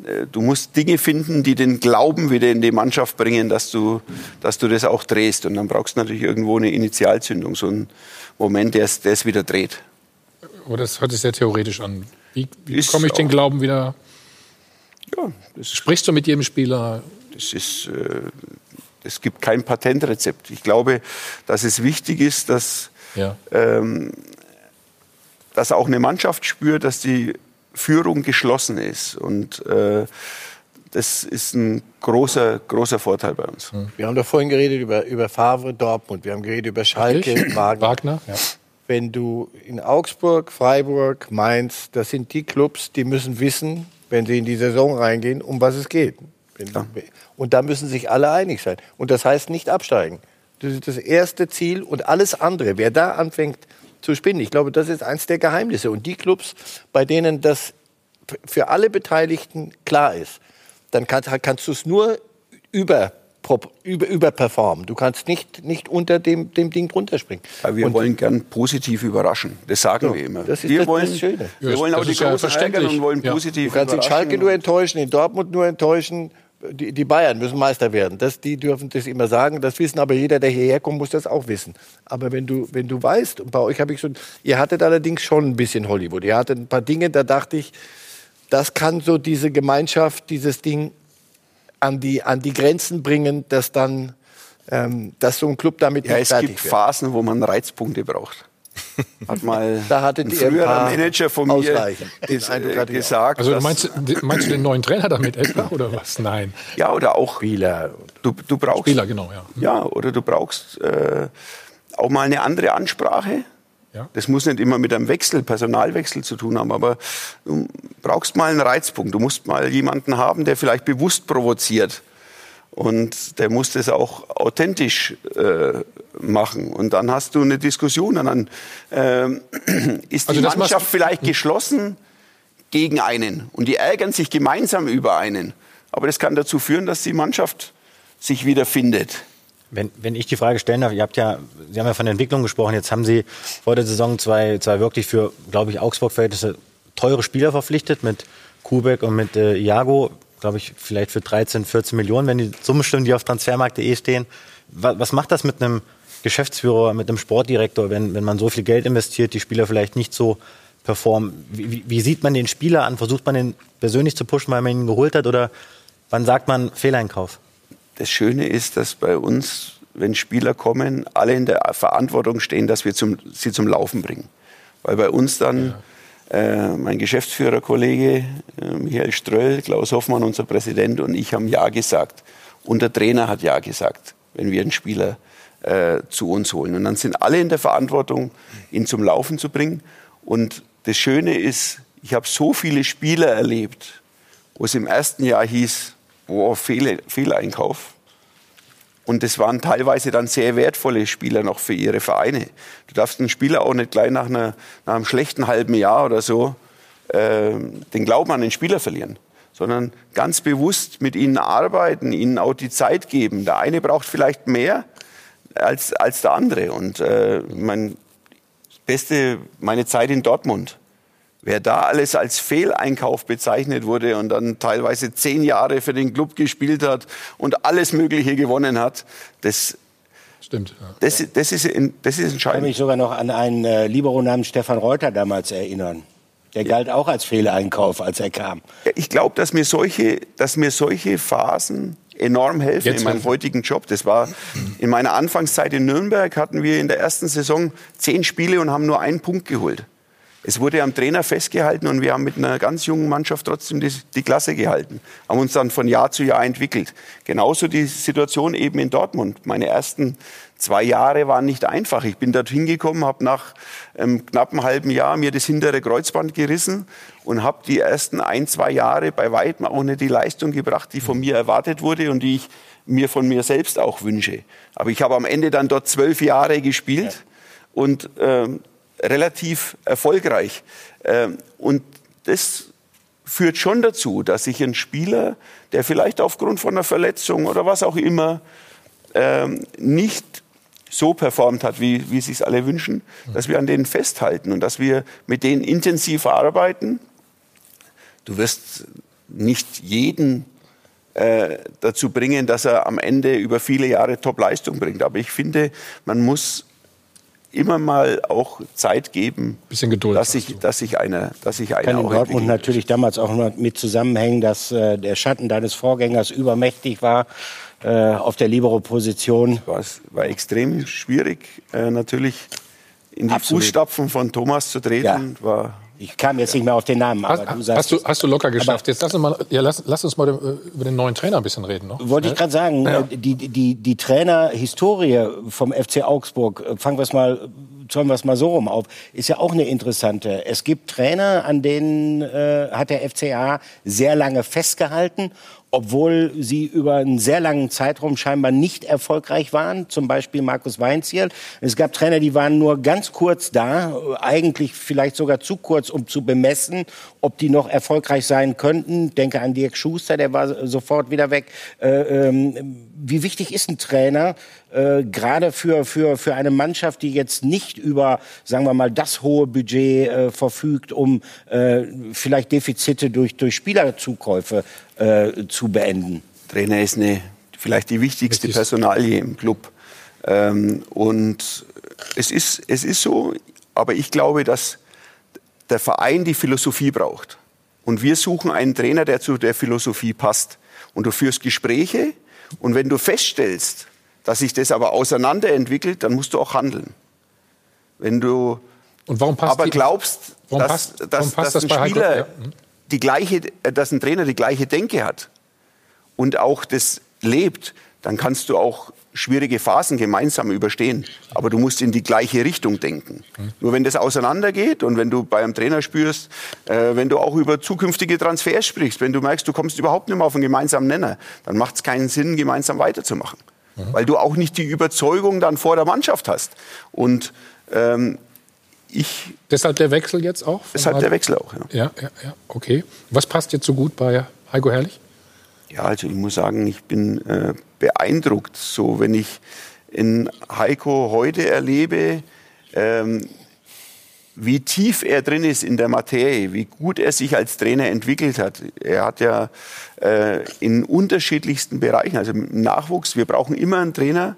äh, du musst Dinge finden, die den Glauben wieder in die Mannschaft bringen, dass du, dass du das auch drehst. Und dann brauchst du natürlich irgendwo eine Initialzündung, so einen Moment, der es, der es wieder dreht. Aber das hört sich sehr theoretisch an. Wie, wie Ist bekomme ich den Glauben wieder? Ja, Sprichst du mit jedem Spieler? Das ist, äh, es gibt kein Patentrezept. Ich glaube, dass es wichtig ist, dass, Ja. ähm, dass auch eine Mannschaft spürt, dass die Führung geschlossen ist. Und äh, das ist ein großer, großer Vorteil bei uns. Wir haben doch vorhin geredet über, über Favre, Dortmund. Wir haben geredet über Schalke. Wagner. Wagner, ja. Wenn du in Augsburg, Freiburg, Mainz, das sind die Clubs, die müssen wissen, wenn sie in die Saison reingehen, um was es geht. Wenn, Und da müssen sich alle einig sein. Und das heißt nicht absteigen. Das ist das erste Ziel und alles andere. Wer da anfängt zu spinnen, ich glaube, das ist eins der Geheimnisse. Und die Clubs, bei denen das für alle Beteiligten klar ist, dann kann, kannst du es nur über, über, überperformen. Du kannst nicht, nicht unter dem, dem Ding drunter springen. Aber wir Und- wollen gern positiv überraschen. Das sagen So, wir immer. das ist wir das- wollen, das Schöne. Wir Ja, wollen auch die Großen verständlich. und wollen Ja. positiv Du kannst in. Schalke nur enttäuschen, in Dortmund nur enttäuschen, die, die Bayern müssen Meister werden. Das, die dürfen das immer sagen. Das wissen aber jeder, der hierher kommt, muss das auch wissen. Aber wenn du, wenn du weißt, und bei euch habe ich schon, ihr hattet allerdings schon ein bisschen Hollywood. Ihr hattet ein paar Dinge, da dachte ich, das kann so diese Gemeinschaft, dieses Ding an die, an die Grenzen bringen, dass dann, ähm, dass so ein Club damit Ja, nicht es fertig gibt wird. Phasen, wo man Reizpunkte braucht. Hat mal [laughs] Da hattet ein früherer Manager von mir Eindruck äh, hatte gesagt. Also du dass- meinst, meinst du den neuen Trainer damit etwa oder was? Nein. Ja, oder auch Spieler. Du, du brauchst Spieler, genau, ja. Ja, oder du brauchst äh, auch mal eine andere Ansprache. Ja. Das muss nicht immer mit einem Wechsel, Personalwechsel zu tun haben, aber du brauchst mal einen Reizpunkt. Du musst mal jemanden haben, der vielleicht bewusst provoziert. Und der muss das auch authentisch äh, machen. Und dann hast du eine Diskussion. Und dann ähm, [clears throat] ist Also die machst Mannschaft vielleicht geschlossen gegen einen. Und die ärgern sich gemeinsam über einen. Aber das kann dazu führen, dass die Mannschaft sich wieder findet. Wenn, wenn ich die Frage stellen darf, ihr habt ja, Sie haben ja von der Entwicklung gesprochen, jetzt haben Sie vor der Saison zwei, zwei wirklich für, glaube ich, Augsburg-Verhältnisse teure Spieler verpflichtet mit Kubek und mit äh, Iago, glaube ich, vielleicht für 13, 14 Millionen, wenn die Summen stimmen, die auf transfermarkt.de stehen. Was, was macht das mit einem Geschäftsführer, mit einem Sportdirektor, wenn, wenn man so viel Geld investiert, die Spieler vielleicht nicht so performen? Wie, wie, wie sieht man den Spieler an? Versucht man den persönlich zu pushen, weil man ihn geholt hat? Oder wann sagt man Fehleinkauf? Das Schöne ist, dass bei uns, wenn Spieler kommen, alle in der Verantwortung stehen, dass wir zum, sie zum Laufen bringen. Weil bei uns dann äh, mein Geschäftsführerkollege äh, Michael Ströll, Klaus Hoffmann, unser Präsident und ich haben Ja gesagt. Und der Trainer hat Ja gesagt, wenn wir einen Spieler äh, zu uns holen. Und dann sind alle in der Verantwortung, ihn zum Laufen zu bringen. Und das Schöne ist, ich habe so viele Spieler erlebt, wo es im ersten Jahr hieß, boah, Fehl, Fehleinkauf. Und das waren teilweise dann sehr wertvolle Spieler noch für ihre Vereine. Du darfst einen Spieler auch nicht gleich nach, einer, nach einem schlechten halben Jahr oder so äh, den Glauben an den Spieler verlieren, sondern ganz bewusst mit ihnen arbeiten, ihnen auch die Zeit geben. Der eine braucht vielleicht mehr als, als der andere. Und äh, mein Beste, meine Zeit in Dortmund. Wer da alles als Fehleinkauf bezeichnet wurde und dann teilweise zehn Jahre für den Club gespielt hat und alles Mögliche gewonnen hat, das, Stimmt. Ja. das, das, ist, in- das ist Ich kann entscheidend. mich sogar noch an einen äh, Libero namens Stefan Reuter damals erinnern. Der galt auch als Fehleinkauf, als er kam. Ja, Ich glaube, dass mir solche, dass mir solche Phasen enorm helfen Jetzt in meinem helfen. heutigen Job. Das war in meiner Anfangszeit in Nürnberg hatten wir in der ersten Saison zehn Spiele und haben nur einen Punkt geholt. Es wurde am Trainer festgehalten und wir haben mit einer ganz jungen Mannschaft trotzdem die, die Klasse gehalten. Haben uns dann von Jahr zu Jahr entwickelt. Genauso die Situation eben in Dortmund. Meine ersten zwei Jahre waren nicht einfach. Ich bin dort hingekommen, habe nach einem knappen halben Jahr mir das hintere Kreuzband gerissen und habe die ersten ein, zwei Jahre bei weitem auch nicht die Leistung gebracht, die von mir erwartet wurde und die ich mir von mir selbst auch wünsche. Aber ich habe am Ende dann dort zwölf Jahre gespielt und ähm, relativ erfolgreich. Ähm, und das führt schon dazu, dass sich ein Spieler, der vielleicht aufgrund von einer Verletzung oder was auch immer ähm, nicht so performt hat, wie, wie sich alle wünschen, dass wir an denen festhalten und dass wir mit denen intensiv arbeiten. Du wirst nicht jeden äh, dazu bringen, dass er am Ende über viele Jahre Top-Leistung bringt. Aber ich finde, man muss immer mal auch Zeit geben, Bisschen Geduld. dass sich, dass sich einer, dass sich einer Kann in auch Dortmund natürlich damals auch noch mit zusammenhängen, dass äh, der Schatten deines Vorgängers übermächtig war äh, auf der Libero-Position. war, es war extrem schwierig, äh, natürlich in die Absolut. Fußstapfen von Thomas zu treten. Ja. War, Ich kam jetzt nicht mehr auf den Namen, aber Hast, du sagst hast, du, hast du locker geschafft. Jetzt lass uns mal, ja, lass, lass uns mal über den neuen Trainer ein bisschen reden. Noch. Wollte ich Schnell. gerade sagen, äh, die, die, die Trainerhistorie vom FC Augsburg, äh, fangen wir es mal, zäumen wir es mal so rum auf, ist ja auch eine interessante. Es gibt Trainer, an denen äh, hat der FCA sehr lange festgehalten, obwohl sie über einen sehr langen Zeitraum scheinbar nicht erfolgreich waren, zum Beispiel Markus Weinzierl. Es gab Trainer, die waren nur ganz kurz da, eigentlich vielleicht sogar zu kurz, um zu bemessen, ob die noch erfolgreich sein könnten. Denke an Dirk Schuster, der war sofort wieder weg. Äh, ähm, wie wichtig ist ein Trainer, äh, gerade für, für, für eine Mannschaft, die jetzt nicht über, sagen wir mal, das hohe Budget äh, verfügt, um vielleicht Defizite durch, durch Spielerzukäufe äh, zu beenden? Trainer ist eine, vielleicht die wichtigste Personalie im Club. Ähm, und es ist, es ist so, aber ich glaube, dass der Verein die Philosophie braucht. Und wir suchen einen Trainer, der zu der Philosophie passt. Und du führst Gespräche und wenn du feststellst, dass sich das aber auseinanderentwickelt, dann musst du auch handeln. Wenn du und warum passt aber die- glaubst, warum dass, passt- dass, warum passt dass das bei ein Heiko? Spieler Ja. Mhm. die gleiche, äh, dass ein Trainer die gleiche Denke hat und auch das lebt, dann kannst du auch schwierige Phasen gemeinsam überstehen. Aber du musst in die gleiche Richtung denken. Nur wenn das auseinandergeht und wenn du bei einem Trainer spürst, äh, wenn du auch über zukünftige Transfers sprichst, wenn du merkst, du kommst überhaupt nicht mehr auf einen gemeinsamen Nenner, dann macht es keinen Sinn, gemeinsam weiterzumachen. Weil du auch nicht die Überzeugung dann vor der Mannschaft hast. Und ähm, ich. Deshalb der Wechsel jetzt auch? Deshalb der Wechsel auch, ja. Ja, ja, ja, okay. Was passt jetzt so gut bei Heiko Herrlich? Ja, also ich muss sagen, ich bin äh, beeindruckt, so wenn ich in Heiko heute erlebe, ähm, wie tief er drin ist in der Materie, wie gut er sich als Trainer entwickelt hat. Er hat ja äh, in unterschiedlichsten Bereichen, also im Nachwuchs, wir brauchen immer einen Trainer,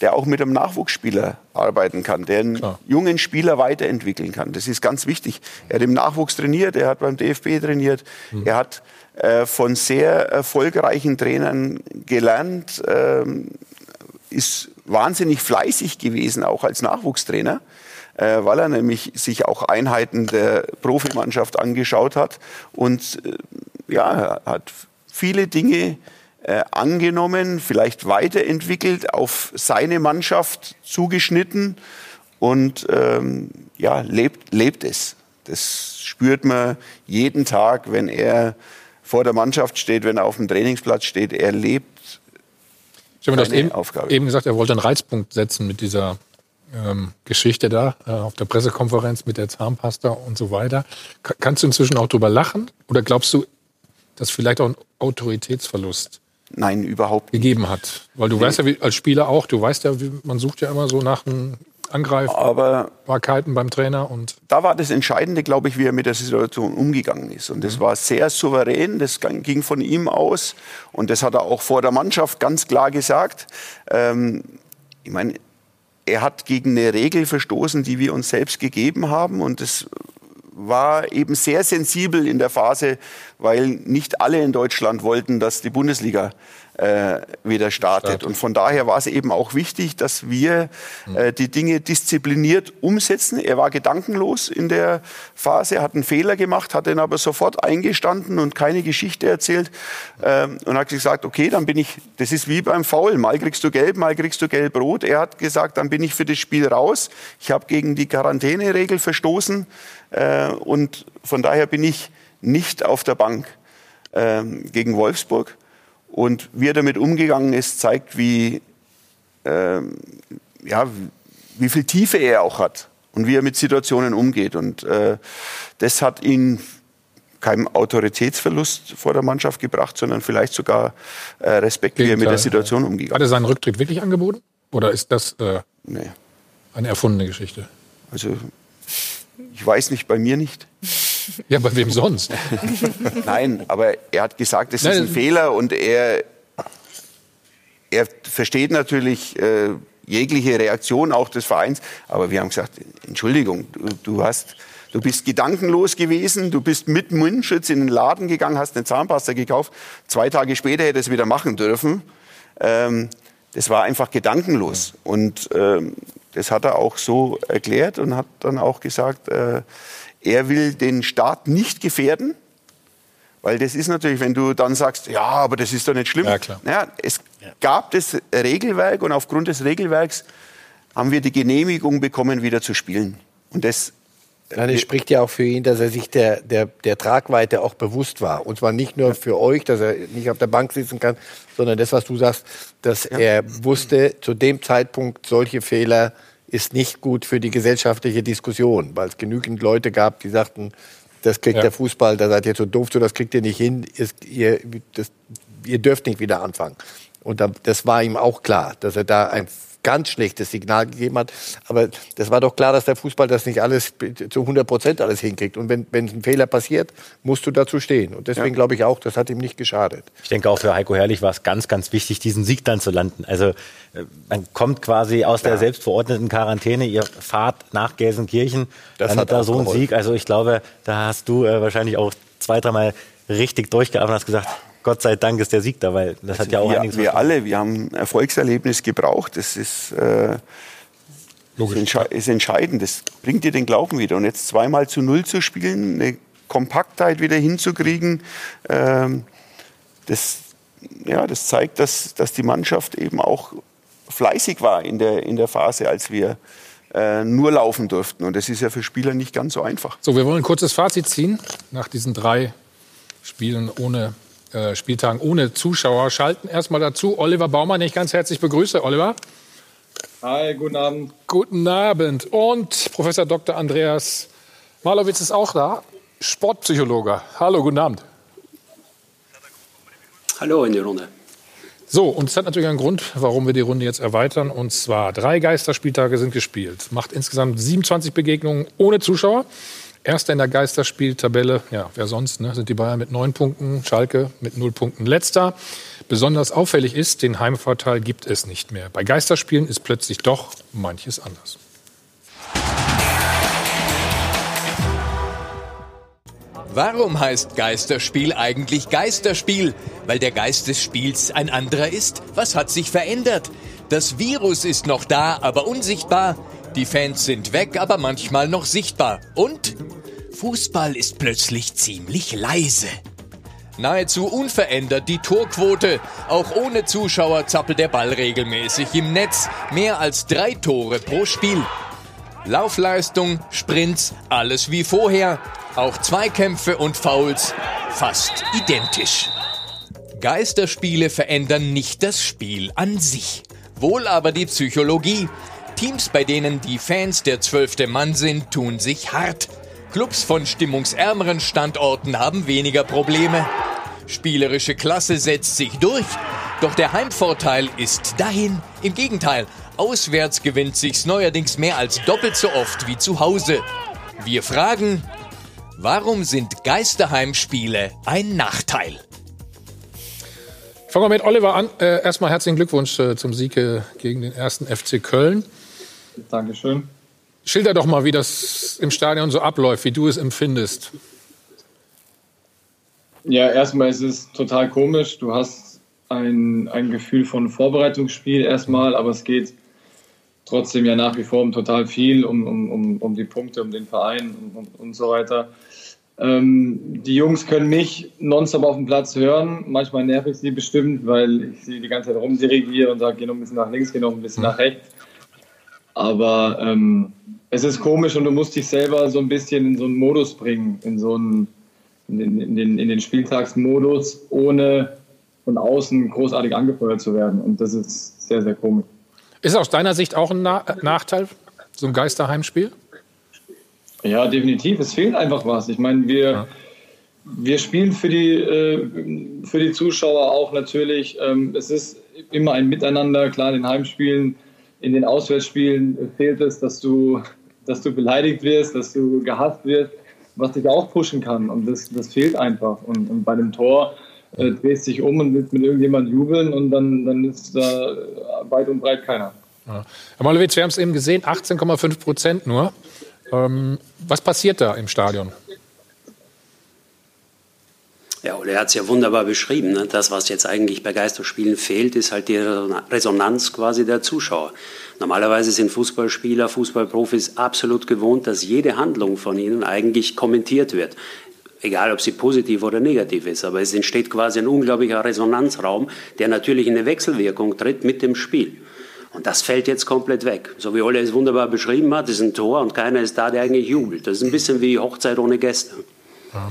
der auch mit einem Nachwuchsspieler arbeiten kann, der einen jungen Spieler weiterentwickeln kann. Das ist ganz wichtig. Er hat im Nachwuchs trainiert, er hat beim DFB trainiert, er hat äh, von sehr erfolgreichen Trainern gelernt, ähm, ist wahnsinnig fleißig gewesen, auch als Nachwuchstrainer, äh, weil er nämlich sich auch Einheiten der Profimannschaft angeschaut hat und äh, ja, er hat viele Dinge äh, angenommen, vielleicht weiterentwickelt, auf seine Mannschaft zugeschnitten und ähm, ja, lebt, lebt es. Das spürt man jeden Tag, wenn er vor der Mannschaft steht, wenn er auf dem Trainingsplatz steht. Er lebt Ich habe seine eben, Aufgabe. eben gesagt, er wollte einen Reizpunkt setzen mit dieser ähm, Geschichte da äh, auf der Pressekonferenz mit der Zahnpasta und so weiter. Ka kannst du inzwischen auch drüber lachen? Oder glaubst du, dass vielleicht auch ein Autoritätsverlust Nein, überhaupt gegeben hat? Weil du Nee. weißt ja, wie, als Spieler auch, du weißt ja, wie, man sucht ja immer so nach einem Angreifbarkeiten beim Trainer und da war das Entscheidende, glaube ich, wie er mit der Situation umgegangen ist. Und das war sehr souverän, das ging von ihm aus. Und das hat er auch vor der Mannschaft ganz klar gesagt. Ähm, ich meine, er hat gegen eine Regel verstoßen, die wir uns selbst gegeben haben. Und das war eben sehr sensibel in der Phase, weil nicht alle in Deutschland wollten, dass die Bundesliga äh, wieder startet. Und von daher war es eben auch wichtig, dass wir äh, die Dinge diszipliniert umsetzen. Er war gedankenlos in der Phase, hat einen Fehler gemacht, hat den aber sofort eingestanden und keine Geschichte erzählt ähm, und hat gesagt, okay, dann bin ich, das ist wie beim Foul, mal kriegst du gelb, mal kriegst du gelb-rot. Er hat gesagt, dann bin ich für das Spiel raus. Ich habe gegen die Quarantäneregel verstoßen äh, und von daher bin ich nicht auf der Bank ähm, gegen Wolfsburg. Und wie er damit umgegangen ist, zeigt, wie, ähm, ja, wie viel Tiefe er auch hat und wie er mit Situationen umgeht. Und äh, das hat ihn keinem Autoritätsverlust vor der Mannschaft gebracht, sondern vielleicht sogar äh, Respekt, wie er mit der Gegenteil, Situation umgegangen hat er seinen Rücktritt wirklich angeboten? Oder ist das äh, Nee. eine erfundene Geschichte? Also ich weiß nicht, bei mir nicht. [laughs] Ja, bei wem sonst? [laughs] Nein, aber er hat gesagt, es ist Nein, ein Fehler und er, er versteht natürlich äh, jegliche Reaktion auch des Vereins. Aber wir haben gesagt, Entschuldigung, du, du hast, du bist gedankenlos gewesen, du bist mit Mundschutz in den Laden gegangen, hast eine Zahnpasta gekauft. Zwei Tage später hätte es wieder machen dürfen. Ähm, das war einfach gedankenlos. Und ähm, das hat er auch so erklärt und hat dann auch gesagt, äh, er will den Staat nicht gefährden. Weil das ist natürlich, wenn du dann sagst, ja, aber das ist doch nicht schlimm. Ja, klar. Naja, es gab das Regelwerk und aufgrund des Regelwerks haben wir die Genehmigung bekommen, wieder zu spielen. Und das Nein, es spricht ja auch für ihn, dass er sich der, der, der Tragweite auch bewusst war. Und zwar nicht nur für euch, dass er nicht auf der Bank sitzen kann, sondern das, was du sagst, dass er wusste, zu dem Zeitpunkt solche Fehler ist nicht gut für die gesellschaftliche Diskussion, weil es genügend Leute gab, die sagten, das kriegt Ja. der Fußball, da seid ihr zu doof zu, das kriegt ihr nicht hin, ist, ihr, das, ihr dürft nicht wieder anfangen. Und da, das war ihm auch klar, dass er da ein ganz schlechtes Signal gegeben hat. Aber das war doch klar, dass der Fußball das nicht alles zu 100 Prozent alles hinkriegt. Und wenn, wenn ein Fehler passiert, musst du dazu stehen. Und deswegen ja. glaube ich auch, das hat ihm nicht geschadet. Ich denke auch für Heiko Herrlich war es ganz, ganz wichtig, diesen Sieg dann zu landen. Also äh, man kommt quasi aus ja. der selbstverordneten Quarantäne, ihr fahrt nach Gelsenkirchen, das dann hat da so ein Sieg. Also ich glaube, da hast du äh, wahrscheinlich auch zwei, dreimal richtig durchgearbeitet und hast gesagt, Gott sei Dank ist der Sieg da, weil das also hat ja auch wir, einiges Wir alle, wir haben ein Erfolgserlebnis gebraucht. Das ist, äh, ist, ist, entscheidend. Das bringt dir den Glauben wieder. Und jetzt zweimal zu null zu spielen, eine Kompaktheit wieder hinzukriegen, ähm, das, ja, das zeigt, dass, dass die Mannschaft eben auch fleißig war in der, in der Phase, als wir äh, nur laufen durften. Und das ist ja für Spieler nicht ganz so einfach. So, wir wollen ein kurzes Fazit ziehen nach diesen drei Spielen ohne äh, Spieltagen ohne Zuschauer. Schalten erstmal dazu Oliver Baumann, den ich ganz herzlich begrüße. Oliver. Hi, guten Abend. Guten Abend. Und Professor Dr. Andreas Malowitz ist auch da, Sportpsychologe. Hallo, guten Abend. Hallo in die Runde. So, und es hat natürlich einen Grund, warum wir die Runde jetzt erweitern. Und zwar drei Geisterspieltage sind gespielt. Macht insgesamt 27 Begegnungen ohne Zuschauer. Erster in der Geisterspieltabelle, ja, wer sonst, ne, sind die Bayern mit neun Punkten, Schalke mit null Punkten letzter. Besonders auffällig ist, den Heimvorteil gibt es nicht mehr. Bei Geisterspielen ist plötzlich doch manches anders. Warum heißt Geisterspiel eigentlich Geisterspiel? Weil der Geist des Spiels ein anderer ist? Was hat sich verändert? Das Virus ist noch da, aber unsichtbar. Die Fans sind weg, aber manchmal noch sichtbar. Und Fußball ist plötzlich ziemlich leise. Nahezu unverändert die Torquote. Auch ohne Zuschauer zappelt der Ball regelmäßig im Netz. Mehr als drei Tore pro Spiel. Laufleistung, Sprints, alles wie vorher. Auch Zweikämpfe und Fouls fast identisch. Geisterspiele verändern nicht das Spiel an sich, wohl aber die Psychologie. Teams, bei denen die Fans der zwölfte Mann sind, tun sich hart. Clubs von stimmungsärmeren Standorten haben weniger Probleme. Spielerische Klasse setzt sich durch. Doch der Heimvorteil ist dahin. Im Gegenteil, auswärts gewinnt sich's neuerdings mehr als doppelt so oft wie zu Hause. Wir fragen, warum sind Geisterheimspiele ein Nachteil? Fangen wir mit Oliver an. Äh, erstmal herzlichen Glückwunsch äh, zum Sieg äh, gegen den ersten FC Köln. Dankeschön. Schilder doch mal, wie das im Stadion so abläuft, wie du es empfindest. Ja, erstmal ist es total komisch. Du hast ein, ein Gefühl von Vorbereitungsspiel erstmal, aber es geht trotzdem ja nach wie vor um total viel, um, um, um, um die Punkte, um den Verein und, und so weiter. Ähm, die Jungs können mich nonstop auf dem Platz hören. Manchmal nerv ich sie bestimmt, weil ich sie die ganze Zeit rumdirigiere und sage, geh noch ein bisschen nach links, geh noch ein bisschen nach rechts. Aber ähm, es ist komisch und du musst dich selber so ein bisschen in so einen Modus bringen, in so einen, in den, in den, in den Spieltagsmodus, ohne von außen großartig angefeuert zu werden. Und das ist sehr, sehr komisch. Ist aus deiner Sicht auch ein Na Nachteil, so ein Geisterheimspiel? Ja, definitiv. Es fehlt einfach was. Ich meine, wir, ja. wir spielen für die, äh, für die Zuschauer auch natürlich. Ähm, es ist immer ein Miteinander. Klar, in den Heimspielen in den Auswärtsspielen fehlt es, dass du, dass du beleidigt wirst, dass du gehasst wirst, was dich auch pushen kann. Und das, das fehlt einfach. Und, und bei dem Tor äh, drehst dich um und willst mit irgendjemand jubeln und dann, dann ist da weit und breit keiner. Ja. Herr Molowitz, wir haben es eben gesehen, 18,5 Prozent nur. Ähm, was passiert da im Stadion? Ja, er hat es ja wunderbar beschrieben. Ne? Das, was jetzt eigentlich bei Geisterspielen fehlt, ist halt die Resonanz quasi der Zuschauer. Normalerweise sind Fußballspieler, Fußballprofis absolut gewohnt, dass jede Handlung von ihnen eigentlich kommentiert wird. Egal, ob sie positiv oder negativ ist. Aber es entsteht quasi ein unglaublicher Resonanzraum, der natürlich in eine Wechselwirkung tritt mit dem Spiel. Und das fällt jetzt komplett weg. So wie Olle es wunderbar beschrieben hat, ist ein Tor und keiner ist da, der eigentlich jubelt. Das ist ein bisschen wie Hochzeit ohne Gäste. Ja.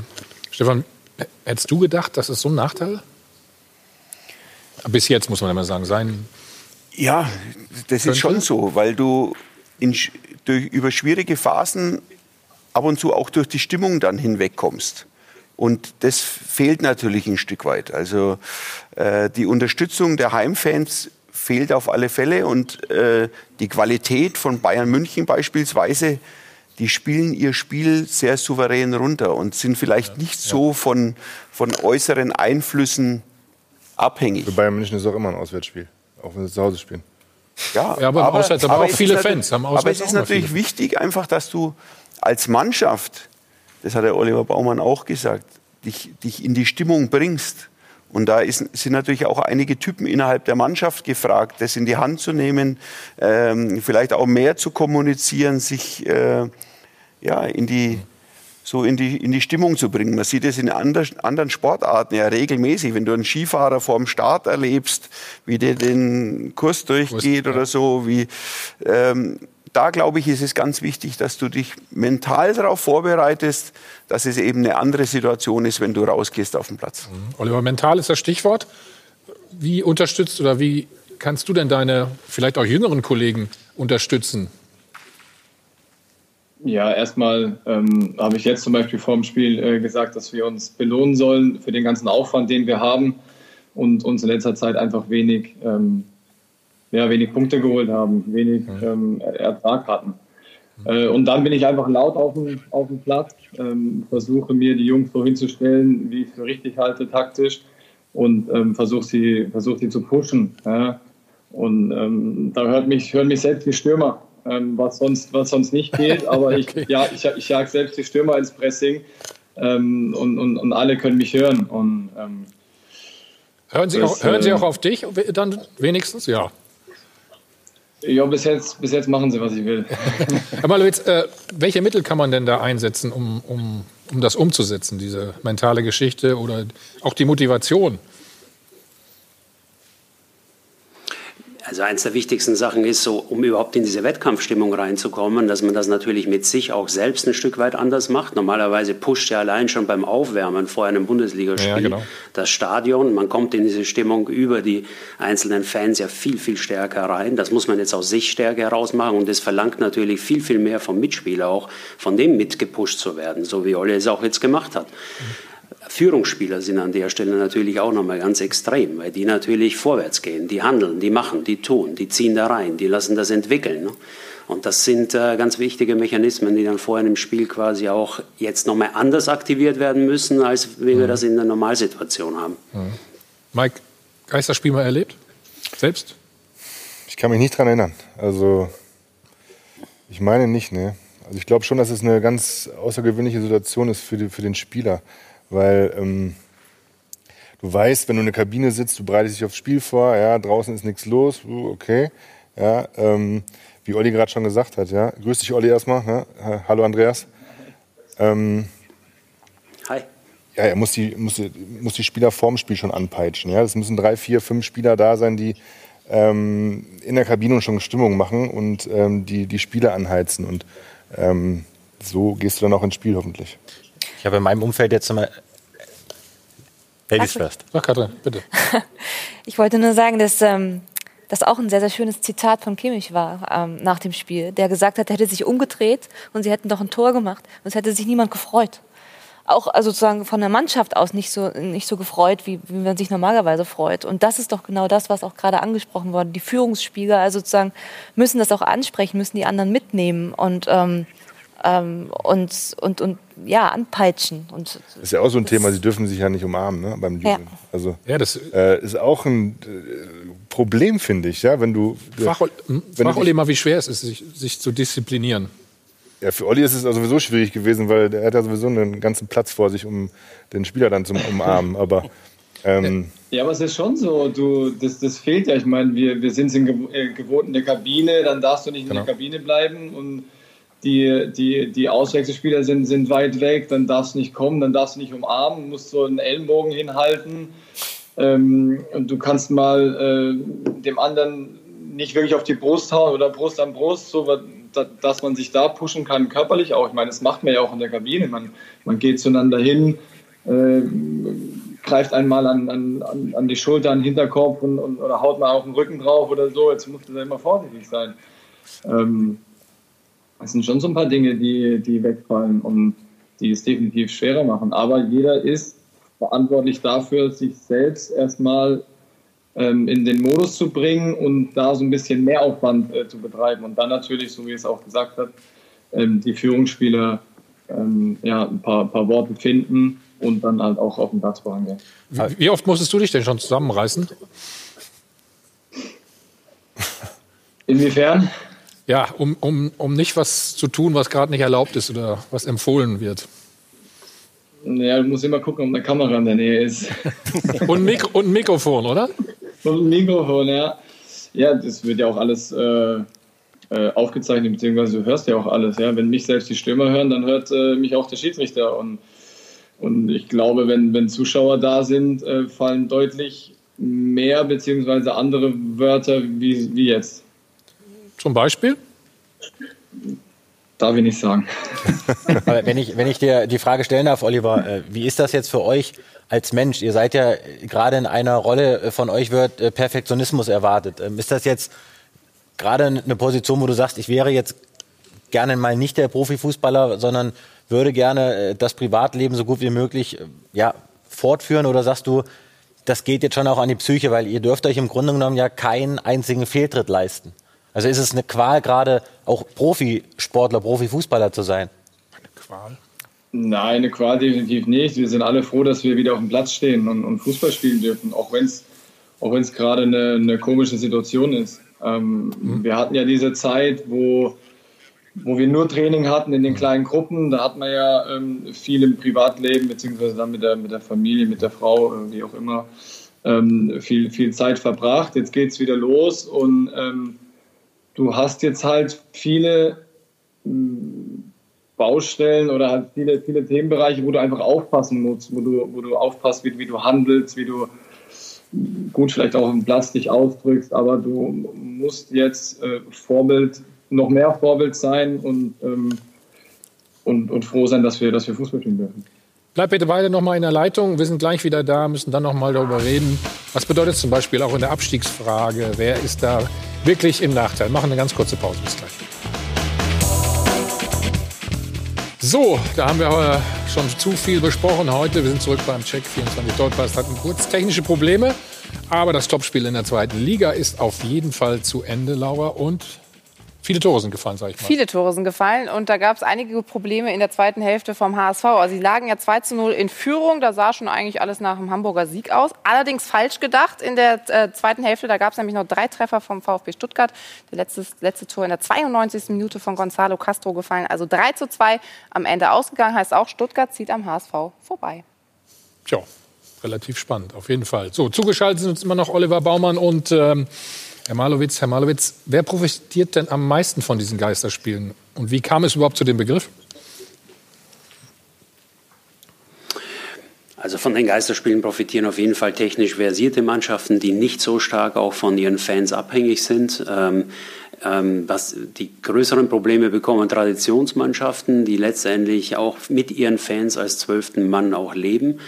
Stefan, Hättest du gedacht, das ist so ein Nachteil? Bis jetzt muss man immer sagen, sein. Ja, das könnte? ist schon so, weil du in, durch, über schwierige Phasen ab und zu auch durch die Stimmung dann hinwegkommst. Und das fehlt natürlich ein Stück weit. Also äh, die Unterstützung der Heimfans fehlt auf alle Fälle. Und äh, die Qualität von Bayern München beispielsweise, die spielen ihr Spiel sehr souverän runter und sind vielleicht nicht so von, von äußeren Einflüssen abhängig. Für Bayern München ist es auch immer ein Auswärtsspiel, auch wenn sie zu Hause spielen. Ja, Ja, aber im Auswärts haben auch es viele ist natürlich- Fans, haben aber es ist auch natürlich viele. wichtig, einfach, dass du als Mannschaft, das hat der Oliver Baumann auch gesagt, dich, dich in die Stimmung bringst. Und da ist, sind natürlich auch einige Typen innerhalb der Mannschaft gefragt, das in die Hand zu nehmen, ähm, vielleicht auch mehr zu kommunizieren, sich äh, ja, in die so in die, in die Stimmung zu bringen. Man sieht es in ander, anderen Sportarten ja regelmäßig. Wenn du einen Skifahrer vorm Start erlebst, wie der den Kurs durchgeht oder so, wie, ähm, da glaube ich, ist es ganz wichtig, dass du dich mental darauf vorbereitest, dass es eben eine andere Situation ist, wenn du rausgehst auf den Platz. Oliver, mental ist das Stichwort. Wie unterstützt oder wie kannst du denn deine vielleicht auch jüngeren Kollegen unterstützen? Ja, erstmal ähm, habe ich jetzt zum Beispiel vor dem Spiel äh, gesagt, dass wir uns belohnen sollen für den ganzen Aufwand, den wir haben und uns in letzter Zeit einfach wenig, ähm, ja, wenig Punkte geholt haben, wenig ähm, Ertrag hatten. Äh, und dann bin ich einfach laut auf dem, auf dem Platz, ähm, versuche mir die Jungs so hinzustellen, wie ich es für richtig halte, taktisch und ähm, versuche sie, versuch sie zu pushen. Ja. Und ähm, da hört mich, hören mich selbst die Stürmer, ähm, was, sonst, was sonst nicht geht. [laughs] Aber ich, ja, ich, ich jag selbst die Stürmer ins Pressing ähm, und, und, und alle können mich hören. Und, ähm, Hören Sie, das, auch, hören Sie äh, auch auf dich dann wenigstens? Ja. Ja, bis jetzt, bis jetzt machen sie, was ich will. [laughs] Herr Malowitz, äh, welche Mittel kann man denn da einsetzen, um, um, um das umzusetzen, diese mentale Geschichte oder auch die Motivation? Also eins der wichtigsten Sachen ist so, um überhaupt in diese Wettkampfstimmung reinzukommen, dass man das natürlich mit sich auch selbst ein Stück weit anders macht. Normalerweise pusht ja allein schon beim Aufwärmen vor einem Bundesligaspiel Ja, genau. das Stadion. Man kommt in diese Stimmung über die einzelnen Fans ja viel, viel stärker rein. Das muss man jetzt aus sich stärker herausmachen und das verlangt natürlich viel, viel mehr vom Mitspieler auch, von dem mitgepusht zu werden, so wie Olle es auch jetzt gemacht hat. Führungsspieler sind an der Stelle natürlich auch nochmal ganz extrem, weil die natürlich vorwärts gehen, die handeln, die machen, die tun, die ziehen da rein, die lassen das entwickeln. Ne? Und das sind äh, ganz wichtige Mechanismen, die dann vorher im Spiel quasi auch jetzt nochmal anders aktiviert werden müssen, als wie wir das in der Normalsituation haben. Mike, Geisterspiel mal erlebt? Selbst? Ich kann mich nicht dran erinnern. Also, ich meine nicht, ne. Also, ich glaube schon, dass es eine ganz außergewöhnliche Situation ist für, die, für den Spieler. Weil ähm, du weißt, wenn du in der Kabine sitzt, du bereitest dich aufs Spiel vor, ja, draußen ist nichts los, uh, okay. Ja, ähm, wie Olli gerade schon gesagt hat, ja. Grüß dich, Olli, erstmal. Ne? Ha- Hallo, Andreas. Ähm, Hi. ja, er muss die, muss, muss die Spieler vorm Spiel schon anpeitschen. Ja? Es müssen drei, vier, fünf Spieler da sein, die ähm, in der Kabine schon Stimmung machen und ähm, die, die Spieler anheizen. Und ähm, so gehst du dann auch ins Spiel hoffentlich. Ich habe in meinem Umfeld jetzt mal. Ladies Ach first. Sag Katrin, bitte. [laughs] Ich wollte nur sagen, dass ähm, das auch ein sehr, sehr schönes Zitat von Kimmich war ähm, nach dem Spiel, der gesagt hat, er hätte sich umgedreht und sie hätten doch ein Tor gemacht und es hätte sich niemand gefreut. Auch also sozusagen von der Mannschaft aus nicht so, nicht so gefreut, wie, wie man sich normalerweise freut. Und das ist doch genau das, was auch gerade angesprochen wurde. Die Führungsspieler also sozusagen müssen das auch ansprechen, müssen die anderen mitnehmen und, ähm, ähm, und, und, und ja, anpeitschen. Und Das ist ja auch so ein Thema, sie dürfen sich ja nicht umarmen ne, beim Ja. Jubeln. Also Ja, das äh, ist auch ein äh, Problem, finde ich, ja, wenn du. Frag, wenn frag du Olli mal, wie schwer es ist, sich, sich zu disziplinieren. Ja, für Olli ist es also sowieso schwierig gewesen, weil er hat ja sowieso einen ganzen Platz vor sich, um den Spieler dann zu umarmen. Aber ähm, Ja, aber es ist schon so, du, das, das fehlt ja. Ich meine, wir, wir sind äh, gewohnt in der Kabine, dann darfst du nicht in Genau. der Kabine bleiben und die, die, die Auswechselspieler sind, sind weit weg, dann darfst du nicht kommen, dann darfst du nicht umarmen, musst so einen Ellenbogen hinhalten ähm, und du kannst mal äh, dem anderen nicht wirklich auf die Brust hauen oder Brust an Brust, so dass man sich da pushen kann, körperlich auch. Ich meine, das macht man ja auch in der Kabine. Man, man geht zueinander hin, äh, greift einmal an, an, an- an die Schulter, an den Hinterkopf und, und, oder haut mal auf den Rücken drauf oder so. Jetzt musst du da immer vorsichtig sein. Ähm, das sind schon so ein paar Dinge, die, die wegfallen und die es definitiv schwerer machen. Aber jeder ist verantwortlich dafür, sich selbst erstmal ähm, in den Modus zu bringen und da so ein bisschen mehr Aufwand äh, zu betreiben. Und dann natürlich, so wie es auch gesagt hat, ähm, die Führungsspieler ähm, ja, ein paar, paar Worte finden und dann halt auch auf den Platz vorangehen. Wie oft musstest du dich denn schon zusammenreißen? Inwiefern? Ja, um, um, um nicht was zu tun, was gerade nicht erlaubt ist oder was empfohlen wird. Ja, du musst immer gucken, ob eine Kamera in der Nähe ist. [laughs] und, ein Mikro und ein Mikrofon, oder? Und ein Mikrofon, ja. Ja, das wird ja auch alles äh, äh, aufgezeichnet, beziehungsweise du hörst ja auch alles. Ja? Wenn mich selbst die Stürmer hören, dann hört äh, mich auch der Schiedsrichter. Und, und ich glaube, wenn, wenn Zuschauer da sind, äh, fallen deutlich mehr beziehungsweise andere Wörter wie, wie jetzt. Zum Beispiel? Darf ich nicht sagen. [laughs] Aber wenn ich, wenn ich dir die Frage stellen darf, Oliver, äh, wie ist das jetzt für euch als Mensch? Ihr seid ja gerade in einer Rolle, äh, von euch wird äh, Perfektionismus erwartet. Ähm, ist das jetzt gerade eine Position, wo du sagst, ich wäre jetzt gerne mal nicht der Profifußballer, sondern würde gerne das Privatleben so gut wie möglich ja, fortführen? Oder sagst du, das geht jetzt schon auch an die Psyche, weil ihr dürft euch im Grunde genommen ja keinen einzigen Fehltritt leisten? Also ist es eine Qual, gerade auch Profisportler, Profifußballer zu sein? Eine Qual? Nein, eine Qual definitiv nicht. Wir sind alle froh, dass wir wieder auf dem Platz stehen und, und Fußball spielen dürfen, auch wenn es auch wenn's gerade eine, eine komische Situation ist. Ähm, mhm. Wir hatten ja diese Zeit, wo, wo wir nur Training hatten in den mhm. kleinen Gruppen. Da hat man ja ähm, viel im Privatleben, beziehungsweise dann mit der, mit der Familie, mit der Frau, äh, wie auch immer, ähm, viel, viel Zeit verbracht. Jetzt geht es wieder los und ähm, du hast jetzt halt viele hm, Baustellen oder halt viele, viele Themenbereiche, wo du einfach aufpassen musst, wo du, wo du aufpasst, wie, wie du handelst, wie du gut vielleicht auch im Platz dich ausdrückst, aber du musst jetzt äh, Vorbild, noch mehr Vorbild sein und, ähm, und, und froh sein, dass wir, dass wir Fußball spielen dürfen. Bleib bitte beide noch mal in der Leitung. Wir sind gleich wieder da, müssen dann noch mal darüber reden. Was bedeutet zum Beispiel auch in der Abstiegsfrage? Wer ist da wirklich im Nachteil? Machen eine ganz kurze Pause. Bis gleich. So, da haben wir schon zu viel besprochen heute. Wir sind zurück beim Check 24 Podcast. Hatten kurz technische Probleme, aber das Topspiel in der zweiten Liga ist auf jeden Fall zu Ende, Laura. Und Viele Tore sind gefallen, sage ich mal. Viele Tore sind gefallen und da gab es einige Probleme in der zweiten Hälfte vom HSV. Also sie lagen ja 2 zu 0 in Führung, da sah schon eigentlich alles nach dem Hamburger Sieg aus. Allerdings falsch gedacht in der äh, zweiten Hälfte, da gab es nämlich noch drei Treffer vom VfB Stuttgart. Der letzte, letzte Tor in der 92. Minute von Gonzalo Castro gefallen. Also 3 zu 2 am Ende ausgegangen, heißt auch Stuttgart zieht am HSV vorbei. Tja, relativ spannend, auf jeden Fall. So, zugeschaltet sind uns immer noch Oliver Baumann und... Ähm Herr Malowitz, Herr Malowitz, wer profitiert denn am meisten von diesen Geisterspielen? Und wie kam es überhaupt zu dem Begriff? Also von den Geisterspielen profitieren auf jeden Fall technisch versierte Mannschaften, die nicht so stark auch von ihren Fans abhängig sind. Ähm, ähm, was die größeren Probleme bekommen Traditionsmannschaften, die letztendlich auch mit ihren Fans als zwölften Mann auch leben.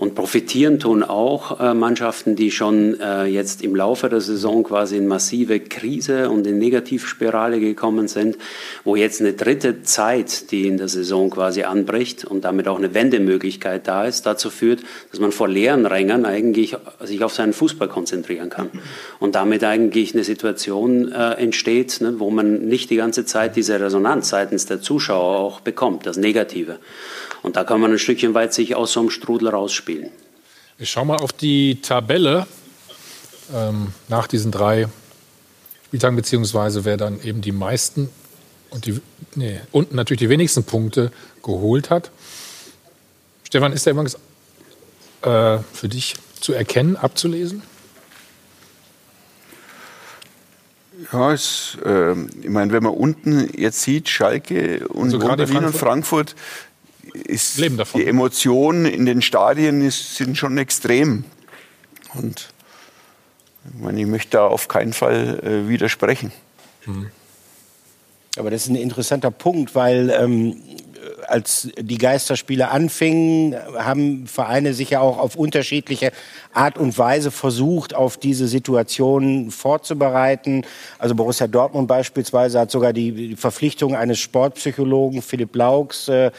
Und profitieren tun auch äh, Mannschaften, die schon äh, jetzt im Laufe der Saison quasi in massive Krise und in Negativspirale gekommen sind, wo jetzt eine dritte Zeit, die in der Saison quasi anbricht und damit auch eine Wendemöglichkeit da ist, dazu führt, dass man vor leeren Rängen eigentlich sich auf seinen Fußball konzentrieren kann. Und damit eigentlich eine Situation äh, entsteht, ne, wo man nicht die ganze Zeit diese Resonanz seitens der Zuschauer auch bekommt, das Negative. Und da kann man ein Stückchen weit sich aus so einem Strudel rausspielen. Ich schaue mal auf die Tabelle ähm, nach diesen drei Spieltagen, beziehungsweise wer dann eben die meisten und die, nee, und natürlich die wenigsten Punkte geholt hat. Stefan, ist der übrigens äh, für dich zu erkennen, abzulesen? Ja, es, äh, ich meine, wenn man unten jetzt sieht, Schalke und also und Frankfurt, ist die Emotionen in den Stadien ist, sind schon extrem. Und ich, meine, ich möchte da auf keinen Fall äh, widersprechen. Mhm. Aber das ist ein interessanter Punkt, weil ähm, als die Geisterspiele anfingen, haben Vereine sich ja auch auf unterschiedliche Art und Weise versucht, auf diese Situation vorzubereiten. Also Borussia Dortmund beispielsweise hat sogar die Verpflichtung eines Sportpsychologen, Philipp Laux, äh,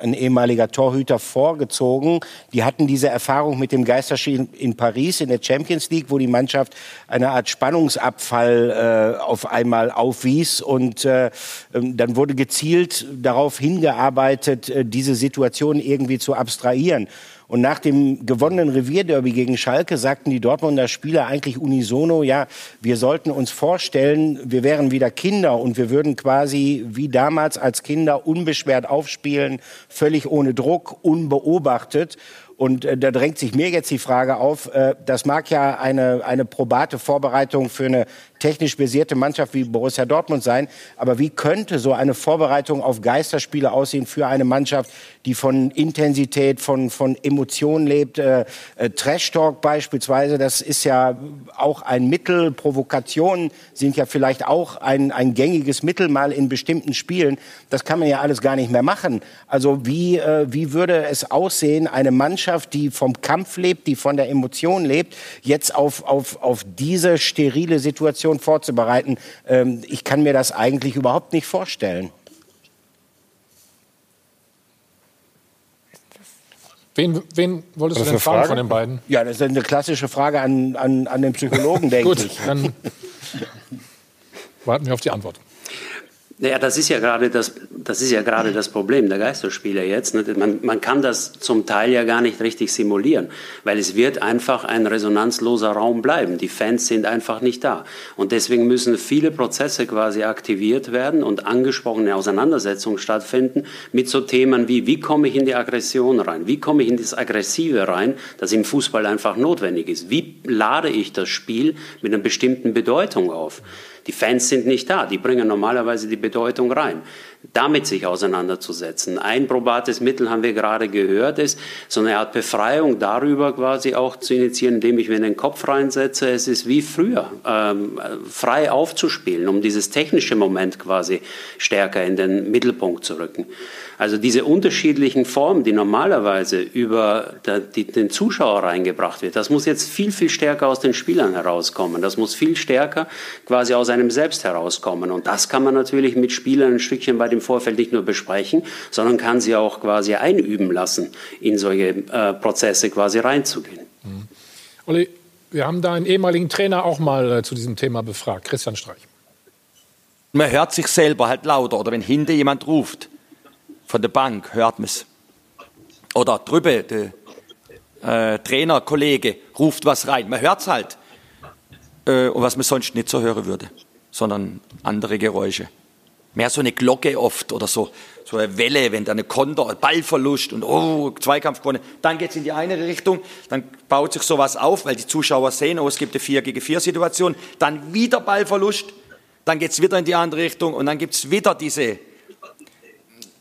ein ehemaliger Torhüter, vorgezogen. Die hatten diese Erfahrung mit dem Geisterspiel in Paris in der Champions League, wo die Mannschaft eine Art Spannungsabfall äh, auf einmal aufwies. Und äh, ähm, dann wurde gezielt darauf hingearbeitet, äh, diese Situation irgendwie zu abstrahieren. Und nach dem gewonnenen Revierderby gegen Schalke sagten die Dortmunder Spieler eigentlich unisono, ja, wir sollten uns vorstellen, wir wären wieder Kinder und wir würden quasi wie damals als Kinder unbeschwert aufspielen, völlig ohne Druck, unbeobachtet. Und äh, da drängt sich mir jetzt die Frage auf, äh, das mag ja eine, eine probate Vorbereitung für eine technisch versierte Mannschaft wie Borussia Dortmund sein. Aber wie könnte so eine Vorbereitung auf Geisterspiele aussehen für eine Mannschaft, die von Intensität, von, von Emotionen lebt? Äh, äh, Trash Talk beispielsweise, das ist ja auch ein Mittel. Provokationen sind ja vielleicht auch ein, ein gängiges Mittel mal in bestimmten Spielen. Das kann man ja alles gar nicht mehr machen. Also wie, äh, wie würde es aussehen, eine Mannschaft, die vom Kampf lebt, die von der Emotion lebt, jetzt auf, auf, auf diese sterile Situation vorzubereiten. Ähm, ich kann mir das eigentlich überhaupt nicht vorstellen. Wen, wen wolltest du denn fragen Frage? von den beiden? Ja, das ist eine klassische Frage an, an, an den Psychologen, [laughs] denke Gut, ich. dann warten wir auf die Antwort. Naja, das ist ja gerade das, das ist ja gerade das Problem der Geisterspieler jetzt. Ne? Man, man kann das zum Teil ja gar nicht richtig simulieren, weil es wird einfach ein resonanzloser Raum bleiben. Die Fans sind einfach nicht da. Und deswegen müssen viele Prozesse quasi aktiviert werden und angesprochene Auseinandersetzungen stattfinden mit so Themen wie, wie komme ich in die Aggression rein? Wie komme ich in das Aggressive rein, das im Fußball einfach notwendig ist? Wie lade ich das Spiel mit einer bestimmten Bedeutung auf? Die Fans sind nicht da, die bringen normalerweise die Bedeutung rein. Damit sich auseinanderzusetzen. Ein probates Mittel haben wir gerade gehört, ist so eine Art Befreiung darüber quasi auch zu initiieren, indem ich mir in den Kopf reinsetze, es ist wie früher, ähm, frei aufzuspielen, um dieses technische Moment quasi stärker in den Mittelpunkt zu rücken. Also diese unterschiedlichen Formen, die normalerweise über den Zuschauer reingebracht wird, das muss jetzt viel, viel stärker aus den Spielern herauskommen. Das muss viel stärker quasi aus einem selbst herauskommen. Und das kann man natürlich mit Spielern ein Stückchen weit im Vorfeld nicht nur besprechen, sondern kann sie auch quasi einüben lassen, in solche äh, Prozesse quasi reinzugehen. Mhm. Olli, wir haben da einen ehemaligen Trainer auch mal äh, zu diesem Thema befragt, Christian Streich. Man hört sich selber halt lauter oder wenn hinter jemand ruft, von der Bank hört man es. Oder drüber, der äh, Trainerkollege ruft was rein. Man hört es halt. Äh, und was man sonst nicht so hören würde, sondern andere Geräusche. Mehr so eine Glocke oft oder so, so eine Welle, wenn da eine Konter, Ballverlust und oh, Zweikampf gewonnen. Dann geht es in die eine Richtung, dann baut sich sowas auf, weil die Zuschauer sehen, oh, es gibt eine 4 gegen 4 Situation. Dann wieder Ballverlust, dann geht es wieder in die andere Richtung und dann gibt es wieder diese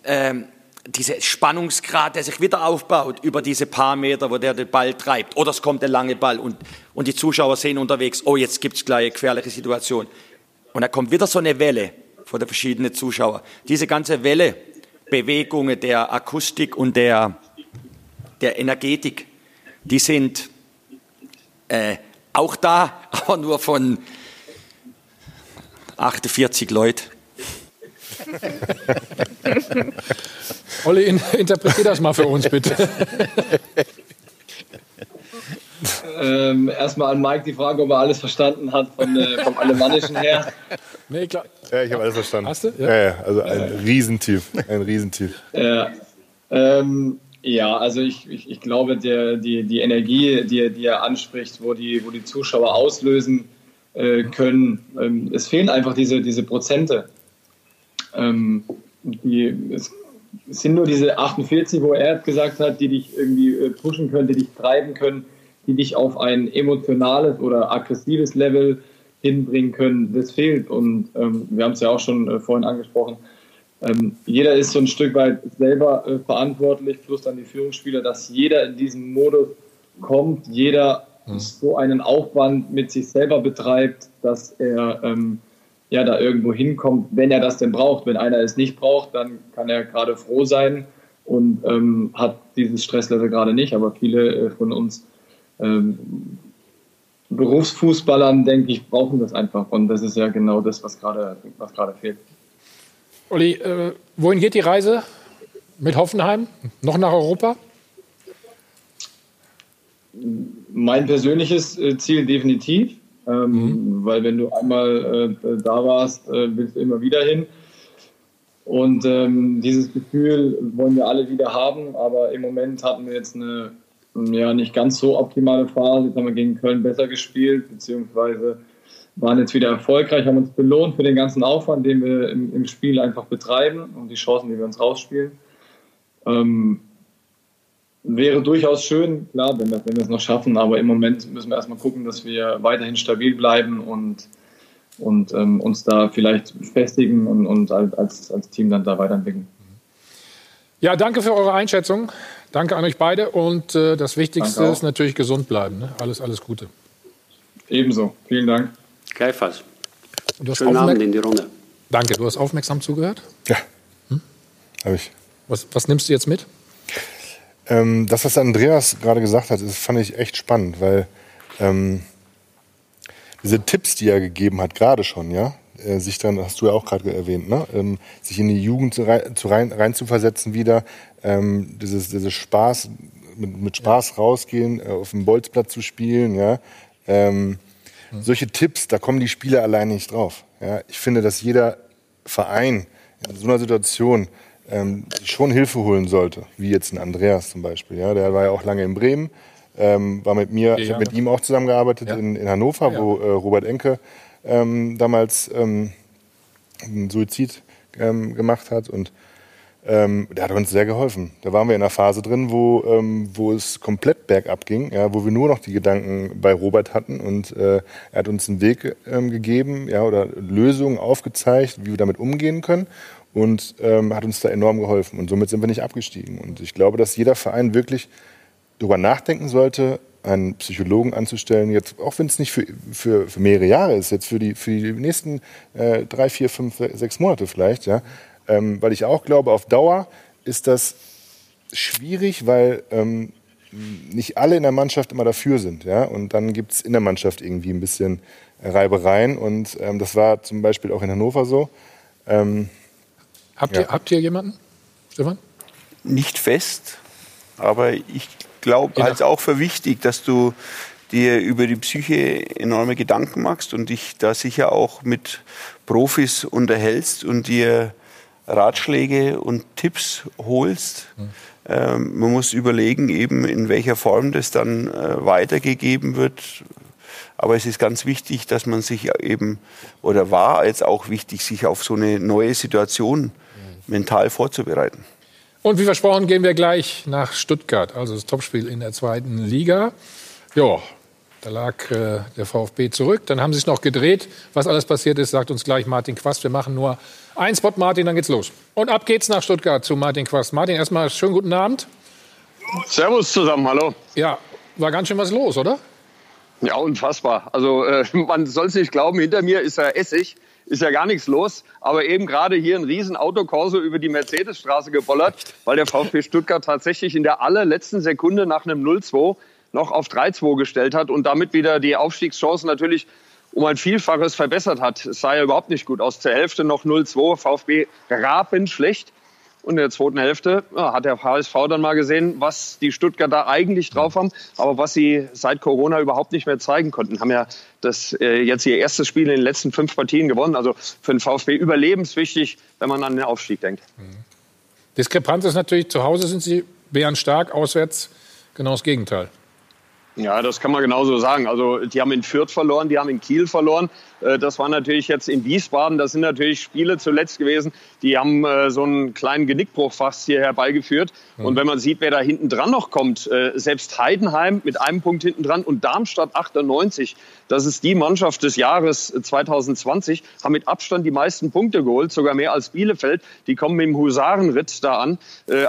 ähm, dieser Spannungsgrad, der sich wieder aufbaut über diese paar Meter, wo der den Ball treibt. Oder es kommt der lange Ball und, und die Zuschauer sehen unterwegs, oh, jetzt gibt es gleich eine gefährliche Situation. Und da kommt wieder so eine Welle von den verschiedenen Zuschauern. Diese ganze Welle, Bewegungen der Akustik und der, der Energetik, die sind äh, auch da, [laughs] aber nur von 48 Leuten. Olli, in, interpretier das mal für uns, bitte. [laughs] ähm, erstmal an Mike die Frage, ob er alles verstanden hat von, äh, vom Alemannischen her. Nee, klar. Ja, ich habe alles verstanden. Hast du? Ja, ja, ja also ein Riesentief. Ein Riesentief. Ja, ähm, ja also ich, ich, ich glaube, der, die, die Energie, die, die er anspricht, wo die, wo die Zuschauer auslösen äh, können, ähm, es fehlen einfach diese, diese Prozente. Ähm, die, es, es, sind nur diese 48, wo er gesagt hat, die dich irgendwie äh, pushen können, die dich treiben können, die dich auf ein emotionales oder aggressives Level hinbringen können. Das fehlt. Und ähm, wir haben es ja auch schon äh, vorhin angesprochen. Ähm, jeder ist so ein Stück weit selber äh, verantwortlich, plus dann die Führungsspieler, dass jeder in diesen Modus kommt, jeder mhm. so einen Aufwand mit sich selber betreibt, dass er ähm, ja, da irgendwo hinkommt, wenn er das denn braucht. Wenn einer es nicht braucht, dann kann er gerade froh sein und ähm, hat dieses Stresslevel gerade nicht. Aber viele äh, von uns ähm, Berufsfußballern, denke ich, brauchen das einfach. Und das ist ja genau das, was gerade was fehlt. Olli, äh, wohin geht die Reise mit Hoffenheim? Noch nach Europa? Mein persönliches äh, Ziel definitiv. Ähm, mhm. Weil wenn du einmal äh, da warst, äh, willst du immer wieder hin. Und ähm, dieses Gefühl wollen wir alle wieder haben, aber im Moment hatten wir jetzt eine ja, nicht ganz so optimale Phase. Jetzt haben wir gegen Köln besser gespielt, beziehungsweise waren jetzt wieder erfolgreich, haben uns belohnt für den ganzen Aufwand, den wir im, im Spiel einfach betreiben und die Chancen, die wir uns rausspielen. Ähm, wäre durchaus schön, klar, wenn wir, wenn wir es noch schaffen, aber im Moment müssen wir erstmal gucken, dass wir weiterhin stabil bleiben und, und ähm, uns da vielleicht festigen und, und als, als Team dann da weiterentwickeln. Ja, danke für eure Einschätzung. Danke an euch beide und äh, das Wichtigste ist natürlich gesund bleiben. Ne? Alles, alles Gute. Ebenso. Vielen Dank. Gleichfalls. Schönen Abend in die Runde. Danke. Du hast aufmerksam zugehört? Ja. Hm? Habe ich. Was, was nimmst du jetzt mit? Ähm, das, was Andreas gerade gesagt hat, das fand ich echt spannend, weil ähm, diese Tipps, die er gegeben hat, gerade schon, ja, äh, sich dann, hast du ja auch gerade erwähnt, ne, ähm, sich in die Jugend zu rein, zu rein, rein zu versetzen wieder, ähm, dieses, dieses Spaß, mit, mit Spaß ja. rausgehen, äh, auf dem Bolzplatz zu spielen, ja, ähm, mhm. solche Tipps, da kommen die Spieler alleine nicht drauf. Ja. Ich finde, dass jeder Verein in so einer Situation ähm, schon Hilfe holen sollte, wie jetzt ein Andreas zum Beispiel. Ja, der war ja auch lange in Bremen, ähm, war mit mir, ich habe mit ihm auch zusammengearbeitet ja. in, in, Hannover, ja. wo äh, Robert Enke ähm, damals ähm, einen Suizid ähm, gemacht hat und ähm, der hat uns sehr geholfen. Da waren wir in einer Phase drin, wo, ähm, wo es komplett bergab ging, ja, wo wir nur noch die Gedanken bei Robert hatten und äh, er hat uns einen Weg ähm, gegeben ja, oder Lösungen aufgezeigt, wie wir damit umgehen können und ähm, hat uns da enorm geholfen. Und somit sind wir nicht abgestiegen. Und ich glaube, dass jeder Verein wirklich darüber nachdenken sollte, einen Psychologen anzustellen, jetzt auch wenn es nicht für, für, für mehrere Jahre ist, jetzt für die, für die nächsten äh, drei, vier, fünf, sechs Monate vielleicht, ja, ähm, weil ich auch glaube, auf Dauer ist das schwierig, weil ähm, nicht alle in der Mannschaft immer dafür sind, ja, und dann gibt es in der Mannschaft irgendwie ein bisschen Reibereien und ähm, das war zum Beispiel auch in Hannover so. Ähm, Habt, ja. ihr, habt ihr jemanden, Stefan? Nicht fest, aber ich glaube ja. halt auch für wichtig, dass du dir über die Psyche enorme Gedanken machst und dich da sicher auch mit Profis unterhältst und dir Ratschläge und Tipps holst. Mhm. Ähm, man muss überlegen, eben in welcher Form das dann äh, weitergegeben wird. Aber es ist ganz wichtig, dass man sich eben, oder war jetzt auch wichtig, sich auf so eine neue Situation mental vorzubereiten. Und wie versprochen gehen wir gleich nach Stuttgart, also das Topspiel in der zweiten Liga. Ja, da lag äh, der VfB zurück. Dann haben sie es noch gedreht. Was alles passiert ist, sagt uns gleich Martin Quast. Wir machen nur einen Spot, Martin, dann geht's los. Und ab geht's nach Stuttgart zu Martin Quast. Martin, erstmal schönen guten Abend. Servus zusammen, hallo. Ja, war ganz schön was los, oder? Ja, unfassbar. Also äh, man soll es nicht glauben, hinter mir ist er Essig ist ja gar nichts los. Aber eben gerade hier ein riesen Autokorso über die Mercedesstraße gebollert, weil der VfB Stuttgart tatsächlich in der allerletzten Sekunde nach einem 0-2 noch auf 3-2 gestellt hat und damit wieder die Aufstiegschancen natürlich um ein Vielfaches verbessert hat. Es sah ja überhaupt nicht gut aus. Zur Hälfte noch 0-2, VfB schlecht. Und in der zweiten Hälfte ja, hat der HSV dann mal gesehen, was die Stuttgarter eigentlich drauf haben, aber was sie seit Corona überhaupt nicht mehr zeigen konnten. Haben ja das äh, jetzt ihr erstes Spiel in den letzten fünf Partien gewonnen. Also für den VfB überlebenswichtig, wenn man an den Aufstieg denkt. Mhm. Diskrepanz ist natürlich, zu Hause sind sie bärenstark, auswärts genau das Gegenteil. Ja, das kann man genauso sagen. Also die haben in Fürth verloren, die haben in Kiel verloren. Äh, das war natürlich jetzt in Wiesbaden. Das sind natürlich Spiele zuletzt gewesen, die haben äh, so einen kleinen Genickbruch fast hier herbeigeführt. Mhm. Und wenn man sieht, wer da hinten dran noch kommt, äh, selbst Heidenheim mit einem Punkt hinten dran und Darmstadt 98, das ist die Mannschaft des Jahres 2020, haben mit Abstand die meisten Punkte geholt, sogar mehr als Bielefeld. Die kommen mit dem Husarenritt da an.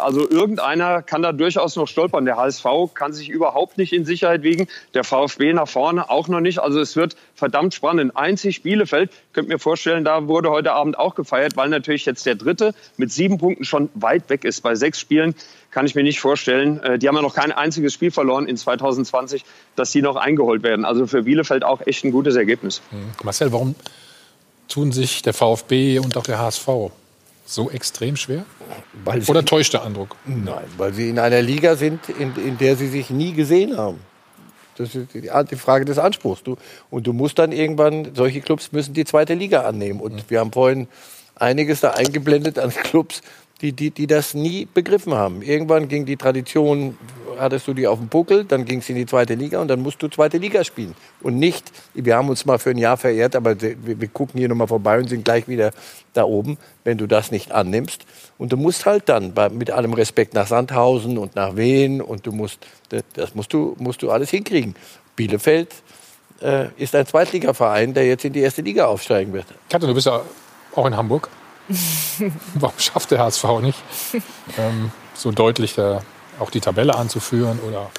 Also irgendeiner kann da durchaus noch stolpern. Der HSV kann sich überhaupt nicht in Sicherheit Sicherheit wiegen. Der VfB nach vorne auch noch nicht. Also es wird verdammt spannend. Einzig Bielefeld, könnt mir vorstellen, da wurde heute Abend auch gefeiert, weil natürlich jetzt der Dritte mit sieben Punkten schon weit weg ist. Bei sechs Spielen kann ich mir nicht vorstellen. Äh, Die haben ja noch kein einziges Spiel verloren in 2020, dass die noch eingeholt werden. Also für Bielefeld auch echt ein gutes Ergebnis. Marcel, warum tun sich der VfB und auch der HSV so extrem schwer? Weil Oder täuscht der Eindruck? Nein, weil sie in einer Liga sind, in, in der sie sich nie gesehen haben. Das ist die, Frage des Anspruchs. Du, und du musst dann irgendwann, solche Clubs müssen die zweite Liga annehmen. Und wir haben vorhin einiges da eingeblendet an Clubs, die, die, die das nie begriffen haben. Irgendwann ging die Tradition, hattest du die auf dem Buckel, dann ging es in die zweite Liga und dann musst du zweite Liga spielen. Und nicht, wir haben uns mal für ein Jahr verehrt, aber wir, wir gucken hier nochmal vorbei und sind gleich wieder da oben, wenn du das nicht annimmst. Und du musst halt dann, bei, mit allem Respekt nach Sandhausen und nach Wien und du musst, das- musst du, musst du alles hinkriegen. Bielefeld äh, ist ein Zweitligaverein, der jetzt in die erste Liga aufsteigen wird. Katja, du bist ja auch in Hamburg. [laughs] Warum schafft der HSV nicht, ähm, so deutlich da auch die Tabelle anzuführen? Oder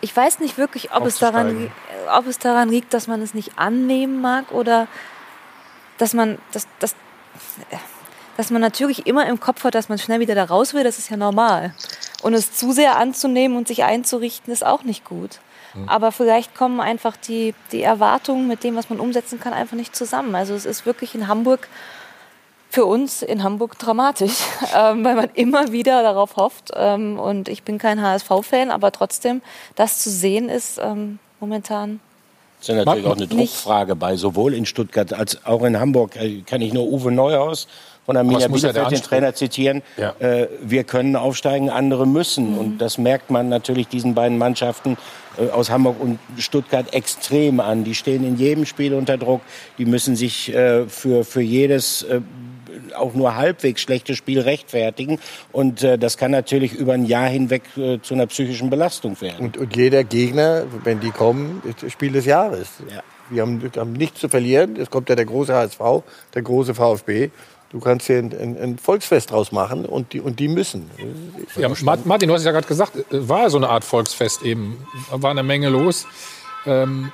Ich weiß nicht wirklich, ob es, daran, ob es daran liegt, dass man es nicht annehmen mag oder dass man, dass, dass, dass man natürlich immer im Kopf hat, dass man schnell wieder da raus will. Das ist ja normal. Und es zu sehr anzunehmen und sich einzurichten, ist auch nicht gut. Hm. Aber vielleicht kommen einfach die, die Erwartungen mit dem, was man umsetzen kann, einfach nicht zusammen. Also es ist wirklich in Hamburg für uns in Hamburg dramatisch, [laughs] ähm, weil man immer wieder darauf hofft. Ähm, und ich bin kein HSV-Fan, aber trotzdem, das zu sehen ist ähm, momentan. Das ist ja natürlich auch eine nicht. Druckfrage bei sowohl in Stuttgart als auch in Hamburg. Äh, Kann ich nur Uwe Neuhaus von Arminia muss ja der Bielefeld, den Trainer, zitieren. Ja. Äh, wir können aufsteigen, andere müssen. Und das merkt man natürlich diesen beiden Mannschaften äh, aus Hamburg und Stuttgart extrem an. Die stehen in jedem Spiel unter Druck. Die müssen sich äh, für, für jedes äh, auch nur halbwegs schlechte Spiel rechtfertigen. Und äh, das kann natürlich über ein Jahr hinweg äh, zu einer psychischen Belastung werden. Und, und jeder Gegner, wenn die kommen, ist das Spiel des Jahres. Wir haben, haben nichts zu verlieren. Es kommt ja der große HSV, der große VfB. Du kannst hier ein, ein, ein Volksfest draus machen und die, und die müssen. Ja, Ma- Martin, du hast es ja gerade gesagt, äh, war so eine Art Volksfest eben. War eine Menge los. Ähm,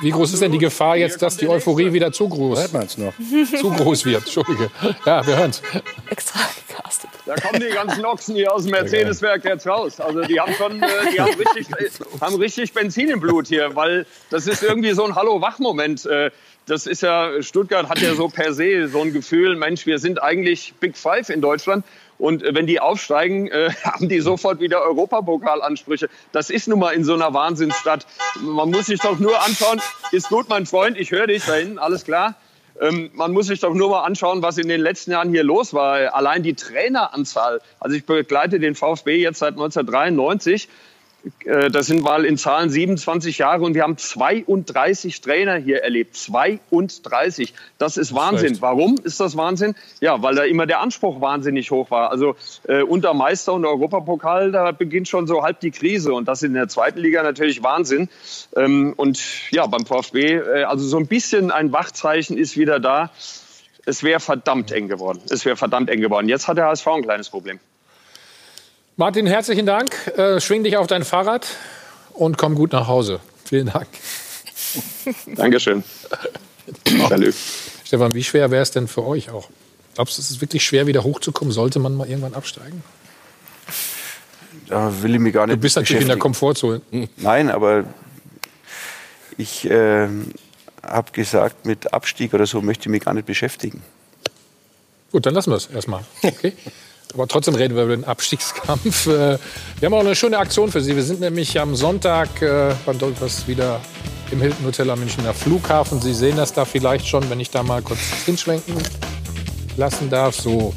wie groß ist denn die Gefahr jetzt, dass die Euphorie wieder zu groß, Hört man's noch? [laughs] zu groß wird? Entschuldige. Ja, wir hören's. Extra gecastet. Da kommen die ganzen Ochsen hier aus dem Mercedes-Werk jetzt raus. Also die haben schon, äh, die haben richtig, äh, haben richtig Benzin im Blut hier, weil das ist irgendwie so ein Hallo-Wach-Moment. Äh, Das ist ja, Stuttgart hat ja so per se so ein Gefühl, Mensch, wir sind eigentlich Big Five in Deutschland. Und äh, wenn die aufsteigen, äh, [laughs] haben die sofort wieder Europapokalansprüche. Das ist nun mal in so einer Wahnsinnsstadt. Man muss sich doch nur anschauen, ist gut, mein Freund, ich höre dich da hinten, alles klar. Ähm, man muss sich doch nur mal anschauen, was in den letzten Jahren hier los war. Allein die Traineranzahl. Also ich begleite den VfB jetzt seit 1993. Äh, Das sind mal in Zahlen 27 Jahre und wir haben 32 Trainer hier erlebt. 32. Das ist Wahnsinn. recht. Warum ist das Wahnsinn? Ja, weil da immer der Anspruch wahnsinnig hoch war. Also äh, unter Meister und Europapokal, da beginnt schon so halb die Krise. Und das in der zweiten Liga natürlich Wahnsinn. Ähm, und ja, beim VfB, äh, also so ein bisschen ein Wachzeichen ist wieder da. Es wäre verdammt eng geworden. Es wäre verdammt eng geworden. Jetzt hat der HSV ein kleines Problem. Martin, herzlichen Dank. Äh, schwing dich auf dein Fahrrad und komm gut nach Hause. Vielen Dank. [laughs] Dankeschön. Salü. Stefan, wie schwer wäre es denn für euch auch? Glaubst du, es ist wirklich schwer, wieder hochzukommen? Sollte man mal irgendwann absteigen? Da will ich mich gar nicht Du bist natürlich in der. Komfortzone. Nein, aber ich äh, habe gesagt, mit Abstieg oder so möchte ich mich gar nicht beschäftigen. Gut, dann lassen wir es erstmal. Okay? [laughs] Aber trotzdem reden wir über den Abstiegskampf. [laughs] Äh, Wir haben auch eine schöne Aktion für Sie. Wir sind nämlich am Sonntag äh, beim Dollpass wieder im Hilton Hotel am Münchner Flughafen. Sie sehen das da vielleicht schon, wenn ich da mal kurz hinschwenken lassen darf. So,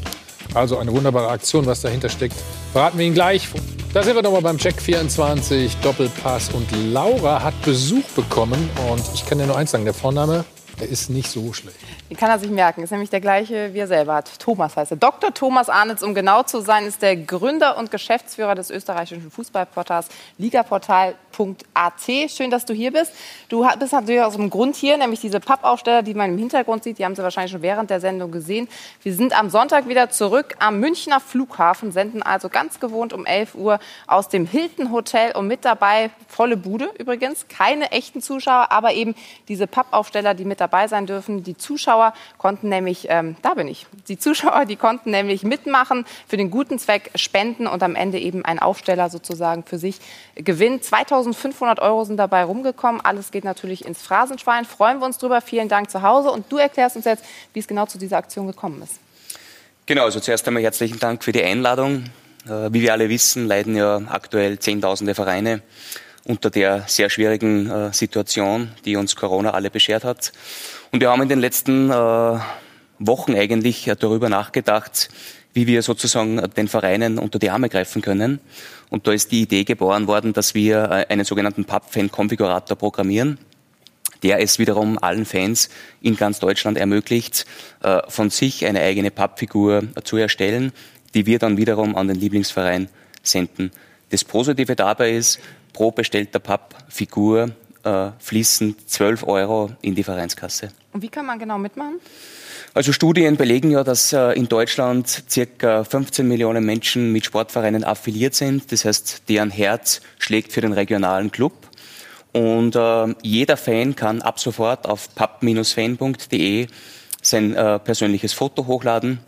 also eine wunderbare Aktion, was dahinter steckt. Verraten wir Ihnen gleich. Da sind wir nochmal beim Check 24 Doppelpass und Laura hat Besuch bekommen und ich kann dir nur eins sagen, der Vorname, der ist nicht so schlecht. Den kann er sich merken. Ist nämlich der gleiche, wie er selber hat. Thomas heißt er. Dr. Thomas Arnitz, um genau zu sein, ist der Gründer und Geschäftsführer des österreichischen Fußballportals ligaportal.at. Schön, dass du hier bist. Du bist natürlich aus einem Grund hier, nämlich diese Pappaufsteller, die man im Hintergrund sieht. Die haben Sie wahrscheinlich schon während der Sendung gesehen. Wir sind am Sonntag wieder zurück am Münchner Flughafen, senden also ganz gewohnt um 11 Uhr aus dem Hilton Hotel und mit dabei volle Bude übrigens. Keine echten Zuschauer, aber eben diese Pappaufsteller, die mit dabei sein dürfen. Die Zuschauer konnten nämlich, ähm, da bin ich, die Zuschauer, die konnten nämlich mitmachen, für den guten Zweck spenden und am Ende eben ein Aufsteller sozusagen für sich gewinnen. 2500 Euro sind dabei rumgekommen. Alles geht natürlich ins Phrasenschwein. Freuen wir uns drüber. Vielen Dank zu Hause. Und du erklärst uns jetzt, wie es genau zu dieser Aktion gekommen ist. Genau, also zuerst einmal herzlichen Dank für die Einladung. Äh, wie wir alle wissen, leiden ja aktuell Zehntausende Vereine unter der sehr schwierigen äh, Situation, die uns Corona alle beschert hat. Und wir haben in den letzten äh, Wochen eigentlich äh, darüber nachgedacht, wie wir sozusagen den Vereinen unter die Arme greifen können. Und da ist die Idee geboren worden, dass wir äh, einen sogenannten Pub-Fan-Konfigurator programmieren, der es wiederum allen Fans in ganz Deutschland ermöglicht, äh, von sich eine eigene Pappfigur zu erstellen, die wir dann wiederum an den Lieblingsverein senden. Das Positive dabei ist, pro bestellter Pappfigur äh, fließen 12 Euro in die Vereinskasse. Und wie kann man genau mitmachen? Also Studien belegen ja, dass äh, in Deutschland circa 15 Millionen Menschen mit Sportvereinen affiliiert sind. Das heißt, deren Herz schlägt für den regionalen Club. Und äh, jeder Fan kann ab sofort auf pub-fan.de sein äh, persönliches Foto hochladen,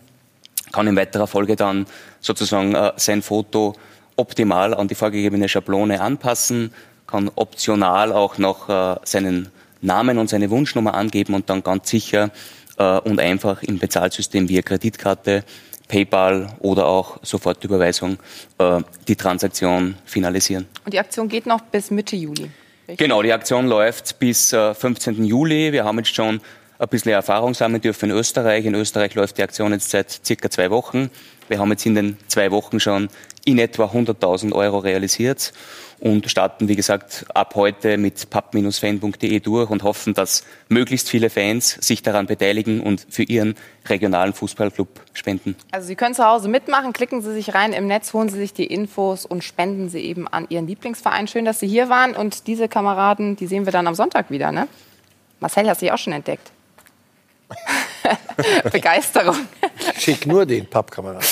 kann in weiterer Folge dann sozusagen äh, sein Foto optimal an die vorgegebene Schablone anpassen, kann optional auch noch äh, seinen Namen und seine Wunschnummer angeben und dann ganz sicher äh, und einfach im Bezahlsystem via Kreditkarte, PayPal oder auch Sofortüberweisung äh, die Transaktion finalisieren. Und die Aktion geht noch bis Mitte Juli. Richtig? Genau, die Aktion läuft bis äh, 15. Juli. Wir haben jetzt schon ein bisschen Erfahrung sammeln dürfen in Österreich. In Österreich läuft die Aktion jetzt seit circa zwei Wochen. Wir haben jetzt in den zwei Wochen schon in etwa 100.000 Euro realisiert und starten, wie gesagt, ab heute mit pub-fan.de durch und hoffen, dass möglichst viele Fans sich daran beteiligen und für ihren regionalen Fußballclub spenden. Also Sie können zu Hause mitmachen, klicken Sie sich rein im Netz, holen Sie sich die Infos und spenden Sie eben an Ihren Lieblingsverein. Schön, dass Sie hier waren und diese Kameraden, die sehen wir dann am Sonntag wieder, ne? Marcel, hast du dich auch schon entdeckt? [laughs] Begeisterung. Schick nur den Pappkameraden.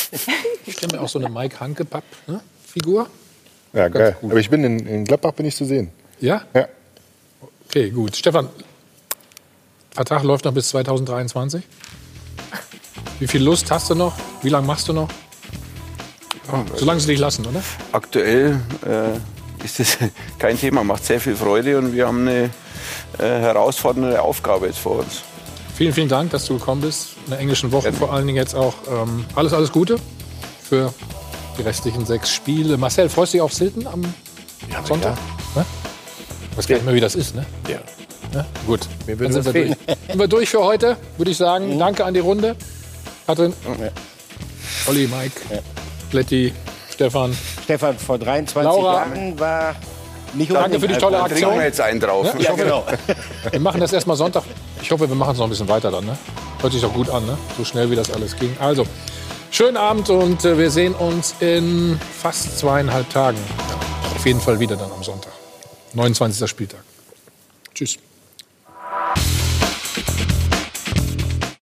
Ich stelle mir auch so eine Mike Hanke-Papp-Figur. Ne? Ja, geil. Aber ich bin in, in Gladbach bin ich zu sehen. Ja? Ja. Okay, gut. Stefan, Vertrag läuft noch bis 2023. Wie viel Lust hast du noch? Wie lange machst du noch? Solange sie dich lassen, oder? Aktuell äh, ist das [laughs] kein Thema, macht sehr viel Freude und wir haben eine äh, herausfordernde Aufgabe jetzt vor uns. Vielen, vielen Dank, dass du gekommen bist. In der englischen Woche vor allen Dingen jetzt auch. Ähm, alles, alles Gute für die restlichen sechs Spiele. Marcel, freust du dich auf Silton am Sonntag? Ja. Ich weiß gar nicht mehr, wie das ist, ne? Ja. ja? Gut, Mir dann sind wir durch. sind wir durch für heute, würde ich sagen. Danke an die Runde. Katrin, Olli, Mike, Bletti, Stefan. Stefan, vor 23 Laura. Jahren war nicht Danke für die tolle Alkohol. Aktion. Trinken wir jetzt einen drauf. Ja, ich Ja, hoffe, genau. [laughs] Wir machen das erstmal Sonntag. Ich hoffe, wir machen es noch ein bisschen weiter dann. Ne? Hört sich doch gut an, ne? so schnell wie das alles ging. Also, schönen Abend und äh, wir sehen uns in fast zweieinhalb Tagen. Auf jeden Fall wieder dann am Sonntag. 29. Spieltag. Tschüss.